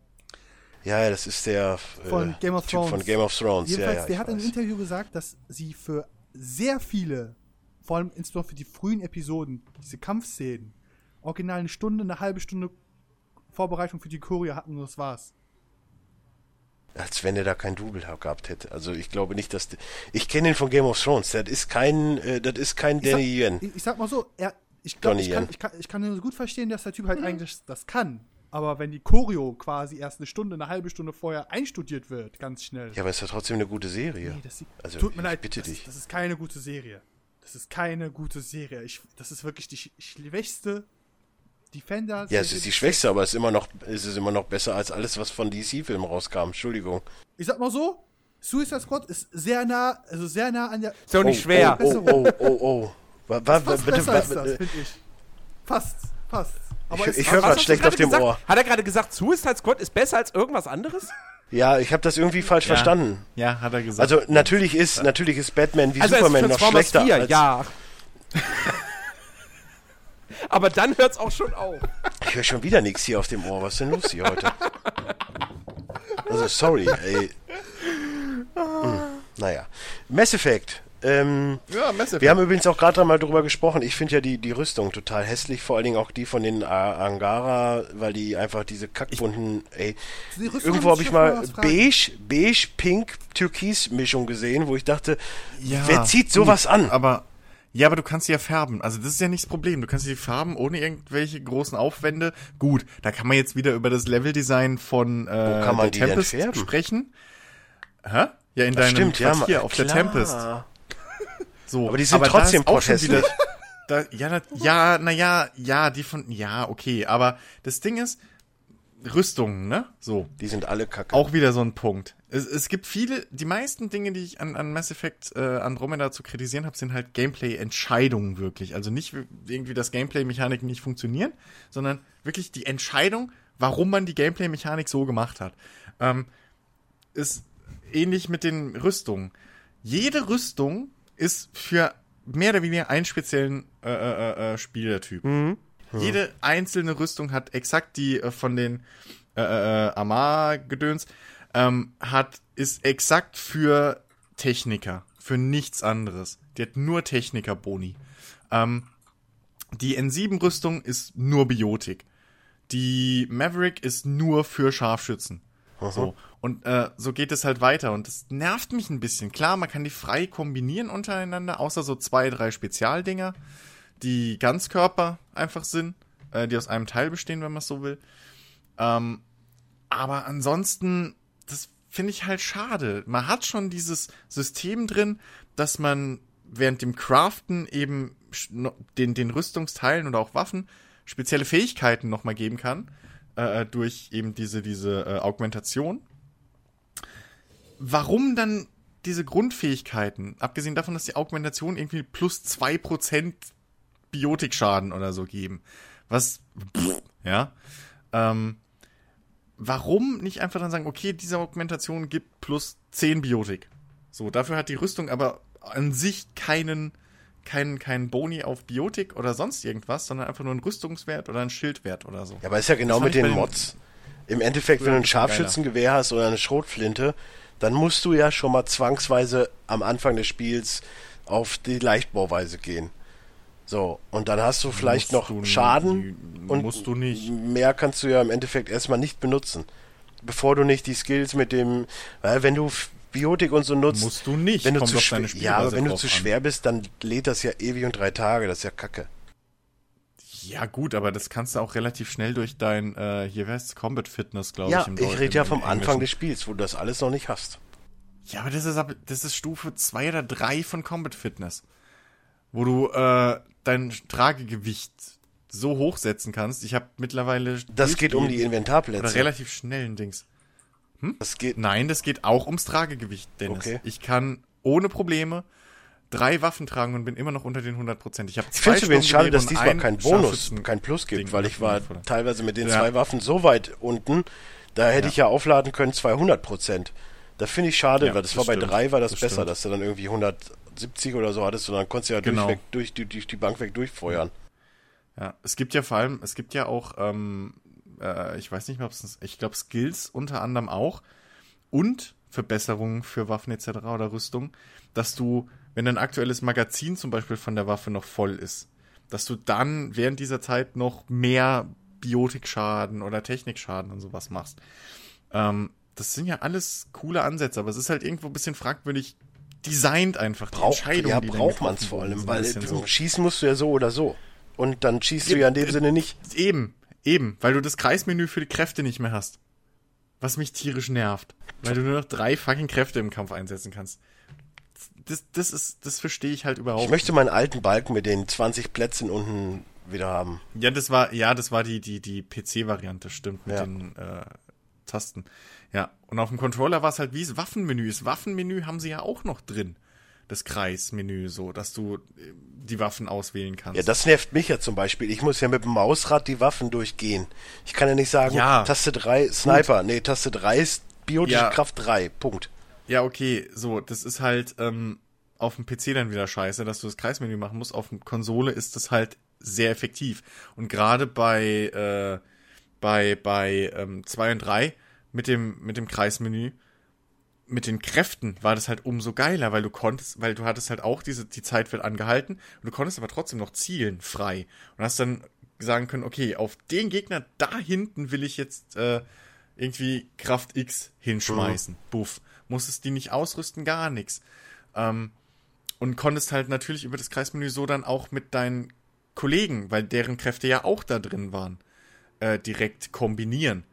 Ja, ja, das ist der Von äh, Game of Typ Thrones. von Game of Thrones. Jedenfalls, ja, ja, der ich hat in einem weiß. Interview gesagt, dass sie für sehr viele, vor allem insbesondere für die frühen Episoden, diese Kampfszenen, original eine Stunde, eine halbe Stunde Vorbereitung für die Choreo hatten und das war's. Als wenn er da kein Double gehabt hätte. Also ich glaube nicht, dass ich kenne ihn von Game of Thrones. Das ist kein, äh, das ist kein Ich sag, Danny Yen. ich, ich sag mal so, er, ich glaube, Donnie ich kann, ich, kann, ich kann nur gut verstehen, dass der Typ halt eigentlich das kann. Aber wenn die Choreo quasi erst eine Stunde, eine halbe Stunde vorher einstudiert wird, ganz schnell. Ja, aber es ist ja trotzdem eine gute Serie. Nee, das, Also, tut mir ich leid, bitte das, dich. das ist keine gute Serie. Das ist keine gute Serie. Ich, das ist wirklich die sch- schwächste Defender. Ja, es ist die schwächste, aber es ist immer noch, es ist immer noch besser als alles, was von DC-Filmen rauskam. Entschuldigung. Ich sag mal so, Suicide Squad ist sehr nah, also sehr nah an der. Ist ja auch nicht schwer. Oh, oh, oh, oh, oh. Bitte, das, finde ich. Fast, fast. Aber Ich- es- ich höre hast schlecht auf dem gesagt, Ohr. Hat er gerade gesagt, Suicide Squad ist besser als irgendwas anderes? Ja, ich habe das irgendwie falsch Ja. verstanden. Ja, hat er gesagt. Also natürlich ist, natürlich ist Batman wie also Superman es noch schlechter 4, als. ja. Aber dann hört's auch schon auf. Ich höre schon wieder nichts hier auf dem Ohr. Was ist denn los hier heute? Also sorry, ey. Naja. Mass Effect. Ähm, Ja, Massive. wir haben übrigens auch gerade mal drüber gesprochen. Ich finde ja die, die Rüstung total hässlich, vor allen Dingen auch die von den Angara, weil die einfach diese kackbunten, ey. Irgendwo habe ich mal beige, beige, pink, türkis Mischung gesehen, wo ich dachte, Ja, wer zieht sowas gut, an? Aber ja, aber du kannst sie ja färben. Also das ist ja nicht das Problem. Du kannst sie färben ohne irgendwelche großen Aufwände. Gut, da kann man jetzt wieder über das Leveldesign von äh, Wo kann man der die denn Tempest färben? sprechen. Hä? Ja, in Das deinem stimmt, ja, Quartier ma- auf der klar. Tempest. So, Aber die sind da trotzdem protestlich. Da, ja, na, ja, naja, ja, die von, ja, okay, aber das Ding ist, Rüstungen, ne? So. Die sind alle kacke. Auch wieder so ein Punkt. Es, es gibt viele, die meisten Dinge, die ich an, an Mass Effect äh, Andromeda zu kritisieren habe, sind halt Gameplay-Entscheidungen wirklich. Also nicht irgendwie, dass Gameplay-Mechaniken nicht funktionieren, sondern wirklich die Entscheidung, warum man die Gameplay-Mechanik so gemacht hat. Ähm, ist ähnlich mit den Rüstungen. Jede Rüstung ist für mehr oder weniger einen speziellen äh, äh, äh, Spielertyp. Jede einzelne Rüstung hat exakt die äh, von den äh, äh, Amar-Gedöns, ähm, hat, ist exakt für Techniker, für nichts anderes. Die hat nur Techniker-Boni. Ähm, die N7-Rüstung ist nur Biotik. Die Maverick ist nur für Scharfschützen. So. Und äh, so geht es halt weiter. Und das nervt mich ein bisschen. Klar, man kann die frei kombinieren untereinander, außer so zwei, drei Spezialdinger, die Ganzkörper einfach sind, äh, die aus einem Teil bestehen, wenn man so will. Ähm, aber ansonsten, das finde ich halt schade. Man hat schon dieses System drin, dass man während dem Craften eben den, den Rüstungsteilen oder auch Waffen spezielle Fähigkeiten nochmal geben kann, äh, durch eben diese, diese äh, Augmentation. Warum dann diese Grundfähigkeiten, abgesehen davon, dass die Augmentation irgendwie plus 2% Biotikschaden oder so geben, was, pff, ja, ähm, warum nicht einfach dann sagen, okay, diese Augmentation gibt plus 10 Biotik. So, dafür hat die Rüstung aber an sich keinen, keinen, keinen Boni auf Biotik oder sonst irgendwas, sondern einfach nur einen Rüstungswert oder einen Schildwert oder so. Ja, aber ist ja genau mit den Mods. Im Endeffekt, wenn du ein. Scharfschützengewehr hast oder eine Schrotflinte, dann musst du ja schon mal zwangsweise am Anfang des Spiels auf die Leichtbauweise gehen. So, und dann hast du vielleicht Musst noch du Schaden und musst du nicht. mehr kannst du ja im Endeffekt erstmal nicht benutzen. Bevor du nicht die Skills mit dem, weil wenn du Biotik und so nutzt, Musst du nicht. wenn du kommt zu schwer, ja, aber wenn du zu an. schwer bist, dann lädt das ja ewig und drei Tage, das ist ja kacke. Ja, gut, aber das kannst du auch relativ schnell durch dein, äh, hier heißt Combat Fitness, glaube Ja, ich. im ich rede ja vom Anfang Englischen. des Spiels, wo du das alles noch nicht hast. Ja, aber das ist, das ist Stufe 2 oder 3 von Combat Fitness. Wo du äh, dein Tragegewicht so hochsetzen kannst. Ich habe mittlerweile. Das geht um die durchgehend- Oder Inventarplätze. relativ schnellen Dings. Das geht. Nein, das geht auch ums Tragegewicht, Dennis. Okay. Ich kann ohne Probleme drei Waffen tragen und bin immer noch unter den 100 Prozent. Ich habe Ich finde es übrigens schade, dass diesmal ein kein Bonus, kein Plus gibt, Ding weil ich war teilweise mit den Ja. zwei Waffen so weit unten, da hätte Ja. ich ja aufladen können 200 Prozent. Da finde ich schade, Ja, weil das, das war bei stimmt. drei war das, Das besser, stimmt. dass du dann irgendwie 170 oder so hattest und dann konntest du ja Genau. durchweg, durch, die, die, die Bank weg durchfeuern. Ja, es gibt ja vor allem, es gibt ja auch, ähm, äh, ich weiß nicht mehr, ob es, ich glaube Skills unter anderem auch und Verbesserungen für Waffen etc. oder Rüstung, dass du, wenn ein aktuelles Magazin zum Beispiel von der Waffe noch voll ist, dass du dann während dieser Zeit noch mehr Biotikschaden oder Technikschaden und sowas machst. Ähm, das sind ja alles coole Ansätze, aber es ist halt irgendwo ein bisschen fragwürdig designt einfach. Die Braucht, Entscheidung, ja, die braucht man es vor allem, weil so. schießen musst du ja so oder so. Und dann schießt du ja in dem Sinne nicht. Eben, eben, weil du das Kreismenü für die Kräfte nicht mehr hast. Was mich tierisch nervt. Weil du nur noch drei fucking Kräfte im Kampf einsetzen kannst. Das, das ist, das verstehe ich halt überhaupt. Ich möchte meinen alten Balken mit den 20 Plätzen unten wieder haben. Ja, das war, ja, das war die, die, die PC-Variante, stimmt, mit Ja. den äh, Tasten. Ja, und auf dem Controller war es halt wie das Waffenmenü. Das Waffenmenü haben sie ja auch noch drin. Das Kreismenü, so, dass du äh, die Waffen auswählen kannst. Ja, das nervt mich ja zum Beispiel. Ich muss ja mit dem Mausrad die Waffen durchgehen. Ich kann ja nicht sagen, Ja. Taste 3 Sniper. Nee, Taste 3 ist biotische Ja. Kraft 3. Punkt. Ja, okay, so, das ist halt ähm, auf dem PC dann wieder scheiße, dass du das Kreismenü machen musst. Auf der Konsole ist das halt sehr effektiv. Und gerade bei, äh, bei, bei ähm, 2 und 3 mit dem, mit dem Kreismenü mit den Kräften war das halt umso geiler, weil du konntest, weil du hattest halt auch diese, die Zeit wird angehalten und du konntest aber trotzdem noch zielen frei und hast dann sagen können, okay, auf den Gegner da hinten will ich jetzt äh, irgendwie Kraft X hinschmeißen. Mhm. Buff. Musstest die nicht ausrüsten, gar nichts. Ähm, und konntest halt natürlich über das Kreismenü so dann auch mit deinen Kollegen, weil deren Kräfte ja auch da drin waren, äh, direkt kombinieren.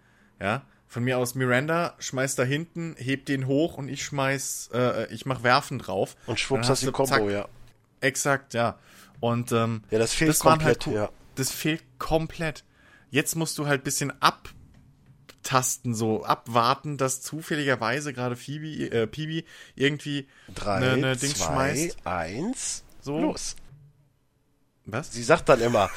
Ja, von mir aus Miranda schmeißt da hinten, hebt den hoch und ich schmeiß, äh, ich mach Werfen drauf. Und schwupps hast du Combo, ja. Exakt, ja. Und ähm, Ja, das fehlt das waren komplett, halt ja. Das fehlt komplett. Jetzt musst du halt bisschen abtasten, so abwarten, dass zufälligerweise gerade Phoebe, äh, Pibi irgendwie Drei, ne, ne Dings zwei, schmeißt. eins, So. los. Was? Sie sagt dann immer,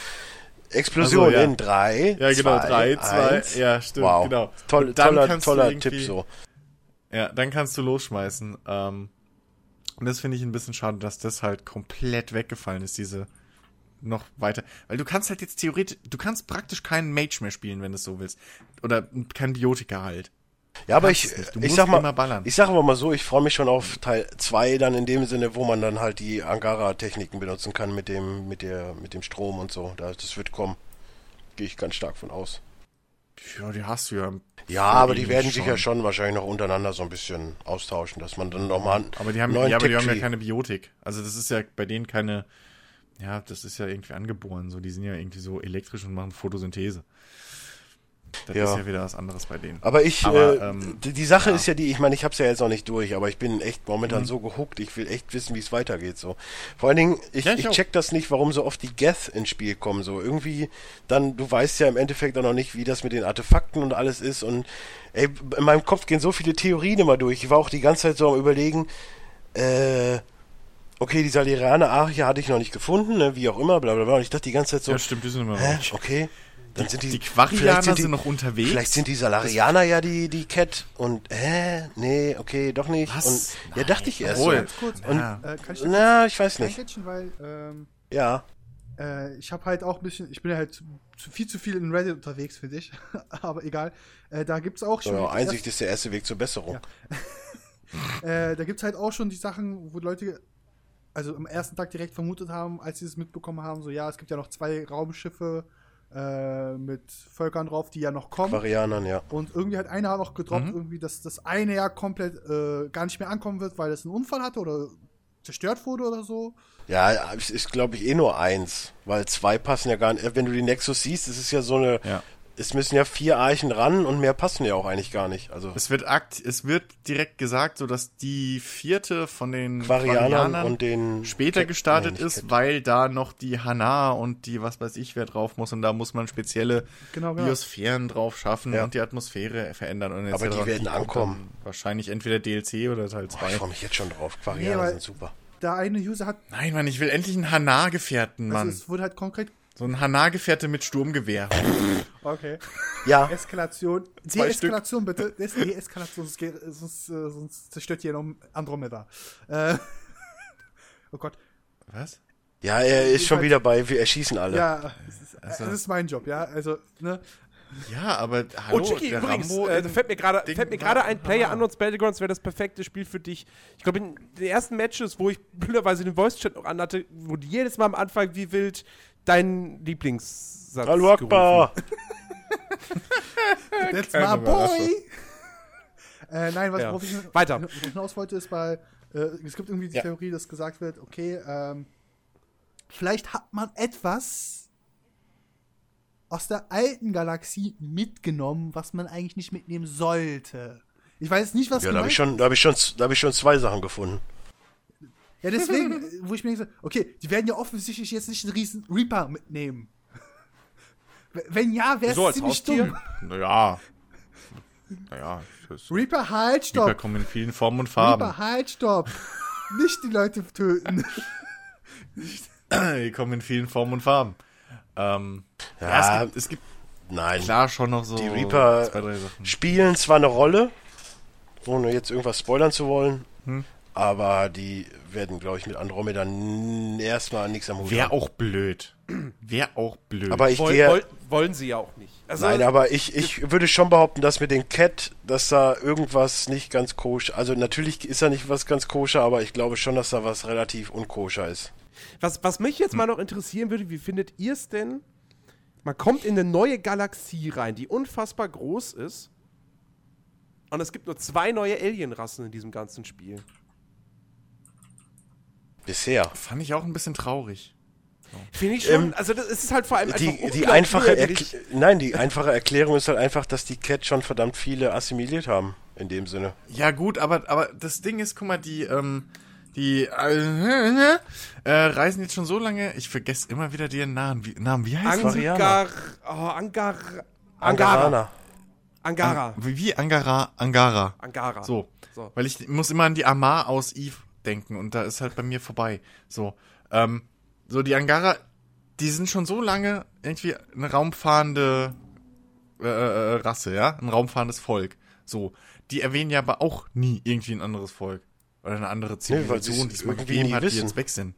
Explosion Ach so, ja. in drei, Ja, genau, zwei, drei, zwei, eins. ja, stimmt, wow. genau. Toll, toller, toller Tipp so. Ja, dann kannst du losschmeißen. Ähm, und das finde ich ein bisschen schade, dass das halt komplett weggefallen ist, diese noch weiter. Weil du kannst halt jetzt theoretisch, du kannst praktisch keinen Mage mehr spielen, wenn du es so willst. Oder kein Biotika halt. Ja, aber ich, ich sag mal, immer ballern. ich sag aber mal so, ich freue mich schon auf Teil 2 dann in dem Sinne, wo man dann halt die Angara-Techniken benutzen kann mit dem, mit der, mit dem Strom und so. Da- Das wird kommen. Gehe ich ganz stark von aus. Ja, die hast du ja. Ja, aber die werden sich ja schon wahrscheinlich noch untereinander so ein bisschen austauschen, dass man dann nochmal Aber die haben, ja, aber die haben ja keine Biotik. Also das ist ja bei denen keine, ja, das ist ja irgendwie angeboren. So, die sind ja irgendwie so elektrisch und machen Photosynthese. Das Ja. ist ja wieder was anderes bei denen. Aber ich, Aber, äh, ähm, die, die Sache ja. ist ja die, ich meine, ich habe es ja jetzt noch nicht durch, aber ich bin echt momentan Mhm. so gehuckt, ich will echt wissen, wie es weitergeht. So, vor allen Dingen, ich, Ja, ich ich check das nicht, warum so oft die Geth ins Spiel kommen. So irgendwie, dann, du weißt ja im Endeffekt auch noch nicht, wie das mit den Artefakten und alles ist. Und ey, in meinem Kopf gehen so viele Theorien immer durch. Ich war auch die ganze Zeit so am überlegen, äh, okay, die Salirianer Arche hatte ich noch nicht gefunden, ne, wie auch immer, bla bla bla. Und ich dachte die ganze Zeit so, ja, stimmt, die sind immer hä, okay. Dann sind die, Die vielleicht Quarianer sind sind, die- noch unterwegs. Vielleicht sind die Salarianer ja die, die Cat und, hä, nee, okay, doch nicht. Was? Und, ja, dachte ich erst Obwohl. so. Ganz kurz, Und- Ja. äh, kann ich Na, ich weiß nicht. weil ähm, Ja. äh, ich habe halt auch ein bisschen, ich bin halt zu, zu, viel zu viel in Reddit unterwegs, finde ich. Aber egal. Äh, da gibt's auch schon. ja die Einsicht ist der erste Weg zur Besserung. Äh, da gibt es halt auch schon die Sachen, wo Leute also am ersten Tag direkt vermutet haben, als sie es mitbekommen haben, so ja, es gibt ja noch zwei Raumschiffe äh, mit Völkern drauf, die ja noch kommen. Varianern, ja. Und irgendwie hat einer noch gedroppt, Mhm. irgendwie, dass das eine ja komplett äh, gar nicht mehr ankommen wird, weil es einen Unfall hatte oder zerstört wurde oder so. Ja, es ist, glaube ich, eh nur eins, weil zwei passen ja gar nicht. Wenn du die Nexus siehst, es ist ja so eine. Ja. Es müssen ja vier Archen ran und mehr passen ja auch eigentlich gar nicht. Also Es wird akt, es wird direkt gesagt, so dass die vierte von den Quarianern und den. später Cat- gestartet nee, nicht ist, Cat. weil da noch die Hana und die was weiß ich wer drauf muss und da muss man spezielle Genau, genau. Biosphären drauf schaffen Ja. und die Atmosphäre verändern. Und Aber die werden ankommen. Wahrscheinlich entweder DLC oder Teil Boah, ich 2. freue mich jetzt schon drauf. Quarianer weil- sind super. Der eine User hat, Nein, Mann, ich will endlich einen Hana-Gefährten, also Mann. es wurde halt konkret. So ein Hana-Gefährte mit Sturmgewehr. Okay. Ja, Eskalation. Deeskalation bitte. Des Deeskalation, sonst, sonst, äh, sonst zerstört hier noch Andromeda. Äh, oh Gott. Was? ja, er ist schon wieder bei, wir erschießen alle. Ja, es ist, Also- das ist mein Job, ja. Also, ne? Ja, aber hallo, oh, Chicky, der übrigens, Rambo äh, fällt mir gerade Ding fällt mir war gerade ein, Player. Unknowns Battlegrounds wäre das perfekte Spiel für dich. Ich glaube, in den ersten Matches, wo ich blöderweise den Voice-Chat noch anhatte, wurde jedes Mal am Anfang wie wild dein Lieblingssatz Hallo Akbar! That's my boy! äh, nein, was Ja. worauf ich Weiter. worauf ich hinaus wollte, ist bei, äh, es gibt irgendwie die Ja. Theorie, dass gesagt wird, okay, ähm, vielleicht hat man etwas aus der alten Galaxie mitgenommen, was man eigentlich nicht mitnehmen sollte. Ich weiß nicht, was Ja, da habe ich schon, da habe ich schon, da habe ich schon zwei Sachen gefunden. Ja, deswegen, wo ich mir denke, okay, die werden ja offensichtlich jetzt nicht einen riesen Reaper mitnehmen. Wenn ja, wäre es ziemlich Haustier? dumm. Naja. Naja, Reaper, halt, Reaper stopp! kommen in vielen Formen und Farben. Reaper, halt, stopp! nicht die Leute töten. Die kommen in vielen Formen und Farben. Ähm, ja, Ja. es, gibt, es gibt Nein. klar schon noch so Die Reaper zwei, spielen zwar eine Rolle, ohne jetzt irgendwas spoilern zu wollen, Hm. Aber die werden, glaube ich, mit Andromeda erstmal nichts am Hut Wäre haben. auch blöd. Wäre auch blöd. Aber ich Woll, gehe. woll, wollen sie ja auch nicht. Also, Nein, aber ich, ich würde schon behaupten, dass mit den Cat, dass da irgendwas nicht ganz koscher, also natürlich ist da nicht was ganz koscher, aber ich glaube schon, dass da was relativ unkoscher ist. was, was mich jetzt mal noch interessieren würde, wie findet ihr es denn? Man kommt in eine neue Galaxie rein, die unfassbar groß ist. Und es gibt nur zwei neue Alienrassen in diesem ganzen Spiel. Bisher. Fand ich auch ein bisschen traurig. Finde ich schon. Ähm, also, das ist halt vor allem Die, einfach die einfache unwürdig. Erkl Nein, die einfache Erklärung ist halt einfach, dass die Cat schon verdammt viele assimiliert haben, in dem Sinne. Ja, gut, aber, aber das Ding ist, guck mal, die, ähm, die äh, äh, reisen jetzt schon so lange, ich vergesse immer wieder ihren Namen. Wie, Namen, wie heißt? Angar. Oh, Angar. Angara. Angaraner. Angara. Wie, wie Angara, Angara. Angara. So. So. Weil ich muss immer an die Amar aus Eve denken und da ist halt bei mir vorbei. So. Ähm, so, die Angara, die sind schon so lange irgendwie eine raumfahrende äh, äh, Rasse, ja? Ein raumfahrendes Volk. So. Die erwähnen ja aber auch nie irgendwie ein anderes Volk. Oder eine andere Nee, Zivilisation, es die es mal gegeben hat, die wissen. jetzt weg sind.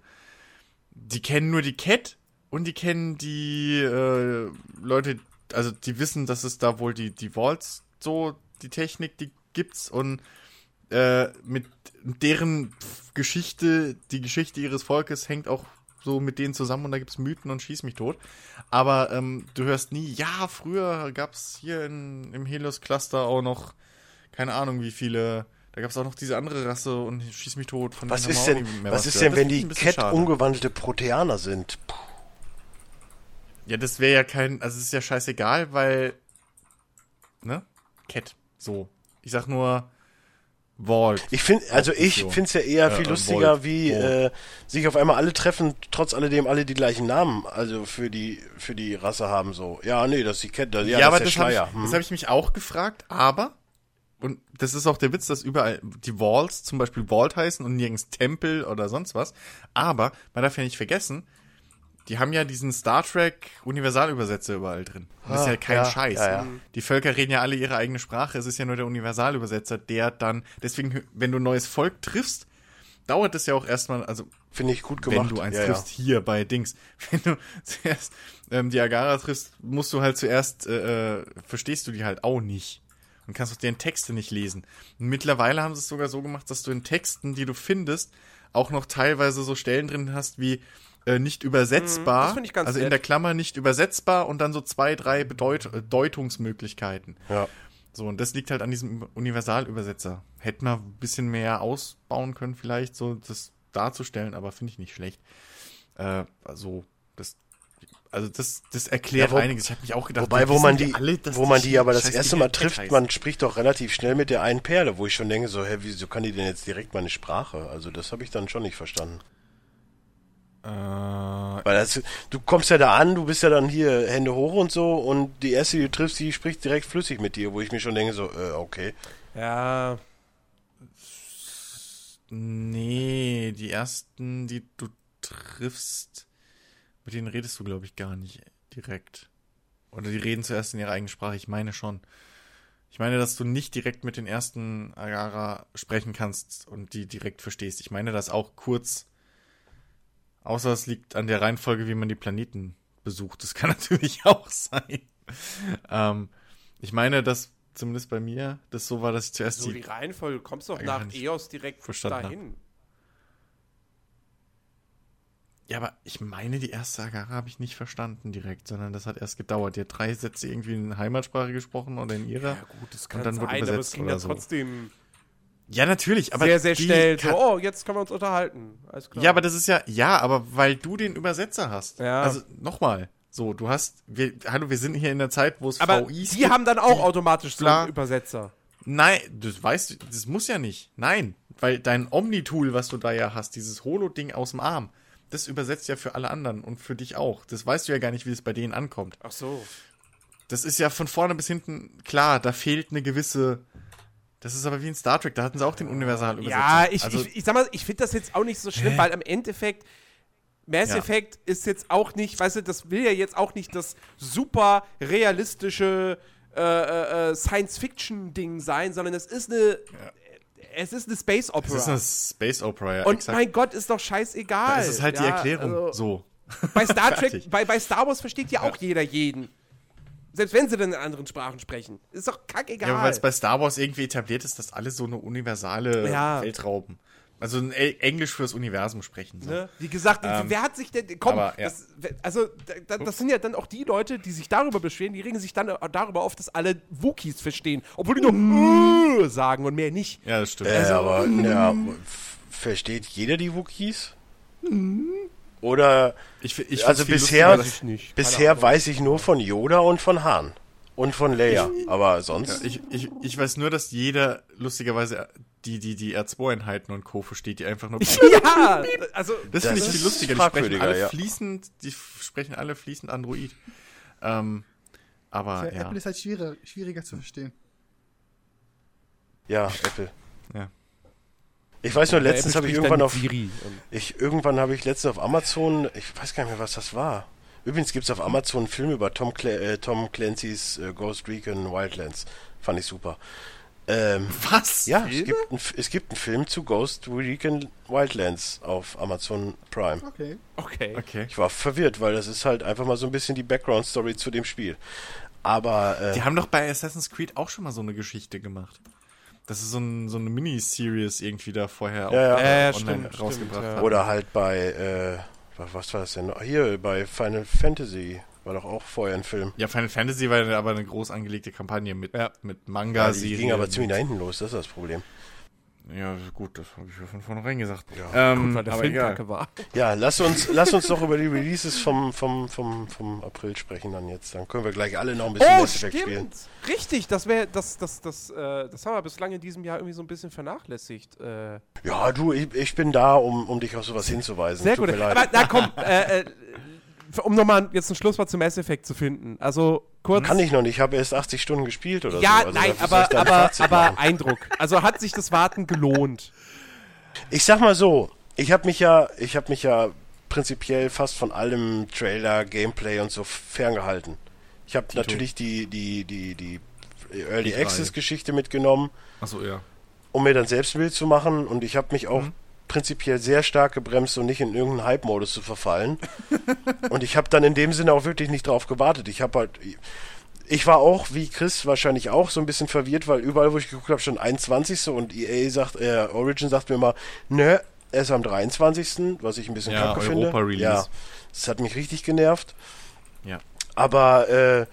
Die kennen nur die Cat und die kennen die äh, Leute, also die wissen, dass es da wohl die, die Vaults, so die Technik, die gibt's und äh, mit deren Geschichte, die Geschichte ihres Volkes hängt auch so mit denen zusammen und da gibt's Mythen und schieß mich tot. Aber ähm, du hörst nie, ja, früher gab's hier in, im Helios-Cluster auch noch, keine Ahnung wie viele, da gab's auch noch diese andere Rasse und schieß mich tot. Von Was ist denn, mehr was ist denn, wenn die Cat schade. umgewandelte Proteaner sind? Puh. Ja, das wäre ja kein, also es ist ja scheißegal, weil, ne? Cat, so. Ich sag nur Vault. Ich finde, also ich finde es ja eher Äh, viel äh, lustiger, Volt. wie äh, sich auf einmal alle treffen, trotz alledem alle die gleichen Namen, also für die für die Rasse haben so. Ja, nee, das ist die Cat, das, ja, Ja, aber das das ist der habe ich, Schleier. das hm. hab ich mich auch gefragt, aber, und das ist auch der Witz, dass überall die Vaults zum Beispiel Vault heißen und nirgends Tempel oder sonst was. Aber man darf ja nicht vergessen, die haben ja diesen Star Trek Universalübersetzer überall drin. Und das ist Ah, ja kein ja, Scheiß. ja, ja. Die Völker reden ja alle ihre eigene Sprache. Es ist ja nur der Universalübersetzer, der dann, deswegen, wenn du ein neues Volk triffst, dauert es ja auch erstmal, also Finde ich gut gemacht. wenn du eins ja, triffst, hier bei Dings. Wenn du zuerst ähm, die Agara triffst, musst du halt zuerst, äh, äh, verstehst du die halt auch nicht. Und kannst auch deren Texte nicht lesen. Und mittlerweile haben sie es sogar so gemacht, dass du in Texten, die du findest, auch noch teilweise so Stellen drin hast wie äh, nicht übersetzbar. Mhm, das ich ganz also in nett. der Klammer nicht übersetzbar und dann so zwei, drei Bedeut äh, Deutungsmöglichkeiten. Ja. So, und das liegt halt an diesem Universalübersetzer. Hätten wir ein bisschen mehr ausbauen können, vielleicht, so das darzustellen, aber finde ich nicht schlecht. Äh, also, das, also das, das erklärt Ja, wo- einiges. Ich habe mich auch gedacht, Wobei, wo man die, alle, wo man die aber das scheiß erste Mal trifft, man spricht doch relativ schnell mit der einen Perle, wo ich schon denke, so, hä, wieso kann die denn jetzt direkt meine Sprache? Also das habe ich dann schon nicht verstanden. Äh, Weil das, du kommst ja da an, du bist ja dann hier Hände hoch und so und die erste, die du triffst, die spricht direkt flüssig mit dir, wo ich mir schon denke, so, äh, okay. Ja. nee, die ersten, die du triffst, mit denen redest du, glaube ich, gar nicht direkt. Oder die reden zuerst in ihrer eigenen Sprache. Ich meine schon. Ich meine, dass du nicht direkt mit den ersten Agara sprechen kannst und die direkt verstehst. Ich meine das auch kurz. Außer es liegt an der Reihenfolge, wie man die Planeten besucht. Das kann natürlich auch sein. Ähm, ich meine, dass zumindest bei mir das so war, dass ich zuerst So die die Reihenfolge, du kommst doch Ja, nach EOS direkt dahin. Ja, aber ich meine, die erste Agara habe ich nicht verstanden direkt, sondern das hat erst gedauert. Die hat drei Sätze irgendwie in Heimatsprache gesprochen oder in ihrer. Ja, gut, das kann dann wird sein, aber es ging dann so. trotzdem Ja, natürlich, aber sehr, sehr schnell. So, oh, jetzt können wir uns unterhalten. Alles klar. Ja, aber das ist ja, ja, aber weil du den Übersetzer hast. Ja. Also nochmal, so, du hast, wir, hallo, wir sind hier in der Zeit, wo es aber VIs die gibt. haben dann auch automatisch so einen Übersetzer. Nein, das weißt du, das muss ja nicht. Nein, weil dein Omni-Tool, was du da ja hast, dieses Holo-Ding aus dem Arm, das übersetzt ja für alle anderen und für dich auch. Das weißt du ja gar nicht, wie es bei denen ankommt. Ach so. Das ist ja von vorne bis hinten klar, da fehlt eine gewisse. Das ist aber wie in Star Trek, da hatten sie auch den Universalübersetzer. Ja, ich, also, ich, ich sag mal, ich finde das jetzt auch nicht so schlimm, weil im Endeffekt Mass Ja. Effect ist jetzt auch nicht, weißt du, das will ja jetzt auch nicht das super realistische äh, äh, äh, Science-Fiction-Ding sein, sondern es ist eine es ist eine Space Opera. Es ist eine Space Opera, ja, und exakt. mein Gott, ist doch scheißegal. das ist halt die Ja, Erklärung. also- so. Bei Star Trek, bei, bei Star Wars versteht ja auch jeder jeden. Selbst wenn sie dann in anderen Sprachen sprechen. Ist doch kackegal. Ja, weil es bei Star Wars irgendwie etabliert ist, dass alle so eine universale Ja. Weltraum. Also ein E- Englisch fürs Universum sprechen. So. Ne? Wie gesagt, Ähm, wer hat sich denn. Komm, aber, ja. das, also, da, das sind ja dann auch die Leute, die sich darüber beschweren, die regen sich dann darüber auf, dass alle Wookies verstehen. Obwohl die nur äh sagen und mehr nicht. Ja, das stimmt. Äh, Also, aber ja, f- versteht jeder die Wookies? Oder ich, ich also bisher, nicht. bisher weiß ich nur von Yoda und von Han und von Leia, aber sonst Ich, ich, ich weiß nur, dass jeder lustigerweise die, die, die R2-Einheiten und Co. versteht, die einfach nur. Ja, also. Das Das finde ich viel lustiger. Die sprechen alle ja. fließend, die sprechen alle fließend Android. Ähm, aber Für ja. Apple ist halt schwieriger, schwieriger zu verstehen. ja, Apple. Ja. Ich weiß nur, letztens habe ich irgendwann auf ich irgendwann habe ich letztens auf Amazon, ich weiß gar nicht mehr, was das war. Übrigens gibt es auf Amazon einen Film über Tom, Cla äh, Tom Clancy's äh, Ghost Recon Wildlands. Fand ich super. Ähm, Was? ja, es gibt, ein, es gibt einen Film zu Ghost Recon Wildlands auf Amazon Prime. Okay. Okay. Okay. Ich war verwirrt, weil das ist halt einfach mal so ein bisschen die Background-Story zu dem Spiel. Aber äh, Die haben doch bei Assassin's Creed auch schon mal so eine Geschichte gemacht. Das ist so, ein, so eine Miniseries irgendwie da vorher Ja, auch Ja, online stimmt, rausgebracht stimmt, oder halt bei äh, was- war das denn? noch? Hier bei Final Fantasy war doch auch vorher ein Film. Ja, Final Fantasy war aber eine groß angelegte Kampagne mit, Ja. mit manga Ja, die ging aber ziemlich nach hinten los, das ist das Problem. Ja, gut, das habe ich ja von vornherein gesagt. Ja. ähm, Gut, weil der aber Film egal. kacke war. Ja, lass uns, lass uns doch über die Releases vom, vom, vom, vom April sprechen dann jetzt. Dann können wir gleich alle noch ein bisschen Oh, Mass Effect spielen. stimmt. Richtig, das wäre, das, das, das, äh, das haben wir bislang in diesem Jahr irgendwie so ein bisschen vernachlässigt. Äh, Ja, du, ich, ich bin da, um, um dich auf sowas hinzuweisen. sehr Tut gut. mir leid. Aber na komm, äh, äh, um nochmal jetzt ein Schlusswort zum Mass Effect zu finden. Also kurz. Kann ich noch nicht, ich habe erst 80 Stunden gespielt oder ja, so. Also nein, aber, aber, aber. Eindruck. Also hat sich das Warten gelohnt. Ich sag mal so, ich habe mich ja, ich habe mich ja prinzipiell fast von allem Trailer, Gameplay und so ferngehalten. Ich habe natürlich die die die die Early. Access Geschichte mitgenommen, Achso, ja. um mir dann selbst ein Bild zu machen und ich habe mich auch Mhm. Prinzipiell sehr stark gebremst und nicht in irgendeinen Hype-Modus zu verfallen. und ich habe dann in dem Sinne auch wirklich nicht drauf gewartet. Ich habe halt ich war auch, wie Chris wahrscheinlich auch, so ein bisschen verwirrt, weil überall, wo ich geguckt habe, schon 21. und EA sagt, äh, Origin sagt mir immer, ne, erst am 23., was ich ein bisschen Ja, kacke finde. Europa-Release. Ja, das hat mich richtig genervt. Ja. Aber äh,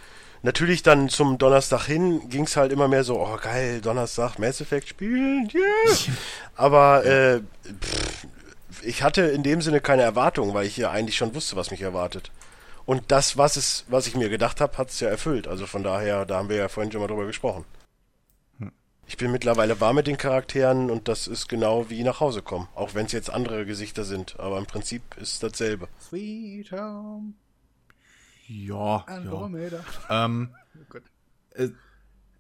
natürlich dann zum Donnerstag hin ging es halt immer mehr so, oh geil, Donnerstag Mass Effect spielen, yeah. Aber äh, pff, ich hatte in dem Sinne keine Erwartungen, weil ich ja eigentlich schon wusste, was mich erwartet. Und das, was es, was ich mir gedacht habe, hat es ja erfüllt. Also von daher, da haben wir ja vorhin schon mal drüber gesprochen. Ich bin mittlerweile warm mit den Charakteren und das ist genau wie nach Hause kommen. Auch wenn es jetzt andere Gesichter sind. Aber im Prinzip ist es dasselbe. Sweet Home Ja, ja. Andromeda. Ähm, Oh äh,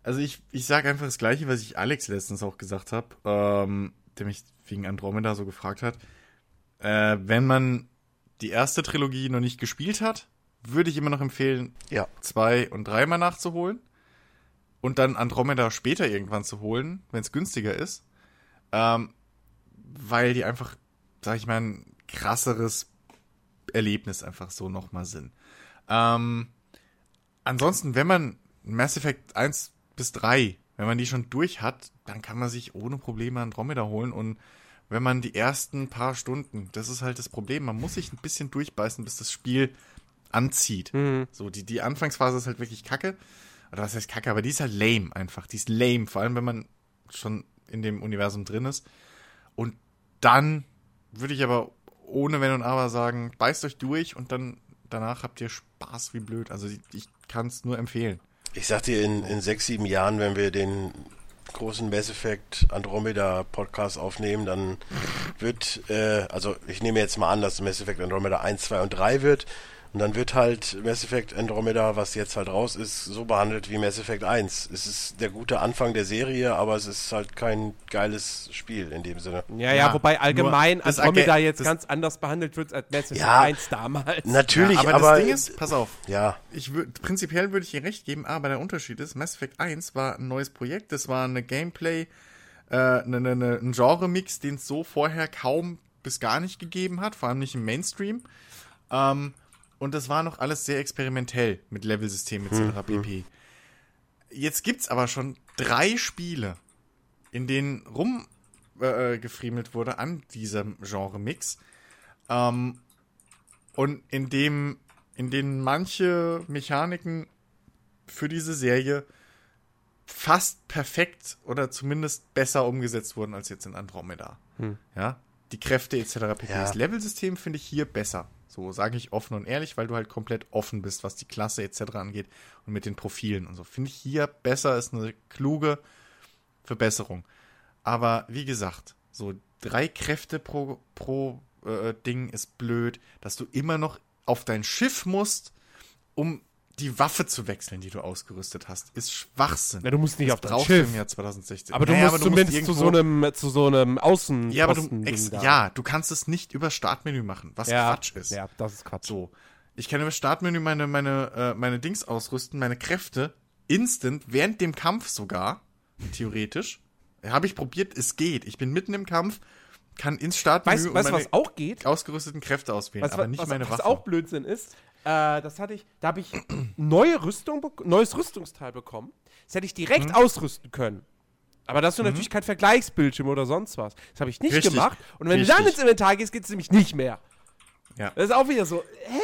also ich, ich sage einfach das Gleiche, was ich Alex letztens auch gesagt habe, ähm, der mich wegen Andromeda so gefragt hat. Äh, wenn man die erste Trilogie noch nicht gespielt hat, würde ich immer noch empfehlen, Ja. zwei und dreimal nachzuholen und dann Andromeda später irgendwann zu holen, wenn es günstiger ist, ähm, weil die einfach, sag ich mal, ein krasseres Erlebnis einfach so nochmal sind. Ähm, ansonsten, wenn man Mass Effect 1 bis 3, wenn man die schon durch hat, dann kann man sich ohne Probleme Andromeda holen und wenn man die ersten paar Stunden, das ist halt das Problem, man muss sich ein bisschen durchbeißen, bis das Spiel anzieht. So, die, die Anfangsphase ist halt wirklich kacke. Oder was heißt kacke, aber die ist halt lame einfach. Die ist lame, vor allem wenn man schon in dem Universum drin ist. Und dann würde ich aber ohne Wenn und Aber sagen, beißt euch durch und dann danach habt ihr Spaß wie blöd. Also ich, ich kann es nur empfehlen. Ich sag dir, in, in sechs, sieben Jahren, wenn wir den großen Mass Effect Andromeda Podcast aufnehmen, dann wird, äh, also ich nehme jetzt mal an, dass Mass Effect Andromeda 1, 2 und 3 wird. Und dann wird halt Mass Effect Andromeda, was jetzt halt raus ist, so behandelt wie Mass Effect 1. Es ist der gute Anfang der Serie, aber es ist halt kein geiles Spiel in dem Sinne. Ja, ja, Ja, wobei allgemein Andromeda jetzt ganz anders behandelt wird als Mass Effect Ja, 1 damals. Natürlich, aber, aber, das Ding ist, pass auf, ja, ich würd, prinzipiell würde ich ihr recht geben, aber der Unterschied ist, Mass Effect 1 war ein neues Projekt, das war eine Gameplay äh, ne, ne, ne, ein Genre-Mix, den es so vorher kaum bis gar nicht gegeben hat, vor allem nicht im Mainstream. Ähm, und das war noch alles sehr experimentell mit Levelsystemen etc. pp. Jetzt gibt's aber schon drei Spiele, in denen rum äh, gefriemelt wurde an diesem Genre-Mix. Ähm, und in dem, in denen manche Mechaniken für diese Serie fast perfekt oder zumindest besser umgesetzt wurden als jetzt in Andromeda. Ja, die Kräfte etc. pp. Ja. Das Level-System finde ich hier besser. So sage ich offen und ehrlich, weil du halt komplett offen bist, was die Klasse etc. angeht und mit den Profilen und so. Finde ich hier besser, ist eine kluge Verbesserung. Aber wie gesagt, so drei Kräfte pro, pro äh, Ding ist blöd, dass du immer noch auf dein Schiff musst, um die Waffe zu wechseln, die du ausgerüstet hast, ist Schwachsinn. Ja, du musst nicht Das auf brauchst Schiff. du im Jahr 2016. Aber du Naja, musst zumindest zu irgendwo- so einem, zu so einem Außen. ja, aber du, ex, ja, du kannst es nicht über Startmenü machen, was ja, Quatsch ist. Ja, das ist Quatsch. So. Ich kann über Startmenü meine, meine, äh, meine Dings ausrüsten, meine Kräfte, instant, während dem Kampf sogar, theoretisch. Habe ich probiert, es geht. Ich bin mitten im Kampf, kann ins Startmenü Weißt du, und weißt, du, meine was auch geht? ausgerüsteten Kräfte auswählen, Was, aber nicht was, meine was Waffe. auch Blödsinn ist, äh, das hatte ich, da habe ich neue Rüstung, neues Rüstungsteil bekommen. Das hätte ich direkt Mhm. ausrüsten können. Aber da hast du natürlich kein Vergleichsbildschirm oder sonst was. Das habe ich nicht Richtig. gemacht. Und wenn du dann Richtig. ins Inventar gehst, geht es nämlich nicht mehr. Ja. Das ist auch wieder so, hä?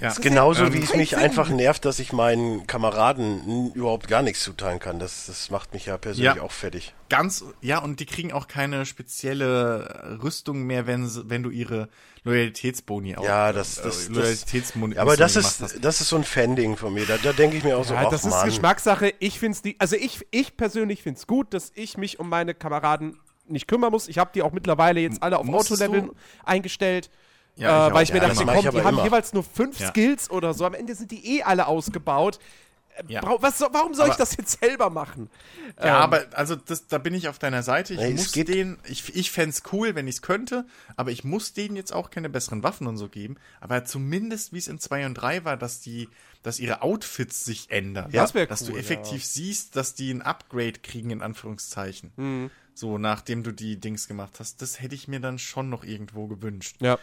Ja. Genauso wie es mich Sinn. einfach nervt, dass ich meinen Kameraden überhaupt gar nichts zuteilen kann. Das, das macht mich ja persönlich Ja. auch fertig. Ganz, ja, und die kriegen auch keine spezielle Rüstung mehr, wenn, wenn du ihre Loyalitätsboni auch, Ja, das- äh, das- das- Loyalitätsmoni Ja, aber das ist, hast. das ist so ein Fan-Ding von mir. Da, da denke ich mir auch so, Ja, ach das ist Mann. Geschmackssache. Ich finde es also ich, ich persönlich finde es gut, dass ich mich um meine Kameraden nicht kümmern muss. Ich habe die auch mittlerweile jetzt alle auf Autolevel eingestellt. Ja, äh, ich weil ich mir Ja, dachte, ich komm, die haben immer. jeweils nur fünf Ja. Skills oder so. Am Ende sind die eh alle ausgebaut. Äh, Ja. Was, warum soll ich Aber- das jetzt selber machen? Ja, Ähm, aber also das, da bin ich auf deiner Seite. Ich es muss geht- den, ich, ich fände cool, wenn ich es könnte, aber ich muss denen jetzt auch keine besseren Waffen und so geben. Aber zumindest, wie es in 2 und 3 war, dass die, dass ihre Outfits sich ändern. Ja, das wär Dass du cool, effektiv siehst, dass die ein Upgrade kriegen, in Anführungszeichen. Mhm. So, nachdem du die Dings gemacht hast. Das hätte ich mir dann schon noch irgendwo gewünscht. Ja.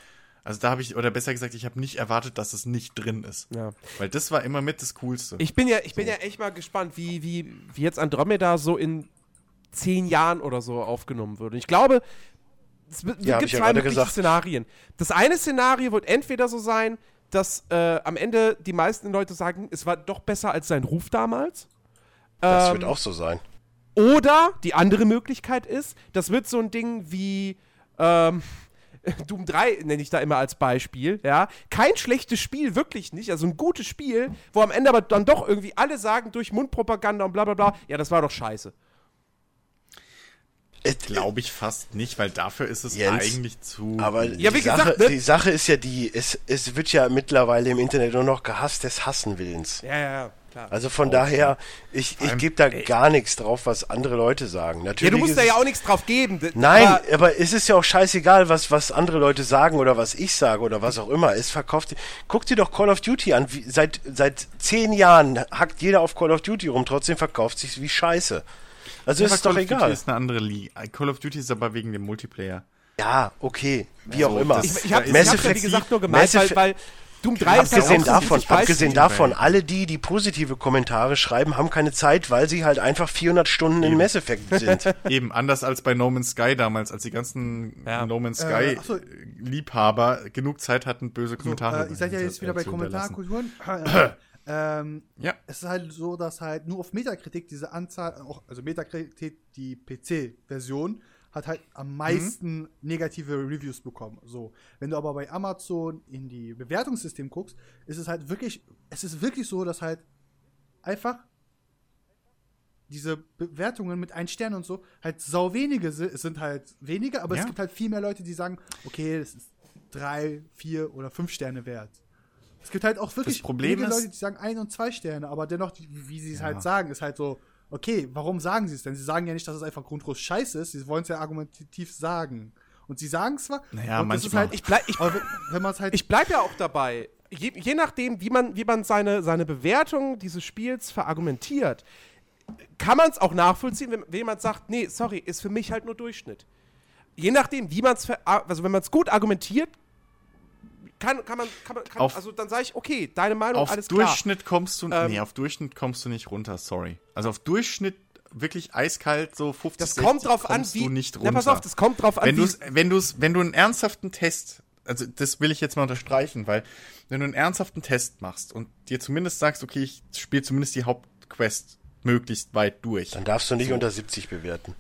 Also da habe ich, oder besser gesagt, ich habe nicht erwartet, dass es nicht drin ist. Ja. Weil das war immer mit das Coolste. Ich bin ja, ich bin ja echt mal gespannt, wie, wie, wie jetzt Andromeda so in zehn Jahren oder so aufgenommen wird. Und ich glaube, es Ja, gibt ja zwei gerade mögliche. Szenarien. Das eine Szenario wird entweder so sein, dass äh, am Ende die meisten Leute sagen, es war doch besser als sein Ruf damals. Das Ähm, wird auch so sein. Oder die andere Möglichkeit ist, das wird so ein Ding wie ähm, Doom 3 nenne ich da immer als Beispiel, ja. Kein schlechtes Spiel, wirklich nicht. Also ein gutes Spiel, wo am Ende aber dann doch irgendwie alle sagen durch Mundpropaganda und bla bla bla, ja, das war doch scheiße. Glaube ich fast nicht, weil dafür ist es Jens, eigentlich zu. Aber Ja, die, wie Sache, gesagt, ne? die Sache ist ja die, es, es wird ja mittlerweile im Internet nur noch gehasst des Hassenwillens. Ja, ja, ja, klar. Also von daher, ich, ich gebe da gar nichts drauf, was andere Leute sagen. ja, Natürlich du musst da ja auch nichts drauf geben. Nein, aber- aber, es ist ja auch scheißegal, was, was andere Leute sagen oder was ich sage oder was auch immer. Es verkauft. Guck dir doch Call of Duty an. Wie, seit, seit zehn Jahren hackt jeder auf Call of Duty rum, trotzdem verkauft sich wie Scheiße. Also Ja, ist es doch Call of Duty egal. ist eine andere Liga. Call of Duty ist aber wegen dem Multiplayer. Ja, okay, wie auch Also, immer. das- ich, ich habe Mass hab ja, wie Effect- gesagt, nur gemeint, weil, Effect- weil Doom 3 ist ja Abgesehen auch so ein davon, abgesehen davon, alle die, die positive Kommentare schreiben, haben keine Zeit, weil sie halt einfach 400 Stunden in Mass Effect sind. Eben, anders als bei No Man's Sky damals, als die ganzen Ja. No Man's Äh, Sky ach so. Liebhaber genug Zeit hatten, böse So, Kommentare äh, ihr seid ja jetzt wieder bei zu hinterlassen. Kommentarkulturen. ähm, Ja. es ist halt so, dass halt nur auf Metakritik diese Anzahl, auch, also Metakritik, die PC-Version, hat halt am meisten negative Reviews bekommen. So, wenn du aber bei Amazon in die Bewertungssystem guckst, ist es halt wirklich, es ist wirklich so, dass halt einfach diese Bewertungen mit ein Stern und so halt sau wenige si- es sind halt weniger, aber Ja. es gibt halt viel mehr Leute, die sagen, okay, das ist drei, vier oder fünf Sterne wert. Es gibt halt auch wirklich Das Problem wenige ist- Leute, die sagen ein und zwei Sterne, aber dennoch, wie sie es Ja. halt sagen, ist halt so, okay, warum sagen sie es denn? Sie sagen ja nicht, dass es einfach grundlos scheiße ist, sie wollen es ja argumentativ sagen. Und sie sagen es zwar, Naja, und manchmal. halt, Ich bleib, ich, wenn, halt ich bleib ja auch dabei. Je, je nachdem, wie man, wie man seine, seine Bewertung dieses Spiels verargumentiert, kann man es auch nachvollziehen, wenn, wenn jemand sagt, nee, sorry, ist für mich halt nur Durchschnitt. Je nachdem, wie man es, also wenn man es gut argumentiert, kann, kann man, kann man kann, Auf- also dann sage ich, okay, deine Meinung, auf alles klar. Durchschnitt kommst du, Ähm, nee, auf Durchschnitt kommst du nicht runter, sorry. Also auf Durchschnitt wirklich eiskalt, so 50, Das 60 kommt drauf an, wie. du nicht Na, runter. pass auf, das kommt drauf an, wenn wie. du's, wenn du's, wenn du einen ernsthaften Test, also das will ich jetzt mal unterstreichen, weil wenn du einen ernsthaften Test machst und dir zumindest sagst, okay, ich spiele zumindest die Hauptquest möglichst weit durch. Dann darfst du nicht unter 70 bewerten.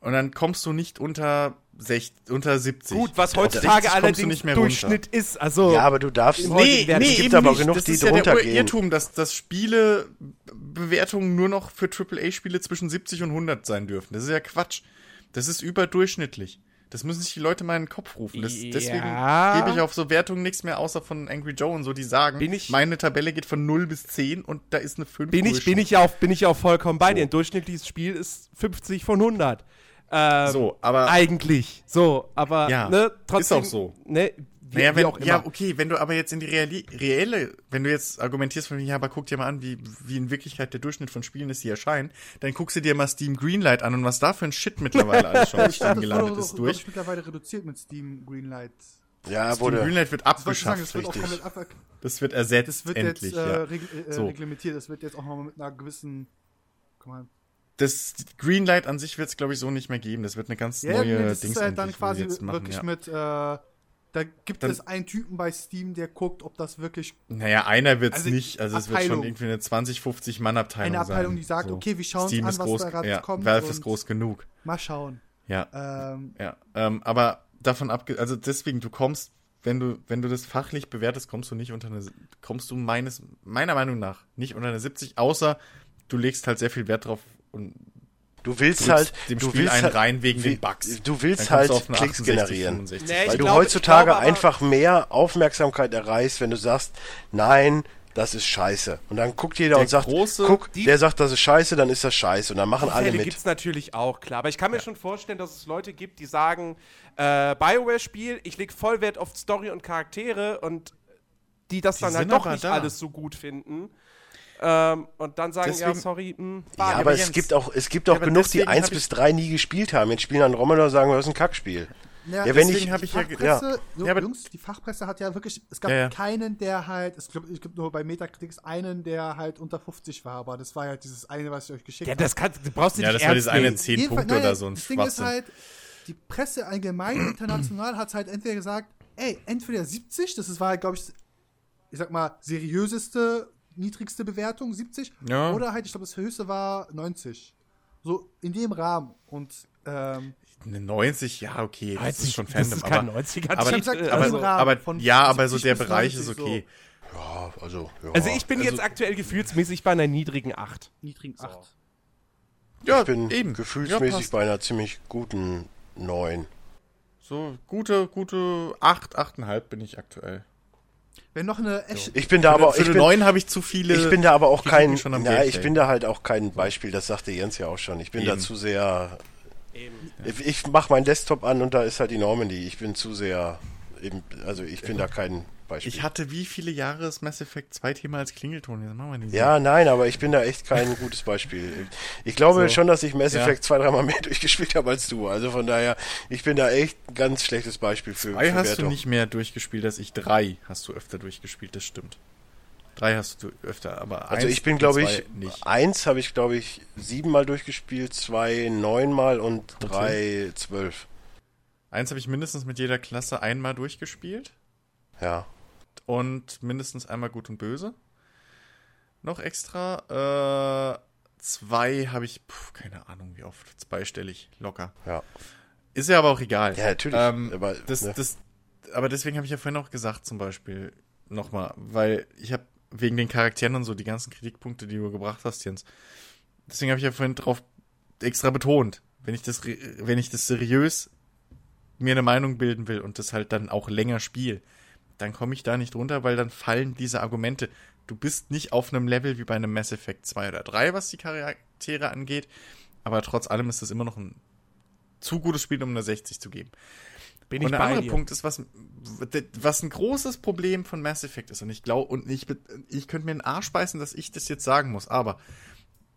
Und dann kommst du nicht unter 60, unter 70. Gut, was heutzutage 60 kommst du allerdings nicht mehr Durchschnitt ist. Also, Ja, aber du darfst. Nee, nee, es gibt aber nicht. genug, das die ist ja drunter der. Irrtum, dass, dass Spiele Bewertungen nur noch für AAA-Spiele zwischen 70 und 100 sein dürfen. Das ist ja Quatsch. Das ist überdurchschnittlich. Das müssen sich die Leute mal in den Kopf rufen. Das, Ja. Deswegen gebe ich auf so Wertungen nichts mehr, außer von Angry Joe und so, die sagen, Bin ich- meine Tabelle geht von 0 bis 10 und da ist eine 5 bin ich, bin ich auch, bin ich auch vollkommen bei dir. Ein durchschnittliches Spiel ist 50 von 100. Ähm, So, aber Eigentlich. So, aber Ja, ne, ist trotzdem. auch so. Ne, wie, Naja, wie wenn, auch immer. ja, okay, wenn du aber jetzt in die reali reelle, wenn du jetzt argumentierst von, ja, aber guck dir mal an, wie, wie in Wirklichkeit der Durchschnitt von Spielen ist, die erscheinen, dann guckst du dir mal Steam Greenlight an und was da für ein Shit mittlerweile alles schon Ich Steam das gelandet wurde ist durch. durch. mittlerweile reduziert mit Steam Greenlight. Ja, Steam wurde. Greenlight wird Das sagen, abgeschafft, das wird auch richtig. komplett ab Das wird ersetzt, Das wird endlich, jetzt äh, ja. reg äh, So. reglementiert. Das wird jetzt auch noch mit einer gewissen. Guck mal. Das Greenlight an sich wird es, glaube ich, so nicht mehr geben. Das wird eine ganz Ja, neue nee, das Dings ist halt dann quasi jetzt machen, wirklich ja. mit. Äh, da gibt Dann- es einen Typen bei Steam, der guckt, ob das wirklich Naja, einer wird's Also, nicht. Also es wird schon Abteilung. irgendwie eine 20, 50 Mann-Abteilung eine Abteilung, sein. die sagt, okay, wir schauen uns Steam an, ist was groß, da gerade ja, kommt Valve ist groß genug. mal schauen. Ja. Ähm, Ja, ähm, aber davon abge, also deswegen, du kommst, wenn du, wenn du das fachlich bewertest, kommst du nicht unter eine, kommst du meines, meiner Meinung nach nicht unter eine 70, außer du legst halt sehr viel Wert drauf und Du willst halt. dem du Spiel willst einen halt, rein wegen wie- den Bugs. Du willst halt du Klicks 68, generieren. 65. Nee, Weil du glaube- heutzutage aber- einfach mehr Aufmerksamkeit erreichst, wenn du sagst, nein, das ist scheiße. Und dann guckt jeder Der und sagt, große- guck, die- der sagt, das ist scheiße, dann ist das scheiße. Und dann machen alle Fälle mit. gibt es natürlich auch, klar. Aber ich kann mir schon vorstellen, dass es Leute gibt, die sagen, äh, Bioware-Spiel, ich leg voll Wert auf Story und Charaktere und die das Die dann halt doch nicht da. alles so gut finden. Ähm, und dann sagen, ja, Deswegen- sorry, mh, Ja, aber aber es Jens- gibt auch, es gibt Ja, auch genug, die deswegen 1 hab bis ich- 3 nie gespielt haben. Jetzt spielen Andromeda und sagen, das ist ein Kackspiel. Ja, Ja, wenn ich, habe ich ja, Fachpresse, so, Ja, aber- Jungs, die Fachpresse hat ja wirklich, es gab Ja, ja. keinen, der halt, es gibt, es gibt nur bei Metacritics einen, der halt unter 50 war, aber das war halt dieses eine, was ich euch geschickt Ja, habe. das kann, du brauchst du ja, nicht das war dieses eine nehmen. 10 Jedenfalls- Punkte naja, oder so ein Das Ding ist halt, die Presse allgemein, international, hat halt entweder gesagt, ey, entweder 70, das ist- war halt, glaube ich, ich sag mal, seriöseste, niedrigste Bewertung, 70, Ja. oder halt, ich glaube, das höchste war 90. So in dem Rahmen. Und ähm, Eine 90, ja, okay, das ist schon das Fandom, ist kein aber, 90er aber, Ich hab gesagt, aber, im Rahmen aber ja, aber so 70 der Bereich 90 ist okay. Ja, also, ja. Also ich bin jetzt aktuell gefühlsmäßig bei einer niedrigen 8. niedrigen 8. Ja, ich bin eben. gefühlsmäßig Ja, bei einer ziemlich guten 9. So, gute, gute 8, 8,5 bin ich aktuell. Wenn noch eine echte. Ich bin da aber, Für bin, 9 habe ich zu viele. ich bin da aber auch kein, schon am na, Gameplay. ich bin da halt auch kein Beispiel, das sagte Jens ja auch schon. Ich bin da Eben. zu sehr, Eben. ich, ich mache meinen Desktop an und da ist halt die Normandy. Ich bin zu sehr, eben, also ich bin da kein Beispiel. Ich hatte wie viele Jahre das Mass Effect 2 Thema als Klingelton? Jetzt machen wir nicht. ja, nein, aber ich bin da echt kein gutes Beispiel. Ich glaube So. schon, dass ich Mass Ja. Effect zwei, dreimal mehr durchgespielt habe als du. Also von daher, ich bin da echt ein ganz schlechtes Beispiel für, Zwei für hast Wertung. du nicht mehr durchgespielt als ich. Drei hast du öfter durchgespielt, das stimmt. Drei hast du öfter, aber Also ich bin, glaube ich, nicht. eins habe ich, glaube ich, siebenmal durchgespielt, zwei neunmal und drei zwölf. Eins habe ich mindestens mit jeder Klasse einmal durchgespielt Ja. Und mindestens einmal gut und böse. Noch extra. Äh, zwei habe ich, puh, keine Ahnung wie oft, zweistellig, locker. Ja. Ist ja aber auch egal. Ja, natürlich, Ähm, aber, das, ne. das, aber deswegen habe ich ja vorhin auch gesagt, zum Beispiel, nochmal, weil ich habe wegen den Charakteren und so die ganzen Kritikpunkte, die du gebracht hast, Jens. Deswegen habe ich ja vorhin drauf extra betont, wenn ich das, wenn ich das seriös mir eine Meinung bilden will und das halt dann auch länger spiele, dann komme ich da nicht runter, weil dann fallen diese Argumente. Du bist nicht auf einem Level wie bei einem Mass Effect 2 oder 3, was die Charaktere angeht, aber trotz allem ist das immer noch ein zu gutes Spiel, um eine 60 zu geben. Bin ich Und der bei andere dir. Punkt ist, was, was ein großes Problem von Mass Effect ist, und ich glaube, und ich, ich könnte mir einen Arsch beißen, dass ich das jetzt sagen muss, aber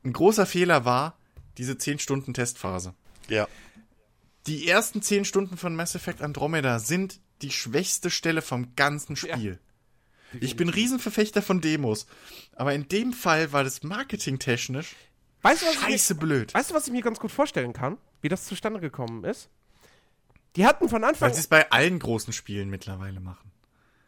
ein großer Fehler war diese 10 Stunden Testphase. Ja. Die ersten 10 Stunden von Mass Effect Andromeda sind die schwächste Stelle vom ganzen Spiel. Ich bin Riesenverfechter von Demos, aber in dem Fall war das marketingtechnisch Weißt du, was ich scheiße mir, blöd. weißt du, was ich mir ganz gut vorstellen kann? Wie das zustande gekommen ist? Die hatten von Anfang Weil sie es bei allen großen Spielen mittlerweile machen.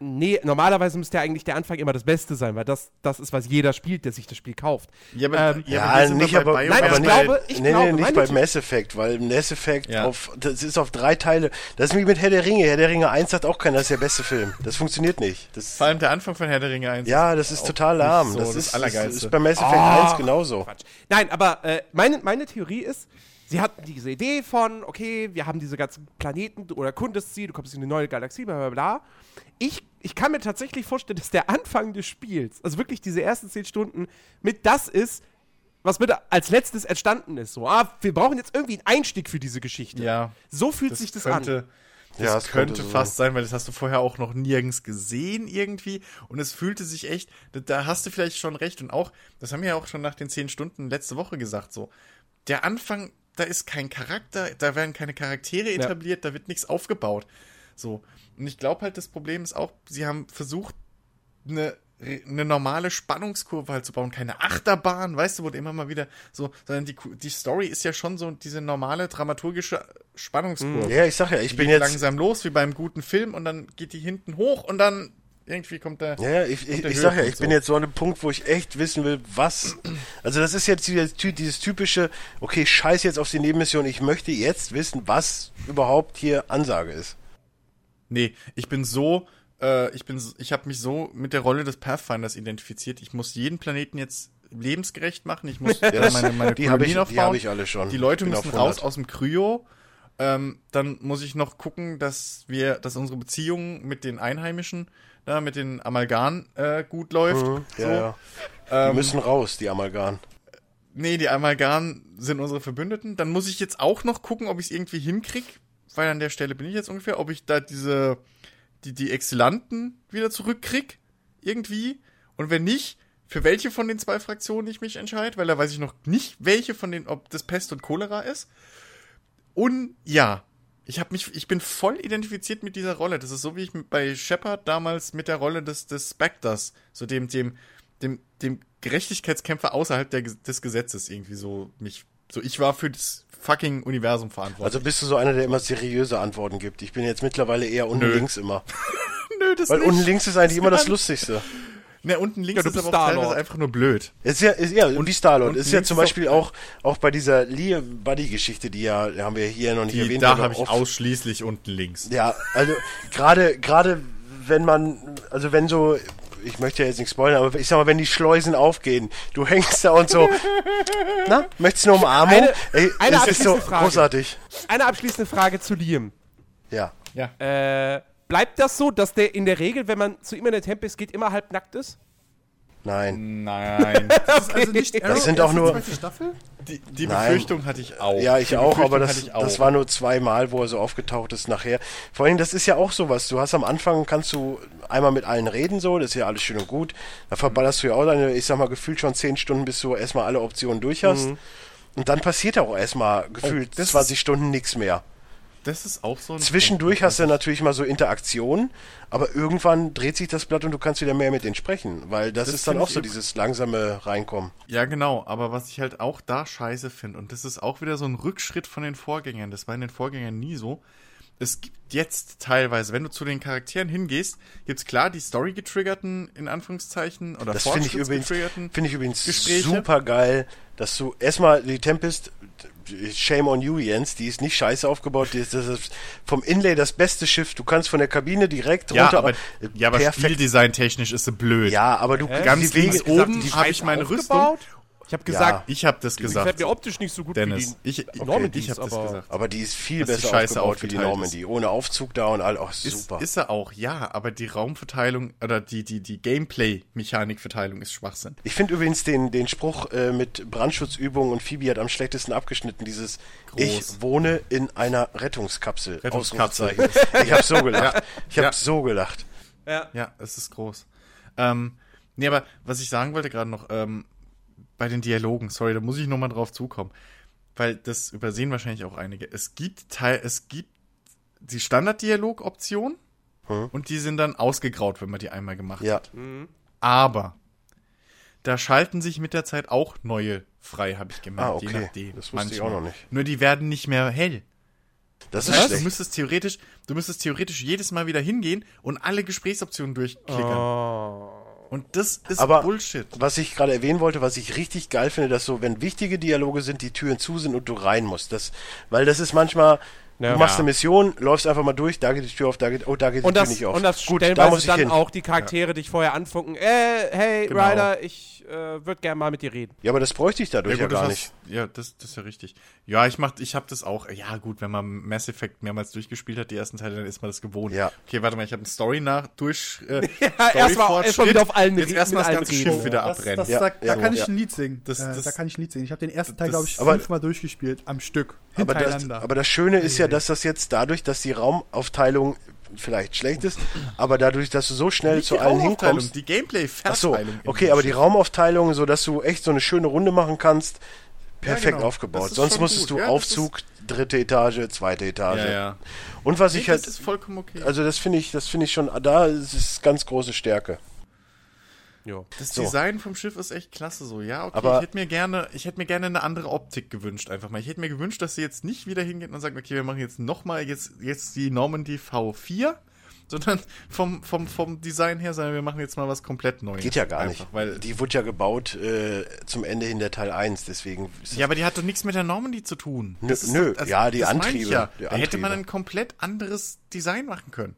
Nee, normalerweise müsste ja eigentlich der Anfang immer das Beste sein, weil das, das ist, was jeder spielt, der sich das Spiel kauft. Ja, Ähm, Ja, wir sind nicht aber, Nein, aber ich nicht, glaube- ich nee, glaube, nee, nicht bei The- Mass Effect, weil Mass Effect Ja. auf, das ist auf drei Teile. Das ist wie mit Herr der Ringe. Herr der Ringe 1 sagt auch keiner, das ist der beste Film. Das funktioniert nicht. Das, Vor allem der Anfang von Herr der Ringe 1. ja, das ist total lahm. so das, das ist, das Allergeilste. ist bei Mass Effect Ah. 1 genauso. Quatsch. Nein, aber äh, meine, meine Theorie ist, sie hatten diese Idee von, okay, wir haben diese ganzen Planeten oder Kundesziel, du kommst in eine neue Galaxie, bla bla bla. Ich, ich kann mir tatsächlich vorstellen, dass der Anfang des Spiels, also wirklich diese ersten zehn Stunden, mit das ist, was mit als letztes entstanden ist. So, ah, wir brauchen jetzt irgendwie einen Einstieg für diese Geschichte. Ja. So fühlt sich das könnte, an. Das Ja, es könnte, könnte so fast sein, weil das hast du vorher auch noch nirgends gesehen irgendwie. Und es fühlte sich echt, da, da hast du vielleicht schon recht. Und auch, das haben wir ja auch schon nach den zehn Stunden letzte Woche gesagt, so. Der Anfang, da ist kein Charakter, da werden keine Charaktere etabliert, da wird nichts aufgebaut. So. Und ich glaube halt, das Problem ist auch, sie haben versucht, eine, eine normale Spannungskurve halt zu bauen. Keine Achterbahn, weißt du, wo immer mal wieder so, sondern die, die Story ist ja schon so diese normale dramaturgische Spannungskurve. Ja, ich sag ja, ich Die bin geht jetzt. langsam los, wie beim guten Film, und dann geht die hinten hoch und dann irgendwie kommt der. Ja, ich, ich, ich sag ja, ich bin so. jetzt so an einem Punkt, wo ich echt wissen will, was. Also, das ist jetzt dieses, dieses typische, okay, scheiß jetzt auf die Nebenmission, ich möchte jetzt wissen, was überhaupt hier Ansage ist. Nee, ich bin so, äh, ich bin, ich habe mich so mit der Rolle des Pathfinders identifiziert. Ich muss jeden Planeten jetzt lebensgerecht machen. Ich muss Ja, meine, meine die habe ich, Kolonien die hab aufbauen. ich alle schon. Die Leute Bin müssen raus 100. aus dem Kryo. Ähm, dann muss ich noch gucken, dass wir, dass unsere Beziehung mit den Einheimischen, da mit den Amalgan äh, gut läuft. Mhm, so. ja, ja. Die Ähm, müssen raus, die Amalgan. Nee, die Amalgan sind unsere Verbündeten. Dann muss ich jetzt auch noch gucken, ob ich es irgendwie hinkrieg, weil an der Stelle bin ich jetzt ungefähr, ob ich da diese, die, die Exilanten wieder zurückkrieg, irgendwie. Und wenn nicht, für welche von den zwei Fraktionen ich mich entscheide, weil da weiß ich noch nicht, welche von den, ob das Pest und Cholera ist. Und ja, ich habe mich, ich bin voll identifiziert mit dieser Rolle. Das ist so wie ich bei Shepard damals mit der Rolle des, des Spectres, so dem, dem, dem, dem Gerechtigkeitskämpfer außerhalb der, des Gesetzes irgendwie so mich, so ich war für das fucking Universum verantwortlich. Also bist du so einer, der immer seriöse Antworten gibt. Ich bin jetzt mittlerweile eher unten Nö. links immer. nö, das Weil nicht. unten links ist eigentlich immer das gar nicht. Lustigste. Ne, unten links Ja, du ist bist aber auch teilweise Star-Lord. einfach nur blöd. Ist ja, ist, ja, und wie Star-Lord. und Ist ja zum Beispiel auch, auch bei dieser Lee Buddy-Geschichte, die ja, haben wir hier noch nicht Die, erwähnt. da habe ich oft- ausschließlich unten links. Ja, also gerade gerade wenn man also wenn so ich möchte ja jetzt nicht spoilern, aber ich sag mal, wenn die Schleusen aufgehen, du hängst da und so, na, möchtest du eine Umarmung? Eine- Ey, eine es ist so abschließende Frage. großartig. Eine abschließende Frage zu Liam. Ja. Ja. Äh, bleibt das so, dass der in der Regel, wenn man zu ihm in der Tempest geht, immer halb nackt ist? Nein. Nein. Das ist also nicht Arrow sind auch nur-? Die, die. Befürchtung hatte ich auch. Ja, ich die auch, aber das, auch. das war nur zweimal, wo er so aufgetaucht ist nachher. Vor allem, das ist ja auch sowas. Du hast am Anfang, kannst du einmal mit allen reden, so, das ist ja alles schön und gut. Da verballerst du ja auch deine, ich sag mal, gefühlt schon zehn Stunden, bis du erstmal alle Optionen durch hast. Und dann passiert auch erstmal gefühlt Oh, das 20 Stunden nichts mehr. Das ist auch so ein Zwischendurch hast du natürlich mal so Interaktionen, aber irgendwann dreht sich das Blatt und du kannst wieder mehr mit denen sprechen, weil das, Das ist dann auch so dieses langsame Reinkommen. Ja, genau, aber was ich halt auch da scheiße finde, und das ist auch wieder so ein Rückschritt von den Vorgängern, das war in den Vorgängern nie so. Es gibt jetzt teilweise, wenn du zu den Charakteren hingehst, gibt's klar die Story-getriggerten, in Anführungszeichen, oder Das finde ich übrigens, finde ich übrigens Gespräche. super geil, dass du erstmal die Tempest, Shame on you, Jens, die ist nicht scheiße aufgebaut, die ist, das ist vom Inlay das beste Schiff. Du kannst von der Kabine direkt Ja, runter. aber, äh, ja, aber perfekt. Spieldesign-technisch ist sie blöd. Ja, aber du Ganz die Wege, oben die habe ich meine aufgebaut? Rüstung. Ich habe gesagt, Ich habe das die gesagt. gefällt mir optisch nicht so gut Dennis, wie ich, die okay, Normandies, ich habe das aber- gesagt. aber die ist viel die besser Scheiße aufgebaut wie die Normandy. Ohne Aufzug da und all. Oh, Ist, super. ist er auch, ja, aber die Raumverteilung oder die, die, die Gameplay-Mechanikverteilung ist Schwachsinn. Ich finde übrigens den, den Spruch äh, mit Brandschutzübungen und Phoebe hat am schlechtesten abgeschnitten. Dieses Groß. Ich wohne in einer Rettungskapsel. Rettungskapsel. Ich habe so gelacht. Ja. Ich habe Ja. so gelacht. Ja. Ja, es ist groß. Ähm, nee, aber was ich sagen wollte gerade noch, ähm, bei den Dialogen, sorry, da muss ich nochmal drauf zukommen. Weil das übersehen wahrscheinlich auch einige. Es gibt Teil, es gibt die Standard-Dialog-Option Hm. und die sind dann ausgegraut, wenn man die einmal gemacht Ja. hat. Aber da schalten sich mit der Zeit auch neue frei, habe ich gemerkt. Ah, okay. Je nachdem. Das wusste ich auch noch nicht. Nur die werden nicht mehr hell. Das Das ist heißt, du müsstest theoretisch, du müsstest theoretisch jedes Mal wieder hingehen und alle Gesprächsoptionen durchklickern. Oh. Und das ist Aber Bullshit. was ich gerade erwähnen wollte, was ich richtig geil finde, dass so, wenn wichtige Dialoge sind, die Türen zu sind und du rein musst. Das, weil das ist manchmal, Ja. du machst Ja. eine Mission, läufst einfach mal durch, da geht die Tür auf, da geht, oh, da geht Und die Tür das, nicht auf. und das Gut, da stellenweise muss ich dann hin. auch die Charaktere dich vorher anfunken. Äh, hey, Genau. Ryder, ich äh, würde gerne mal mit dir reden. Ja, aber das bräuchte ich dadurch ja, gut, das gar hast- nicht. Ja, das, das ist ja richtig. Ja, ich mach, ich habe das auch. Ja, gut, wenn man Mass Effect mehrmals durchgespielt hat, die ersten Teile, dann ist man das gewohnt. Ja. Okay, warte mal, ich habe eine Story nach durch. Äh, Ja, erstmal erst wieder auf allen Jetzt erstmal das ganze reden. Schiff wieder abbrennen. Ja, da, ja, da kann ja. ich ein Lied singen. Äh, da kann ich ein Lied singen. Ich habe den ersten Teil, glaube ich, fünfmal durchgespielt. Am Stück. Aber das, aber das Schöne ist ja, dass das jetzt dadurch, dass die Raumaufteilung vielleicht schlecht ist, aber dadurch, dass du so schnell Nicht zu allen hinkommst. die gameplay Ach so, okay, aber die Raumaufteilung, so dass du echt so eine schöne Runde machen kannst, perfekt genau. aufgebaut. Das Sonst musstest gut. du Ja, das Aufzug, dritte Etage, zweite Etage. Ja, ja. Und was Nee, ich das halt, ist vollkommen okay. also das finde ich, das finde ich schon, da ist es ganz große Stärke. Jo. Das So. Design vom Schiff ist echt klasse so. Ja, okay, Aber- ich hätte mir gerne, ich hätte mir gerne eine andere Optik gewünscht einfach mal. Ich hätte mir gewünscht, dass sie jetzt nicht wieder hingehen und sagen, okay, wir machen jetzt nochmal jetzt jetzt die Normandy V4, sondern vom vom vom Design her, sondern wir machen jetzt mal was komplett Neues. Geht ja gar einfach, nicht. weil die wurde ja gebaut äh, zum Ende hin der Teil 1, deswegen ja, aber die hat doch nichts mit der Normandy zu tun. Nö, ist nö, doch- ja, die Antriebe, Ja. die Da hätte man Antriebe. ein komplett anderes Design machen können.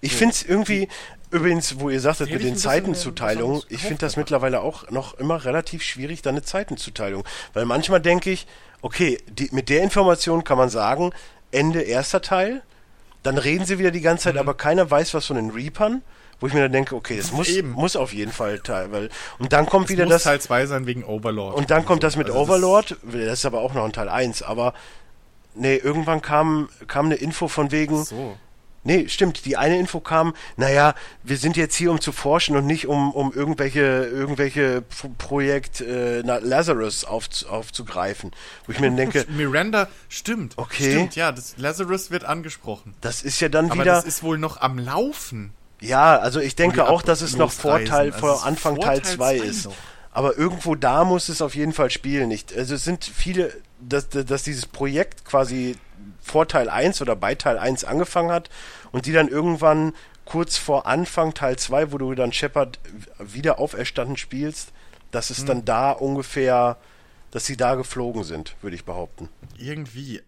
Ich finde es irgendwie, übrigens, wo ihr sagtet, mit den Zeitenzuteilungen, was ich finde das mittlerweile auch noch immer relativ schwierig, da eine Zeitenzuteilung. Weil manchmal denke ich, okay, die, mit der Information kann man sagen, Ende erster Teil, dann reden sie wieder die ganze Zeit, Mhm. aber keiner weiß was von den Reapern, wo ich mir dann denke, okay, das muss, Eben. muss auf jeden Fall Teil, weil, und dann kommt wieder Muss das, Teil 2 sein wegen Overlord. und dann kommt so. das mit Also Overlord, das ist aber auch noch ein Teil 1, aber nee, irgendwann kam, kam eine Info von wegen, So. Nee, stimmt. Die eine Info kam, naja, wir sind jetzt hier, um zu forschen und nicht um, um irgendwelche, irgendwelche Pro Projekt äh, Lazarus auf, aufzugreifen. Wo ich mir denke, Miranda, stimmt. Okay. Stimmt, ja, das Lazarus wird angesprochen. das ist ja dann Aber wieder. das ist wohl noch am Laufen. Ja, also ich denke auch, dass es noch. Vorteil Also vor Anfang vor Teil Teil 2 zwei ist. Aber irgendwo da muss es auf jeden Fall spielen. Nicht. Also es sind viele, dass, dass dieses Projekt quasi vor Teil 1 oder bei Teil 1 angefangen hat und die dann irgendwann kurz vor Anfang Teil 2, wo du dann Shepard wieder auferstanden spielst, dass Hm. es dann da ungefähr, dass sie da geflogen sind, würde ich behaupten. Irgendwie.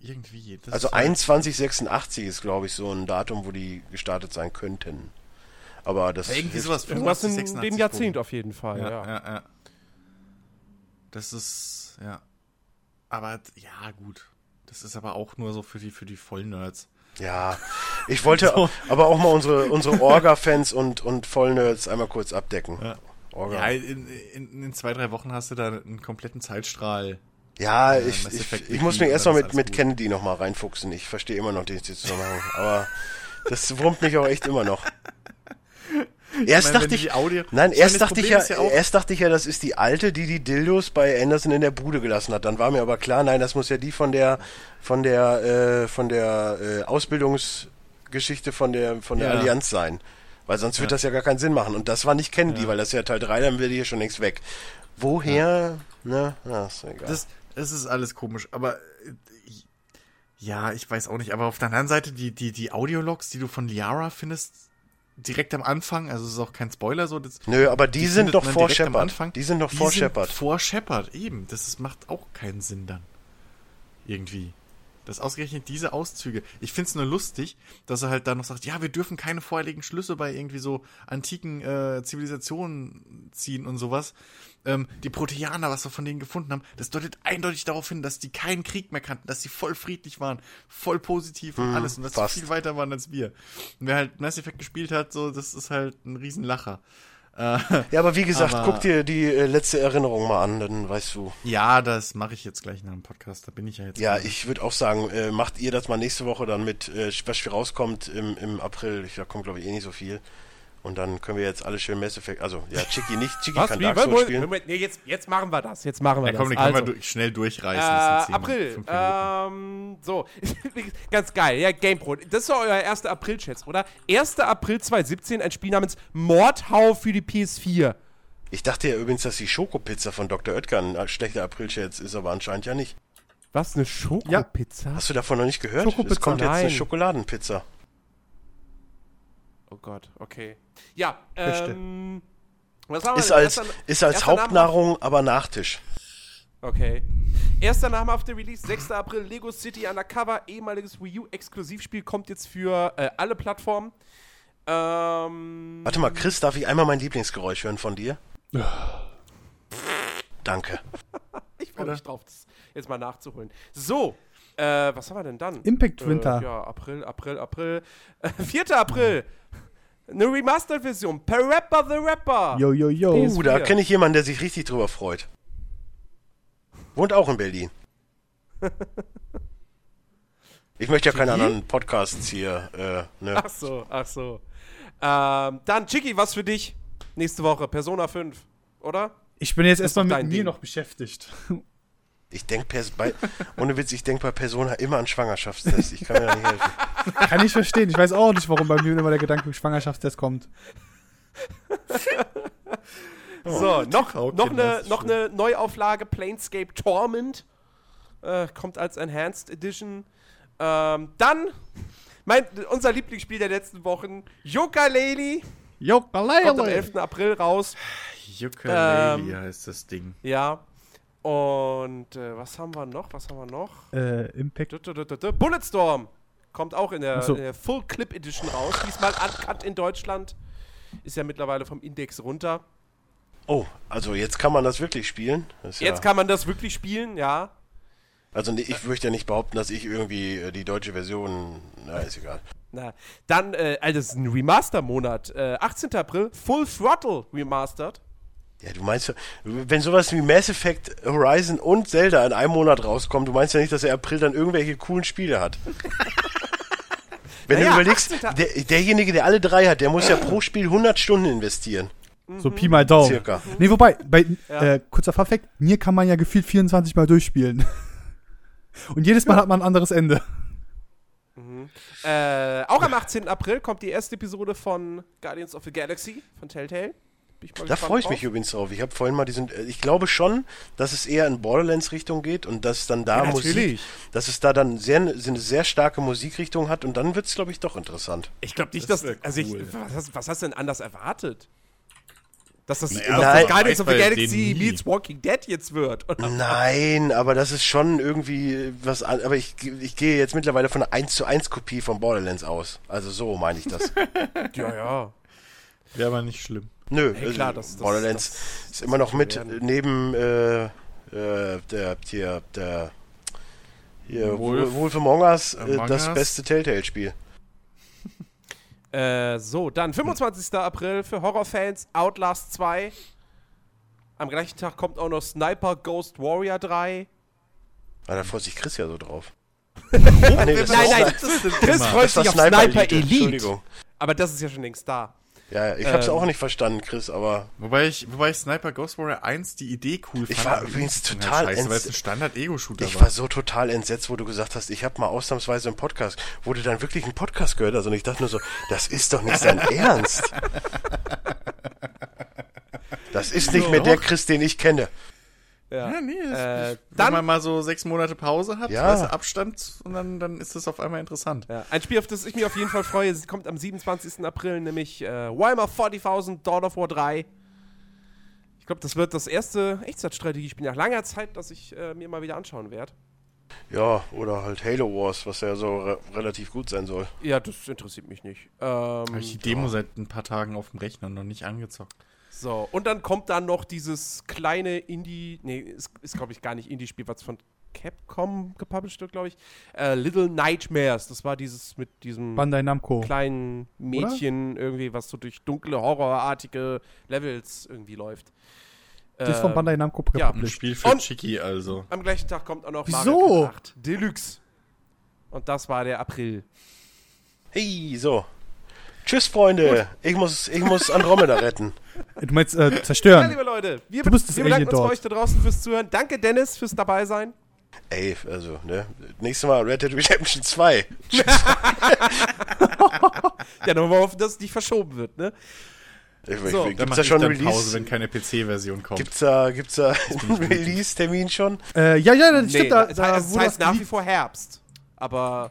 Irgendwie. Das Also ist halt- 2186 ist, glaube ich, so ein Datum, wo die gestartet sein könnten. Aber das Irgendwie hilft- sowas. Irgendwas 85, in 86 dem Jahrzehnt auf jeden Fall, Ja, ja. ja, ja. Das ist, ja. Aber, ja, gut. Das ist aber auch nur so für die, für die Vollnerds. Ja, ich wollte aber auch mal unsere, unsere Orga-Fans und, und Vollnerds einmal kurz abdecken. Ja. Orga. Ja, in, in, in zwei, drei Wochen hast du da einen kompletten Zeitstrahl. Ja, Äh, ich, ich, ich muss mich erstmal mit, mit gut. Kennedy nochmal reinfuchsen. Ich verstehe immer noch den Zusammenhang. Aber das wurmt mich auch echt immer noch. Erst meine, dachte ich, Audio- nein, Ich erst dachte ich ja, ja erst dachte ich ja, das ist die alte, die die Dildos bei Anderson in der Bude gelassen hat. Dann war mir aber klar, nein, das muss ja die von der, von der, äh, von der äh, Ausbildungsgeschichte von der, von der Ja. Allianz sein. Weil sonst wird das ja gar keinen Sinn machen. Und das war nicht Kennedy, weil das ist ja Teil 3, dann wäre die hier schon längst weg. Woher? Ne? Na, ist egal. Das, es ist alles komisch, aber äh, ja, ich weiß auch nicht. Aber auf der anderen Seite, die, die, die Audiologs, die du von Liara findest, direkt am Anfang, also es ist auch kein Spoiler so. Das, Nö, aber die, sind findet doch vor Shepard. Anfang. Die sind doch vor Shepard. Vor Shepard, eben. Das ist, macht auch keinen Sinn dann. Irgendwie. Das ausgerechnet diese Auszüge. Ich find's nur lustig, dass er halt da noch sagt, ja, wir dürfen keine vorherigen Schlüsse bei irgendwie so antiken äh, Zivilisationen ziehen und sowas. Ähm, die Proteaner, was wir von denen gefunden haben, das deutet eindeutig darauf hin, dass die keinen Krieg mehr kannten, dass sie voll friedlich waren, voll positiv und alles und dass fast. sie viel weiter waren als wir. Und wer halt Mass Effect gespielt hat, so, das ist halt ein Riesenlacher. Äh, Ja, aber wie gesagt, Aber- guck dir die äh, letzte Erinnerung mal an, dann weißt du. Ja, das mache ich jetzt gleich nach dem Podcast. Da bin ich ja jetzt. Ja, ich würde auch sagen, äh, macht ihr das mal nächste Woche dann mit, äh, was rauskommt im, im April. Ich, da kommt, glaube ich, eh nicht so viel. Und dann können wir jetzt alle schön Mass Effect, also ja, Chicky nicht, Chicky Was? kann Wie? Dark Souls Moment, spielen. Moment, nee, jetzt, jetzt machen wir das. Jetzt machen wir Ja, komm, den das. können Also, wir du schnell durchreißen. äh, April. Ähm, so, ganz geil. Ja, GamePro. Das ist doch euer erster April-Chat, oder? 1. April 2017, ein Spiel namens Mordhau für die PS4. Ich dachte ja übrigens, dass die Schokopizza von Dr. Oetker ein schlechter April-Scherz ist, aber anscheinend ja nicht. Was, eine Schokopizza? Hast du davon noch nicht gehört? Schokopizza, es kommt jetzt eine nein. Schokoladenpizza. Oh Gott, okay. Ja, ähm. Was haben wir Ist denn? als, Erster- ist als erster Name- Hauptnahrung, aber Nachtisch. Okay. Erster Name auf der Release, 6. April, Lego City Undercover, ehemaliges Wii U Exklusivspiel, kommt jetzt für äh, alle Plattformen. Ähm, Warte mal, Chris, darf ich einmal mein Lieblingsgeräusch hören von dir? Danke. ich freue mich drauf, das jetzt mal nachzuholen. So, äh, was haben wir denn dann? Impact Winter. Äh, ja, April, April, April. Äh, 4. April. Eine Remastered-Version. Parappa the Rapper. Yo, yo, yo. PS4. Uh, da kenne ich jemanden, der sich richtig drüber freut. Wohnt auch in Berlin. Ich möchte ja keine anderen Podcasts hier, äh, ne? Ach so, ach so. Ähm, dann, Chicky, was für dich? Nächste Woche, Persona 5, oder? Ich bin jetzt erstmal mit dein mir Ding. noch beschäftigt. Ich denke bei, ohne Witz, ich denke bei Persona immer an Schwangerschaftstest. Ich kann mir da nicht helfen. Kann ich verstehen. Ich weiß auch nicht, warum bei mir immer der Gedanke Schwangerschaftstest kommt. So, noch, noch, eine, noch eine Neuauflage Planescape Torment. Äh, kommt als Enhanced Edition. Ähm, dann mein, unser Lieblingsspiel der letzten Wochen, Yooka-Laylee. Kommt am 11. April raus. Ukulele Ähm, heißt das Ding. Ja. Und äh, was haben wir noch? Was haben wir noch? Äh, Impact. Du, du, du, du, du. Bulletstorm kommt auch in der, so. in der Full Clip Edition raus. Diesmal uncut in Deutschland. Ist ja mittlerweile vom Index runter. Oh, also jetzt kann man das wirklich spielen. Das Jetzt ja, kann man das wirklich spielen, ja. also nee, ich möchte ja nicht behaupten, dass ich irgendwie äh, die deutsche Version, na ist egal. Na, dann, äh, also das ist ein Remaster-Monat. Äh, 18. April, Full Throttle Remastered. Ja, du meinst, ja, wenn sowas wie Mass Effect, Horizon und Zelda in einem Monat rauskommt, du meinst ja nicht, dass er April dann irgendwelche coolen Spiele hat. Wenn Naja, du überlegst, 18. der, derjenige, der alle drei hat, der muss ja pro Spiel 100 Stunden investieren. So Pi mal Daumen. Circa. Nee, wobei, bei, Ja. äh, kurzer Funfact, mir kann man ja gefühlt 24 Mal durchspielen. Und jedes Mal hat man ein anderes Ende. Äh, auch am 18. April kommt die erste Episode von Guardians of the Galaxy von Telltale. Bin ich mal Da freue ich drauf. mich übrigens drauf. Ich habe vorhin mal diesen, äh, ich glaube schon, dass es eher in Borderlands-Richtung geht und dass dann da Ja, Musik, natürlich. dass es da dann sehr, eine sehr starke Musikrichtung hat und dann wird es, glaube ich, doch interessant. Ich glaube nicht, Das dass. Also ich, was, hast, was hast du denn anders erwartet? Dass das, Naja, dass nein. das Guardians of the Galaxy meets Walking Dead jetzt wird. Oder? Nein, aber das ist schon irgendwie was aber ich, ich gehe jetzt mittlerweile von einer 1 zu 1 Kopie von Borderlands aus. Also so meine ich das. Ja, ja. Wäre aber nicht schlimm. Nö, Hey, also klar, das- das- Borderlands das- ist immer noch mit werden. neben äh, äh, der hier der hier Wolf- Wolf Among Us äh, das beste Telltale-Spiel. Äh, so, dann 25. April für Horrorfans Outlast 2. Am gleichen Tag kommt auch noch Sniper Ghost Warrior 3. Ah, da freut sich Chris ja so drauf. ah, nee, Nein, nein, Chris freut sich auf Sniper, Sniper Elite. Elite. Entschuldigung. Aber das ist ja schon längst da. Ja, ja, ich hab's Ähm. auch nicht verstanden, Chris, aber Wobei ich, wobei ich Sniper Ghost Warrior 1 die Idee cool Ich fand. war aber die übrigens total scheiße, weil es ein Standard-Ego-Shooter ich war. war so total entsetzt, wo du gesagt hast, ich habe mal ausnahmsweise einen Podcast. Wurde dann wirklich ein Podcast gehört? Also und ich dachte nur so, das ist doch nicht sein Ernst. Das ist nicht mehr der Chris, den ich kenne. Ja. Ja, nee, das, Äh, wenn dann- man mal so sechs Monate Pause hat, Ja. du, Abstand, und dann, dann ist das auf einmal interessant. Ja, ein Spiel, auf das ich mich auf jeden Fall freue, es kommt am 27. April, nämlich äh, Warhammer 40.000 Dawn of War 3. Ich glaube, das wird das erste Echtzeitstrategiespiel nach langer Zeit, das ich äh, mir mal wieder anschauen werde. Ja, oder halt Halo Wars, was ja so re relativ gut sein soll. Ja, das interessiert mich nicht. Ähm, Habe ich die Demo seit ein paar Tagen auf dem Rechner noch nicht angezockt. So, und dann kommt dann noch dieses kleine Indie, nee, ist, ist glaube ich gar nicht Indie-Spiel, was von Capcom gepublished wird, glaube ich. Äh, Little Nightmares, das war dieses mit diesem Bandai Namco. kleinen Mädchen irgendwie, was so durch dunkle, horrorartige Levels irgendwie läuft. Das ist von Ähm, Bandai Namco ja. Ein gepublished. Spiel für Und- Chicky also. Am gleichen Tag kommt auch noch Wieso? Mario Kart 8 Deluxe. Und das war der April. Hey, so. Tschüss, Freunde. Ich muss, ich muss Andromeda retten. Du meinst äh, Ja, zerstören. liebe Leute, wir, Du bist das wir bedanken uns bei dort. euch da draußen fürs Zuhören. Danke, Dennis, fürs dabei sein. Ey, also, ne? Nächstes Mal Red Dead Redemption 2. Ja, nur mal hoffen, dass es nicht verschoben wird, ne? Ich, So, ich, Da gibt's da ich schon dann einen Pause, Release? wenn keine PC-Version kommt. Gibt's da, gibt's da einen Release-Termin schon? Äh, ja, ja, das stimmt. Da, es da heißt, wurde heißt nach wie vor Herbst. Aber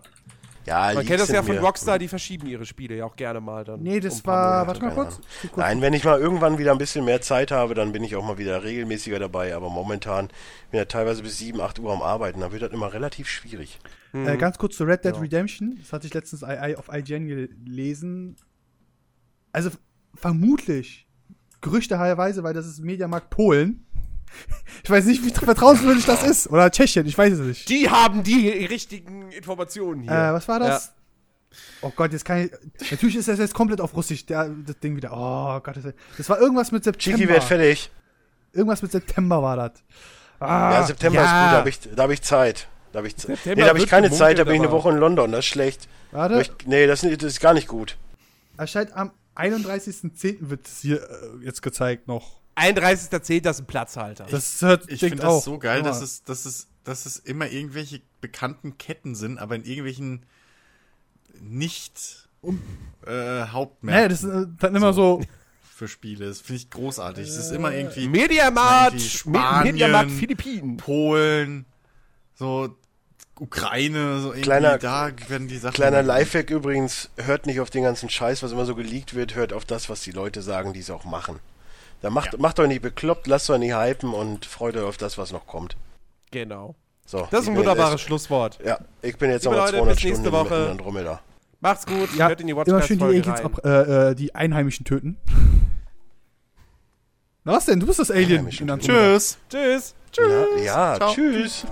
Ja, man kennt das ja von mir- Rockstar, die verschieben ihre Spiele ja auch gerne mal dann. Nee, um das paar war. Warte mal kurz. Nein, wenn ich mal irgendwann wieder ein bisschen mehr Zeit habe, dann bin ich auch mal wieder regelmäßiger dabei. Aber momentan bin ich ja teilweise bis 7, 8 Uhr am Arbeiten. Da wird das immer relativ schwierig. Äh, ganz kurz zu Red Dead Ja. Redemption. Das hatte ich letztens auf IGN gelesen. Also vermutlich, gerüchteweise, weil das ist Mediamarkt Polen. Ich weiß nicht, wie vertrauenswürdig das ist. Oder Tschechien, ich weiß es nicht. Die haben die richtigen Informationen hier. Äh, was war das? Oh Gott, jetzt kann ich. Natürlich ist das jetzt komplett auf Russisch, der, das Ding wieder. Oh Gott, das, das war irgendwas mit September. Chiki wird fertig. Irgendwas mit September war das. Ah, Ja, September ist gut, da habe ich, da hab ich Zeit. Da habe ich, September nee, da hab ich keine gemunkelt, Zeit, da bin ich eine Woche in London, das ist schlecht. Warte, Ich, nee, das, ist- das ist gar nicht gut. erscheint am 31.10. wird es hier äh, jetzt gezeigt noch. 31.10. das ist ein Platzhalter. Das hört Ich finde das auch. so geil, mal. dass es, dass, es, dass es immer irgendwelche bekannten Ketten sind, aber in irgendwelchen nicht äh, Naja, Hauptmärkten das ist äh, dann immer so. für Spiele. Das finde ich großartig. Es ist immer irgendwie Mediamarkt, irgendwie Me- Spanien, Mediamarkt Philippinen. Polen, so Ukraine, so irgendwie Kleiner- da werden die Sachen. Kleiner Lifehack übrigens, hört nicht auf den ganzen Scheiß, was immer so geleakt wird, hört auf das, was die Leute sagen, die es auch machen. Da macht, macht euch nicht bekloppt, lasst euch nicht hypen und freut euch auf das, was noch kommt. Genau. So, Das ist ein wunderbares jetzt- Schlusswort. Ja, ich bin jetzt nochmal Leute, 200 bis nächste Stunden Woche. mit Andromeda. Macht's gut. Ja, Hört in die immer schön die Aliens rein. ab, äh, äh, die Einheimischen töten. Na was denn? Du bist das Alien. Andromeda. Tschüss. Tschüss. Ja, ja tschüss.